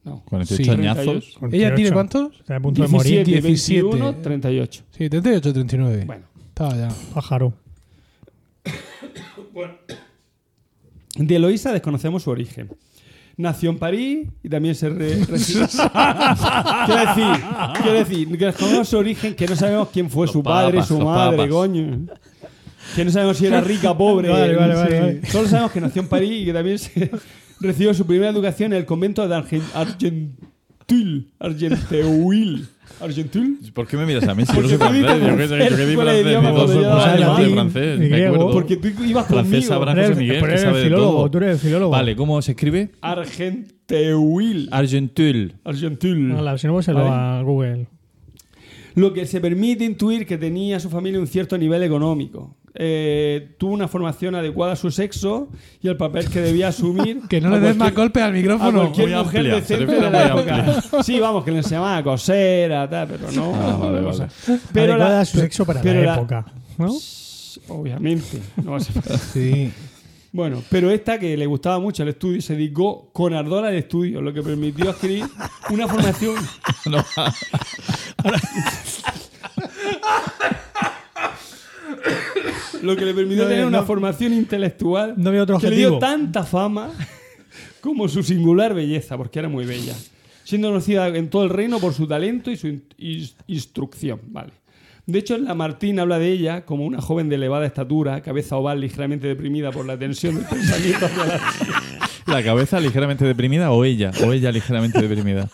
No. 48 Sí. añazos. ¿Ella tiene cuántos? Está a punto de morir. 17, 17. 21, 38. Sí, 38 39. Bueno. Estaba ya. Pájaro. De Eloísa desconocemos su origen. Nació en París y también se re- quiero decir, quiero decir, que desconocemos su origen, que no sabemos quién fue Los su padre, papas, su los madre, papas. coño. Que no sabemos si era rica, pobre. Vale, vale, Sí. vale, vale. Solo sabemos que nació en París y que también se recibió su primera educación en el convento de Argen- Argentul. Argenteuil. ¿Argentul? ¿Por qué me miras a mí si yo no Porque soy francés? Yo qué sé, yo qué di francés. daba años de francés, me griego. acuerdo. Porque tú ibas Francés conmigo. sabrá Tú José eres- Miguel, que sabe de filólogo, todo. tú eres filólogo. Vale, ¿cómo se escribe? Argenteuil. Argentul. Argentul. Hola, si no, pues se lo a Google. Lo que se permite intuir que tenía su familia un cierto nivel económico. Eh, tuvo una formación adecuada a su sexo y el papel que debía asumir. Que no a le des más golpes al A micrófono. cualquier Muy mujer amplia, decente de la época. Sí, vamos, que le enseñaban a coser, a tal, pero no. Ah, vale, vale. Pero Pero Adecuada la, a su sexo para pero la la- época. ¿no? Obviamente. no va a ser- Sí. Bueno, pero esta que le gustaba mucho el estudio se dedicó con ardor al estudio, lo que permitió adquirir una formación No. lo que le permitió No, tener no. una formación intelectual No había otro que le dio tanta fama como su singular belleza, porque era muy bella, siendo conocida en todo el reino por su talento y su in- ins- instrucción. Vale. De hecho, Lamartine habla de ella como una joven de elevada estatura, cabeza oval ligeramente deprimida por la tensión del pensamiento hacia la ¿La cabeza ligeramente deprimida o ella? O ella ligeramente deprimida.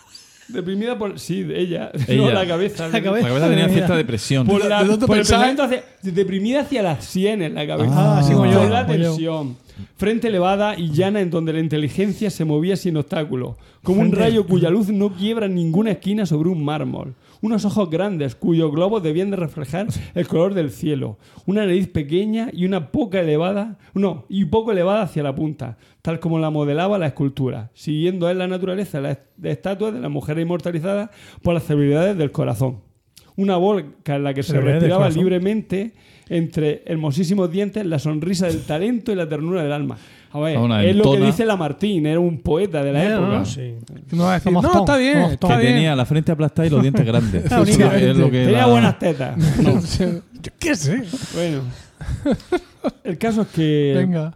Deprimida por. Sí, de ella. Ella. No, la cabeza. La cabeza. La cabeza tenía cierta depresión. Por, la, ¿De dónde por el pensamiento hacia- deprimida hacia las sienes la cabeza. Ah, así como yo, Por la tensión. Frente elevada y llana en donde la inteligencia se movía sin obstáculo. Como un rayo cuya luz no quiebra en ninguna esquina sobre un mármol. Unos ojos grandes cuyos globos debían de reflejar el color del cielo. Una nariz pequeña y una poca elevada, no, y poco elevada hacia la punta, tal como la modelaba la escultura, siguiendo en la naturaleza la est- de estatuas de las mujeres inmortalizadas por las celebridades del corazón. Una boca en la que se respiraba libremente entre hermosísimos dientes la sonrisa del talento y la ternura del alma. A ver, Una es lo que dice Lamartine, era un poeta de la época. no, sí. Está bien, está que bien. tenía la frente aplastada y los dientes grandes. Eso únicamente. es lo que Tenía la- buenas tetas. Yo qué sé. bueno. El caso es que Venga.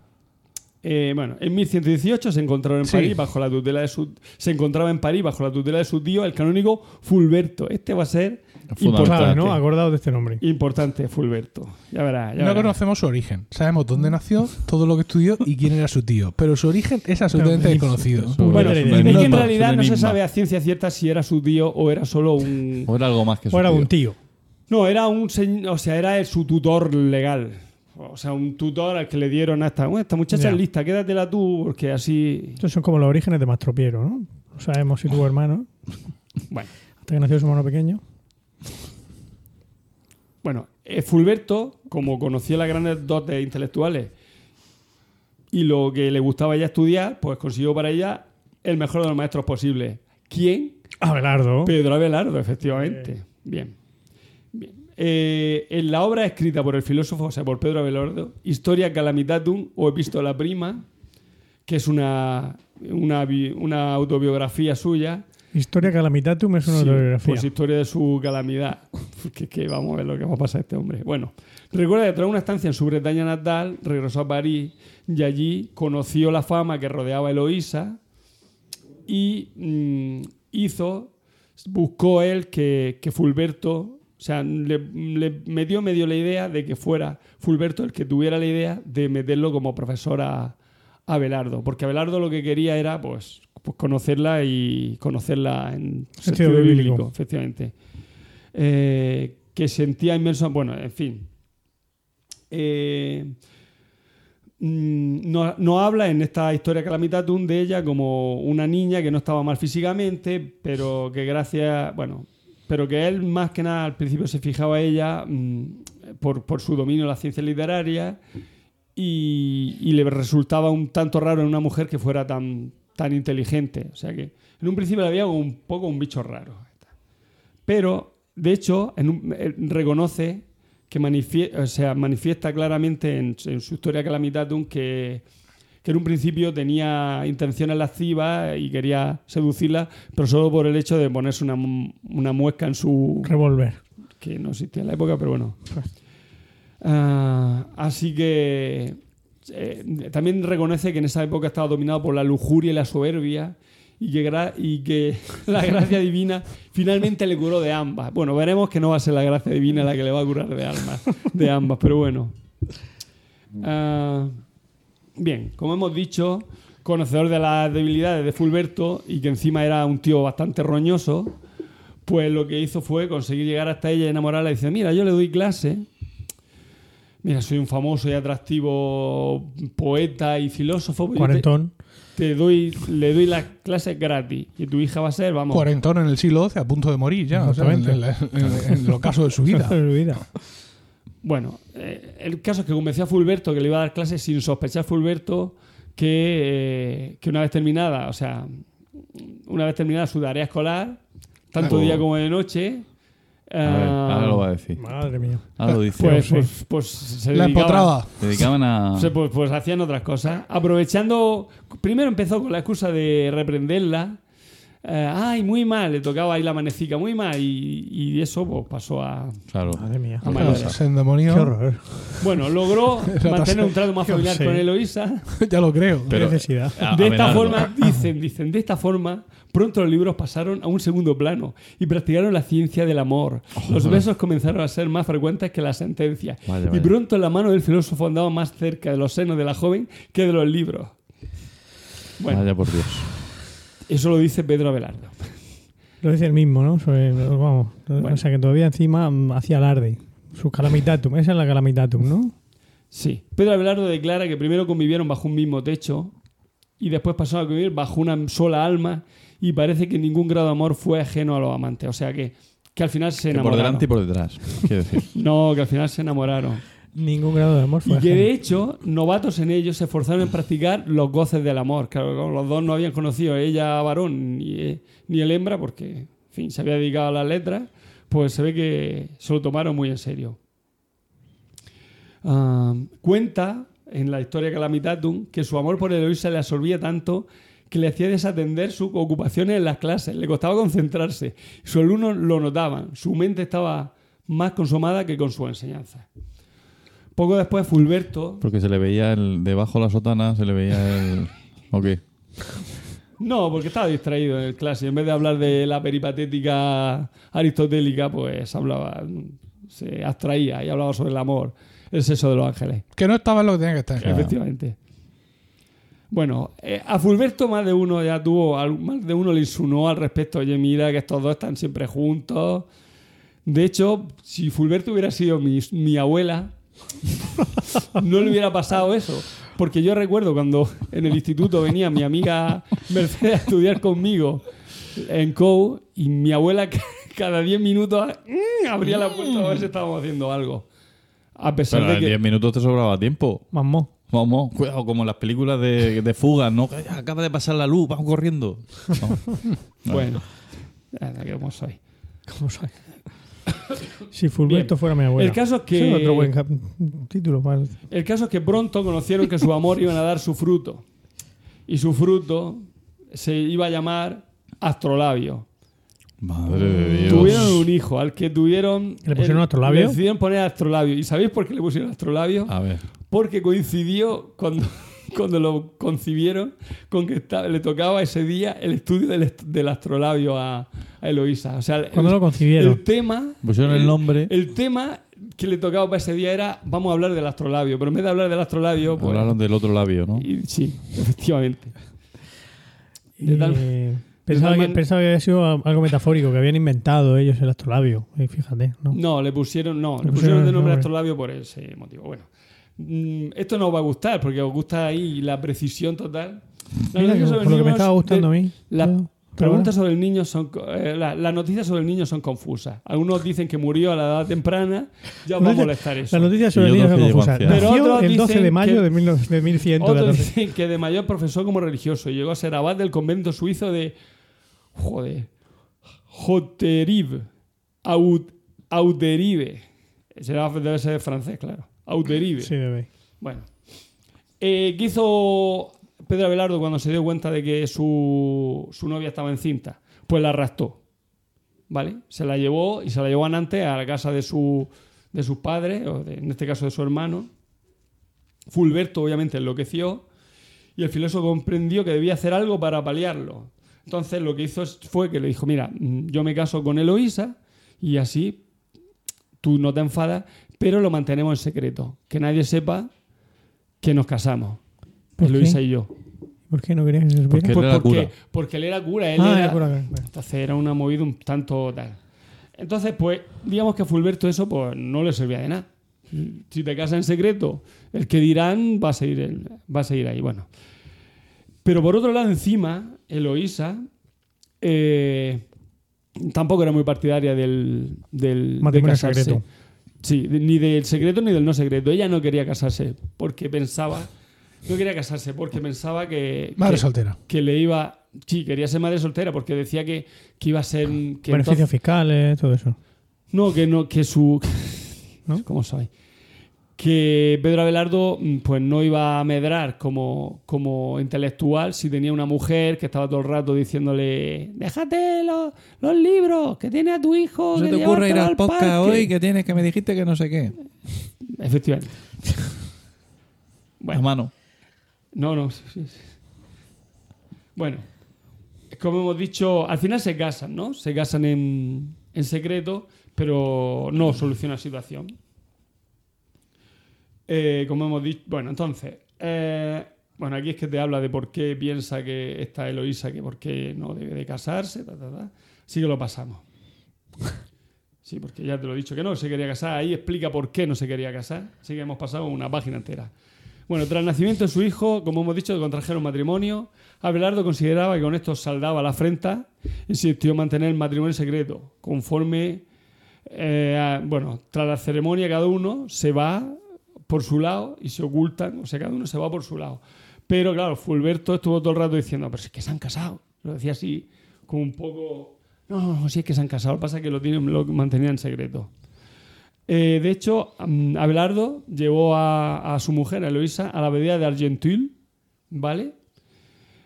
Eh, bueno, en 1118 se encontraron en Sí. París bajo la tutela de su se encontraba en París bajo la tutela de su tío el canónigo Fulberto. Este va a ser importante. ¿no? Acordado de este nombre. Importante Fulberto. Ya verás, ya No verás. conocemos su origen. Sabemos dónde nació, todo lo que estudió y quién era su tío. Pero su origen es absolutamente desconocido. Bueno, que en realidad no se sabe a ciencia cierta si era su tío o era solo un O era algo más que su Fuera tío. un tío. No, era un o sea, era su tutor legal. O sea, un tutor al que le dieron a esta, "Bueno, esta muchacha Ya. es lista, quédatela tú porque así, Estos son como los orígenes de Mastropiero, ¿no? No sabemos si tuvo hermano bueno. hasta que nació su hermano pequeño. Bueno, eh, Fulberto, como conocía las grandes dotes intelectuales y lo que le gustaba ya estudiar, pues consiguió para ella el mejor de los maestros posibles. ¿Quién? Abelardo. Pedro Abelardo, efectivamente. Bien. Eh, en la obra escrita por el filósofo, o sea, por Pedro Abelardo, Historia Calamitatum o Epístola Prima, que es una, una, bi- una autobiografía suya, Historia Calamitatum es una Sí, autobiografía. Pues historia de su calamidad. que, que vamos a ver lo que va a pasar a este hombre. Bueno, recuerda que tras una estancia en su Bretaña natal, regresó a París y allí conoció la fama que rodeaba a Eloísa y mm, hizo, buscó él que, que Fulberto, o sea, le, le metió medio la idea de que fuera Fulberto el que tuviera la idea de meterlo como profesor a, a Abelardo, porque Abelardo lo que quería era, pues, pues conocerla y conocerla en sentido, bíblico, bíblico. efectivamente. Eh, que sentía inmenso, bueno, en fin. Eh, mm, no, no habla en esta historia Calamitatum de ella como una niña que no estaba mal físicamente, pero que gracias, bueno, pero que él más que nada al principio se fijaba ella mm, por, por su dominio de las ciencias literarias y, y le resultaba un tanto raro en una mujer que fuera tan, tan inteligente. O sea que en un principio veía como un poco un bicho raro. Pero, de hecho, en un- él reconoce que manifie- o sea, manifiesta claramente en, en su historia Calamitatum que, que en un principio tenía intenciones lascivas y quería seducirla, pero solo por el hecho de ponerse una, una muesca en su, Revolver. que no existía en la época, pero bueno. Ah, así que eh, también reconoce que en esa época estaba dominado por la lujuria y la soberbia y que, gra- y que la gracia divina finalmente le curó de ambas. Bueno, veremos que no va a ser la gracia divina la que le va a curar de, alma, de ambas, pero bueno. Ah, bien, como hemos dicho, conocedor de las debilidades de Fulberto y que encima era un tío bastante roñoso, pues lo que hizo fue conseguir llegar hasta ella y enamorarla y dice, mira, yo le doy clase, mira, soy un famoso y atractivo poeta y filósofo, pues te, Cuarentón. te doy, le doy las clases gratis y tu hija va a ser, vamos, Cuarentón en el siglo XII, a punto de morir ya. o sea, en, Exactamente. en- en el ocaso de su vida. De su vida. Bueno, eh, el caso es que convenció a Fulberto que le iba a dar clases sin sospechar Fulberto que, eh, que una vez terminada, o sea, una vez terminada su tarea escolar, tanto día como de noche, A ver, ah, ahora lo va a decir. Madre mía. Ahora lo dice. pues, pues, pues se La dedicaba- empotraba. Se dedicaban a. se- pues, pues hacían otras cosas. Aprovechando, primero empezó con la excusa de reprenderla. Eh, ay, muy mal, le tocaba ahí la manecica, muy mal. Y, y eso pues, pasó a, Claro. Madre mía. a mayores. Se endemonió. Qué horror. Bueno, logró mantener un trato más familiar con Eloísa. ya lo creo. Qué Pero- necesidad. A- De esta forma, dicen, dicen, de esta forma, pronto los libros pasaron a un segundo plano y practicaron la ciencia del amor. Los besos comenzaron a ser más frecuentes que las sentencias. Vaya, Y vaya. pronto la mano del filósofo andaba más cerca de los senos de la joven que de los libros. Bueno, Vaya por Dios. Eso lo dice Pedro Abelardo. Lo dice el mismo, ¿no? Sobre- vamos, o sea que todavía encima mm, hacía alarde. Su calamitatum, esa es la calamitatum, ¿no? Sí. Pedro Abelardo declara que primero convivieron bajo un mismo techo y después pasaron a convivir bajo una sola alma y parece que ningún grado de amor fue ajeno a los amantes. O sea que, que al final se Que por enamoraron. delante y por detrás, quiero decir. No, que al final se enamoraron. Ningún grado de amor Y que de hecho, novatos en ellos se esforzaron en practicar los goces del amor. Claro, los dos no habían conocido, ella varón ni, eh, ni el hembra, porque en fin, se había dedicado a las letras, pues se ve que se lo tomaron muy en serio. Cuenta en la historia Calamitatum que su amor por Eloisa le absorbía tanto que le hacía desatender sus ocupaciones en las clases, le costaba concentrarse. Sus alumnos lo notaban, su mente estaba más consumada que con su enseñanza. Poco después, Fulberto. Porque se le veía el, debajo de la sotana, se le veía el. ¿O qué? No, porque estaba distraído en el clase. En vez de hablar de la peripatética aristotélica, pues hablaba, se abstraía y hablaba sobre el amor, el sexo de los ángeles. Que no estaba en lo que tenía que estar. Claro. Efectivamente. Bueno, eh, a Fulberto más de uno ya tuvo, más de uno le insinuó al respecto, oye, mira que estos dos están siempre juntos. De hecho, si Fulberto hubiera sido mi, mi abuela, no le hubiera pasado eso. Porque yo recuerdo cuando en el instituto venía mi amiga Mercedes a estudiar conmigo en COU y mi abuela ca- cada 10 minutos mm, abría la puerta a ver si estábamos haciendo algo. A pesar Pero de en que... 10 minutos te sobraba tiempo. Mamó. Vamos, cuidado, como en las películas de, de fugas, ¿no? Acaba de pasar la luz, vamos corriendo. No. Bueno, como soy. ¿Cómo soy? Si Fulberto Bien. fuera mi abuela. El caso es que- es otro buen título para el- El caso es que pronto conocieron que su amor iban a dar su fruto. Y su fruto se iba a llamar Astrolabio. Madre de Dios. Tuvieron un hijo al que tuvieron. ¿Le pusieron el- astrolabio? Le decidieron poner Astrolabio. ¿Y sabéis por qué le pusieron Astrolabio? A ver. Porque coincidió cuando, cuando lo concibieron con que esta- le tocaba ese día el estudio del, est- del astrolabio a, a Eloísa. O sea, el- ¿Cuándo lo concibieron? El tema. Pusieron el nombre. El tema que le tocaba para ese día era vamos a hablar del astrolabio, pero en vez de hablar del astrolabio, pues, Hablaron del otro labio, ¿no? y- sí, efectivamente. Y, De tal- eh, pensaba, tal que, man- pensaba que había sido algo metafórico, que habían inventado ellos el astrolabio. Y fíjate, ¿no? No, le pusieron, no, le Le pusieron pusieron de el nombre nombre. astrolabio por ese motivo. Bueno, mm, esto no os va a gustar porque os gusta ahí la precisión total. La Mira, por lo que me estaba gustando de- a mí. La Pero- preguntas sobre el niño son, eh, la- las noticias sobre el niño son confusas. Algunos dicen que murió a la edad temprana, ya os va a molestar eso. Las noticias sobre el niño son confusas. Pero otros el 12 de mayo que- de, mil, no- de 1114. Otros dicen que de mayor profesó como religioso y llegó a ser abad del convento suizo de. Joder. Auterive. Será, debe ser francés, claro. Auterive. Sí, bebé. Bueno. Eh, ¿Qué hizo Pedro Abelardo cuando se dio cuenta de que su, su novia estaba encinta? Pues la arrastró. ¿Vale? Se la llevó y se la llevó a Nantes a la casa de, su, de sus padres, o de- en este caso de su hermano. Fulberto, obviamente, enloqueció y el filósofo comprendió que debía hacer algo para paliarlo. Entonces, lo que hizo fue que le dijo: Mira, mm, yo me caso con Eloísa y así tú no te enfadas, pero lo mantenemos en secreto. Que nadie sepa que nos casamos. ¿Por Eloísa qué? y yo. ¿Por qué no querías que se supiera? Porque él Pues era porque, cura. porque él era cura, él Ah, era, era cura, bueno. entonces era una movida un tanto tal. Entonces, pues, digamos que a Fulberto eso pues no le servía de nada. Si te casas en secreto, el que dirán va a seguir, el- va a seguir ahí. Bueno. Pero por otro lado, encima, Eloísa eh, tampoco era muy partidaria del, del de Matrimonio casarse. secreto. Sí, ni del secreto ni del no secreto. Ella no quería casarse porque pensaba. No quería casarse porque pensaba que. Madre que- soltera. que le iba. Sí, quería ser madre soltera porque decía que, que iba a ser. Que Beneficios entonces- fiscales, todo eso. no, que no, que su. ¿No? ¿Cómo soy? Que Pedro Abelardo mm, pues no iba a medrar como, como intelectual si tenía una mujer que estaba todo el rato diciéndole déjate los, los libros que tiene a tu hijo. ¿No que te ocurre ir al podcast parque". hoy que tienes que me dijiste que no sé qué? Efectivamente. A mano. No, no. sí, sí. Bueno, como hemos dicho, al final se casan, ¿no? Se casan en, en secreto, pero no soluciona la situación. Eh, como hemos dicho, bueno, entonces, eh, bueno, aquí es que te habla de por qué piensa que esta Eloísa, que por qué no debe de casarse, ta, ta, ta. Así que lo pasamos. Sí, porque ya te lo he dicho que no se quería casar. Ahí explica por qué no se quería casar. Así que hemos pasado una página entera. Bueno, tras el nacimiento de su hijo, como hemos dicho, contrajeron matrimonio. Abelardo consideraba que con esto saldaba la afrenta. Insistió en mantener el matrimonio secreto. Conforme, eh, bueno, tras la ceremonia, cada uno se va por su lado y se ocultan. O sea, cada uno se va por su lado. Pero claro, Fulberto estuvo todo el rato diciendo, pero si es que se han casado. Lo decía así, como un poco. No, si es que se han casado. Lo que pasa es que lo, tienen, lo mantenían en secreto. Eh, de hecho, mm, Abelardo llevó a, su mujer, a Eloísa, a la abadía de Argentul, ¿vale?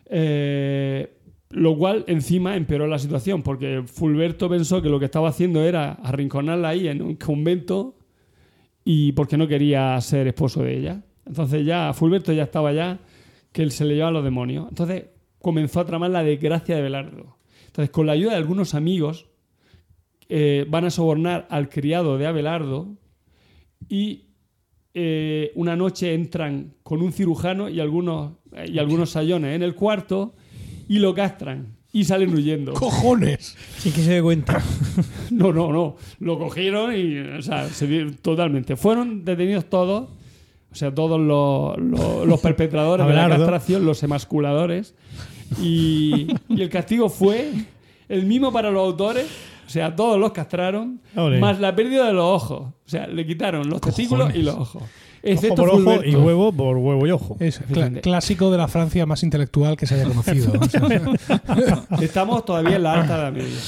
Eh, lo cual encima empeoró la situación, porque Fulberto pensó que lo que estaba haciendo era arrinconarla ahí en un convento y porque no quería ser esposo de ella. Entonces ya Fulberto ya estaba ya que él se le llevaban los demonios. Entonces comenzó a tramar la desgracia de Belardo. Entonces, con la ayuda de algunos amigos, eh, van a sobornar al criado de Abelardo y eh, una noche entran con un cirujano y algunos, y algunos sayones en el cuarto y lo castran y salen huyendo. ¡Cojones! Sin que se dé cuenta. No, no, no. Lo cogieron y, o sea, se totalmente. Fueron detenidos todos, o sea, todos los, los- los perpetradores de la castración, los emasculadores. Y, y el castigo fue el mismo para los autores. O sea, todos los castraron, más la pérdida de los ojos. O sea, le quitaron los testículos y los ojos. Excepto Ojo por ojo Fulberto. y huevo por huevo y ojo. Es Efectivamente. clásico de la Francia más intelectual que se haya conocido. O sea, Estamos todavía en la alta edad media.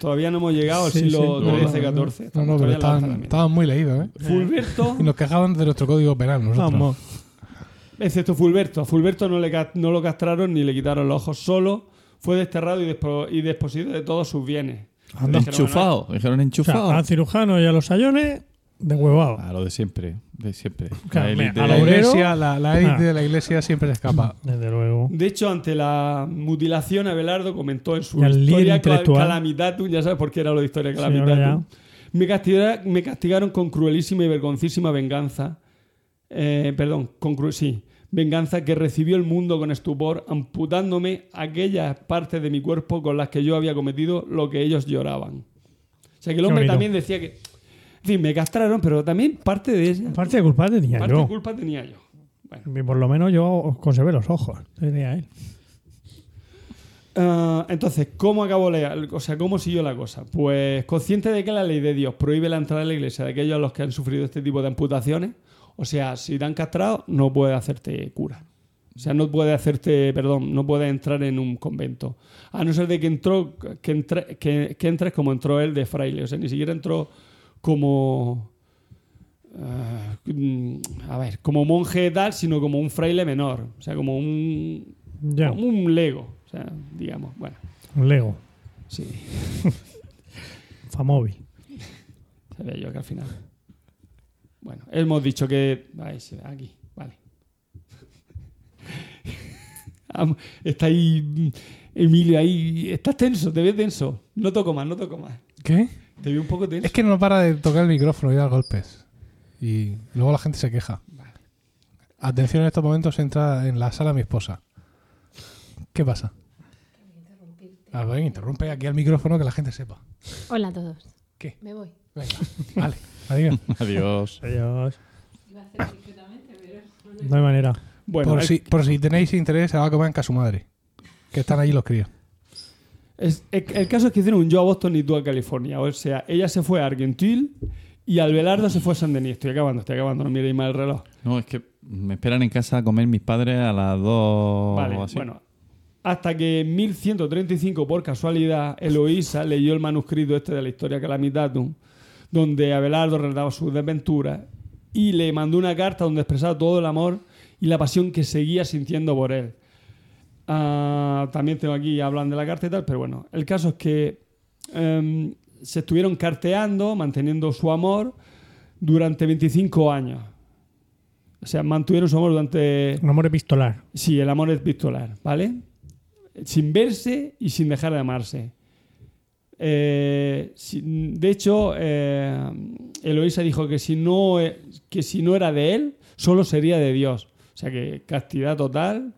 Todavía no hemos llegado al Sí, siglo sí. XIII, XIV. no, no, pero todavía en la alta estaban, media. estaban muy leídos, ¿eh? Fulberto Y nos quejaban de nuestro código penal, nosotros. Vamos. Excepto Fulberto. A Fulberto no, le, ca- no lo castraron ni le quitaron los ojos. Solo fue desterrado y, despo- y de todos sus bienes. Dijeron, Enchufado. Dijeron O enchufado. sea, al cirujano y a los sayones, de huevado. A lo de siempre. De siempre. Claro, La mira, élite- a La iglesia, la, la élite Ah. de la iglesia siempre se escapa. Desde luego. De hecho, ante la mutilación, Abelardo comentó en su historia. Calamitatum, ya sabes por qué era lo de historia Calamitatum. me, castiga- me castigaron con cruelísima y vergoncísima venganza. Eh, perdón, con cru- sí. Venganza que recibió el mundo con estupor, amputándome aquellas partes de mi cuerpo con las que yo había cometido lo que ellos lloraban. O sea que el hombre también decía que. Fin, me castraron, pero también parte de esa. Parte de culpa tenía Parte de yo. culpa tenía yo. Bueno. Por lo menos yo conservé los ojos. Tenía él. Ah, entonces, ¿cómo acabó la, o sea, cómo siguió la cosa? Pues consciente de que la ley de Dios prohíbe la entrada a la iglesia de aquellos a los que han sufrido este tipo de amputaciones, o sea, si te han castrado, no puede hacerte cura. O sea, no puede hacerte, perdón, no puede entrar en un convento. A no ser de que entró, que, entre- que, que entres como entró él de fraile. O sea, ni siquiera entró como. ah, mm, a ver, como monje tal, sino como un fraile menor. O sea, como un. Ya. Como un lego. O sea, digamos, bueno. Un Lego. Sí, Famóvil. sabía yo que al final. Bueno, hemos dicho que. Ahí se ve, aquí, vale. Está ahí mm, Emilio ahí. Estás tenso, te ves tenso. No toco más, no toco más. ¿Qué? Te veo un poco tenso. Es que no para de tocar el micrófono y dar golpes. Y luego la gente se queja. Atención, en estos momentos entra en la sala mi esposa. ¿Qué pasa? A ver, interrumpe aquí al micrófono que la gente sepa. Hola a todos. ¿Qué? Me voy. Venga, vale, adiós. Adiós. Adiós. No hay manera. Bueno, por, si, por si tenéis interés, se va a comer en casa su madre. Que están allí los críos. Es- el, el caso es que hicieron un yo a Boston y tú a California. O sea, ella se fue a Argentil y Albelardo se fue a San Denis. Estoy acabando, estoy acabando, no miréis mal el reloj. No, es que me esperan en casa a comer mis padres a las dos Vale, o así. bueno. Hasta que en 1135, por casualidad, Eloísa leyó el manuscrito este de la historia Calamitatum, donde Abelardo relataba sus desventuras y le mandó una carta donde expresaba todo el amor y la pasión que seguía sintiendo por él. Ah, también tengo aquí, hablan de la carta y tal, pero bueno, el caso es que em, se estuvieron carteando, manteniendo su amor durante 25 años. O sea, mantuvieron su amor durante Un amor epistolar. Sí, el amor es pistolar, ¿vale? Sin verse y sin dejar de amarse. Eh, de hecho, eh, Eloísa dijo que si, no, e- que si no era de él, solo sería de Dios. O sea que castidad total.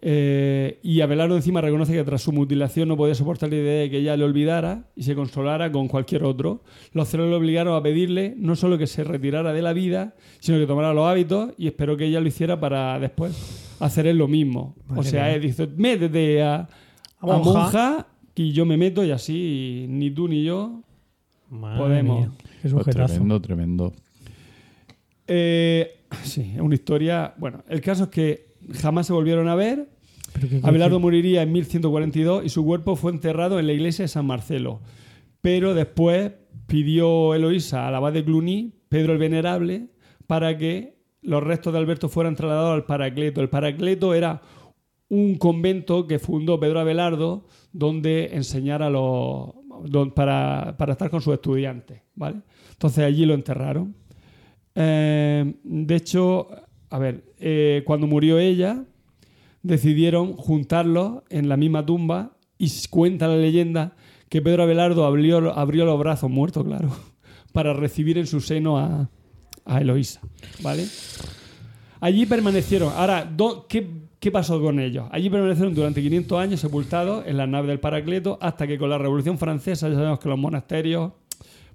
Eh, y Abelardo encima reconoce que tras su mutilación no podía soportar la idea de que ella le olvidara y se consolara con cualquier otro. Los celos le obligaron a pedirle no solo que se retirara de la vida, sino que tomara los hábitos y esperó que ella lo hiciera para después hacer él lo mismo. Madre o sea, él dice, métete a, a A monja. monja y yo me meto y así ni tú ni yo Madre Podemos. mía, Pues sujetazo. tremendo, tremendo. Eh, sí, es una historia. Bueno, el caso es que jamás se volvieron a ver. Abelardo moriría en 1142 y su cuerpo fue enterrado en la iglesia de San Marcelo. Pero después pidió Eloísa al abad de Cluny, Pedro el Venerable, para que los restos de Alberto fueran trasladados al Paracleto. El Paracleto era un convento que fundó Pedro Abelardo donde enseñara a los, don- para, para estar con sus estudiantes. ¿vale? Entonces allí lo enterraron. Eh, de hecho, a ver, eh, cuando murió ella, decidieron juntarlos en la misma tumba y cuenta la leyenda que Pedro Abelardo abrió, abrió los brazos, muerto, claro, para recibir en su seno a, a Eloísa. ¿Vale? Allí permanecieron. Ahora, ¿qué, qué pasó con ellos? Allí permanecieron durante 500 años sepultados en la nave del Paracleto hasta que con la Revolución Francesa ya sabemos que los monasterios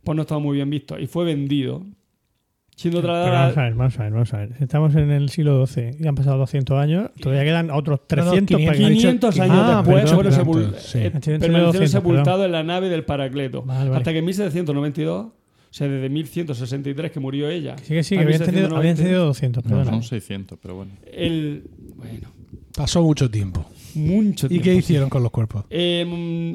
pues no estaban muy bien vistos y fue vendido. Siendo Pero trasladado vamos a ver, vamos a ver, vamos a ver. Estamos en el siglo XII y han pasado 200 años, todavía quedan otros 300 para que- 500 años Ah, después perdón, perdón, sepul- sí. eh, permanecieron 200, sepultados en la nave del Paracleto. Vale, vale. Hasta que en 1792, o sea, desde 1163 que murió ella. Sí, que sí, que había entendido, 1792, había entendido 200, No, perdona. son 600, pero bueno. El, bueno, Pasó mucho tiempo. mucho ¿Y qué hicieron con los cuerpos? Eh,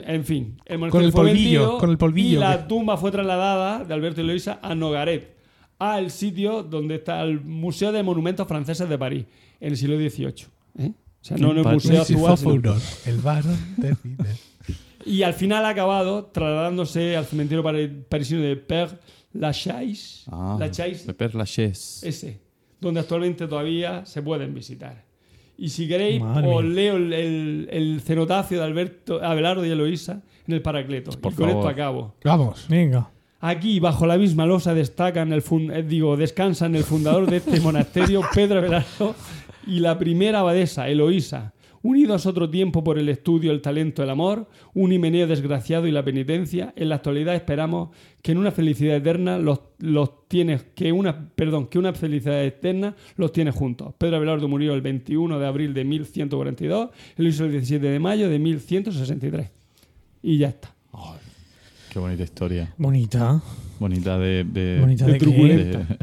en fin, el Con el fue polvillo, con el polvillo, Y la tumba fue trasladada de Alberto y Eloisa a Nogaret, al sitio donde está el Museo de Monumentos Franceses de París, en el siglo XVIII. ¿eh? O sea, no en el museo actual. sino-. El varón decide. Y al final ha acabado trasladándose al cementerio pari- parisino de Père Lachaise, Ah, Lachaise, de Père Lachaise. ese, donde actualmente todavía se pueden visitar. Y si queréis, Madre os mía. leo el, el- el cenotafio de Alberto, Abelardo y Eloísa en el Paracleto. Por y con favor. esto acabo. Vamos. Venga. Aquí, bajo la misma losa, destacan el fun- eh, digo, descansan el fundador de este monasterio, Pedro Abelardo, y la primera abadesa, Eloísa, unidos otro tiempo por el estudio, el talento, el amor, un himeneo desgraciado y la penitencia. En la actualidad esperamos que en una felicidad eterna los, los tienes, que una, perdón, que una felicidad eterna los tiene juntos. Pedro Abelardo murió el 21 de abril de 1142, Eloísa el 17 de mayo de 1163. Y ya está. Qué bonita historia. Bonita. Bonita de. de- Bonita de de, truculenta. de-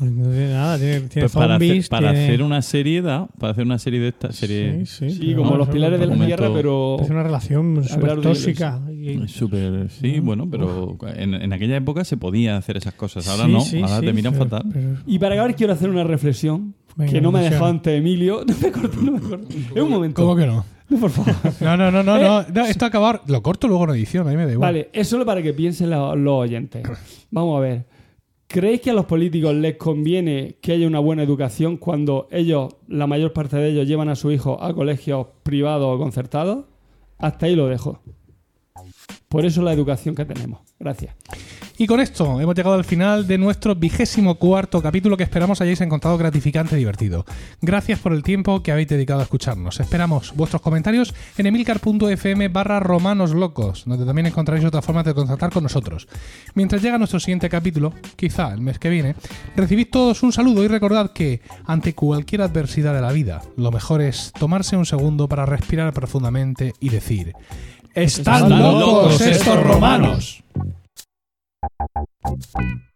No tiene nada, tiene, tiene Pues para hacer, zombies, para tiene- hacer una serie, da, para hacer una serie de esta serie. Sí, sí, Sí, como los pilares de la tierra, pero... Es una relación súper tóxica. y- sí, bueno, pero en, en aquella época se podía hacer esas cosas. Ahora Sí, no, sí, ahora sí, te miran pero- fatal. pero- Y para acabar quiero hacer una reflexión Venga, que no me ha dejado antes Emilio. No me no me. Es un momento. ¿Cómo que no? No, por favor. No, no, no, no, no, no, Esto acabar. Lo corto luego en edición, a mí me da igual. Vale, es solo para que piensen lo- los oyentes. Vamos a ver. ¿Creéis que a los políticos les conviene que haya una buena educación cuando ellos, la mayor parte de ellos, llevan a su hijo a colegios privados o concertados? Hasta ahí lo dejo. Por eso la educación que tenemos. Gracias. Y con esto hemos llegado al final de nuestro vigésimo cuarto capítulo que esperamos hayáis encontrado gratificante y divertido. Gracias por el tiempo que habéis dedicado a escucharnos. Esperamos vuestros comentarios en emilcar.fm barra romanos locos, donde también encontraréis otras formas de contactar con nosotros. Mientras llega nuestro siguiente capítulo, quizá el mes que viene, recibid todos un saludo y recordad que, ante cualquier adversidad de la vida, lo mejor es tomarse un segundo para respirar profundamente y decir... ¡Están ¡Están locos estos estos romanos! romanos!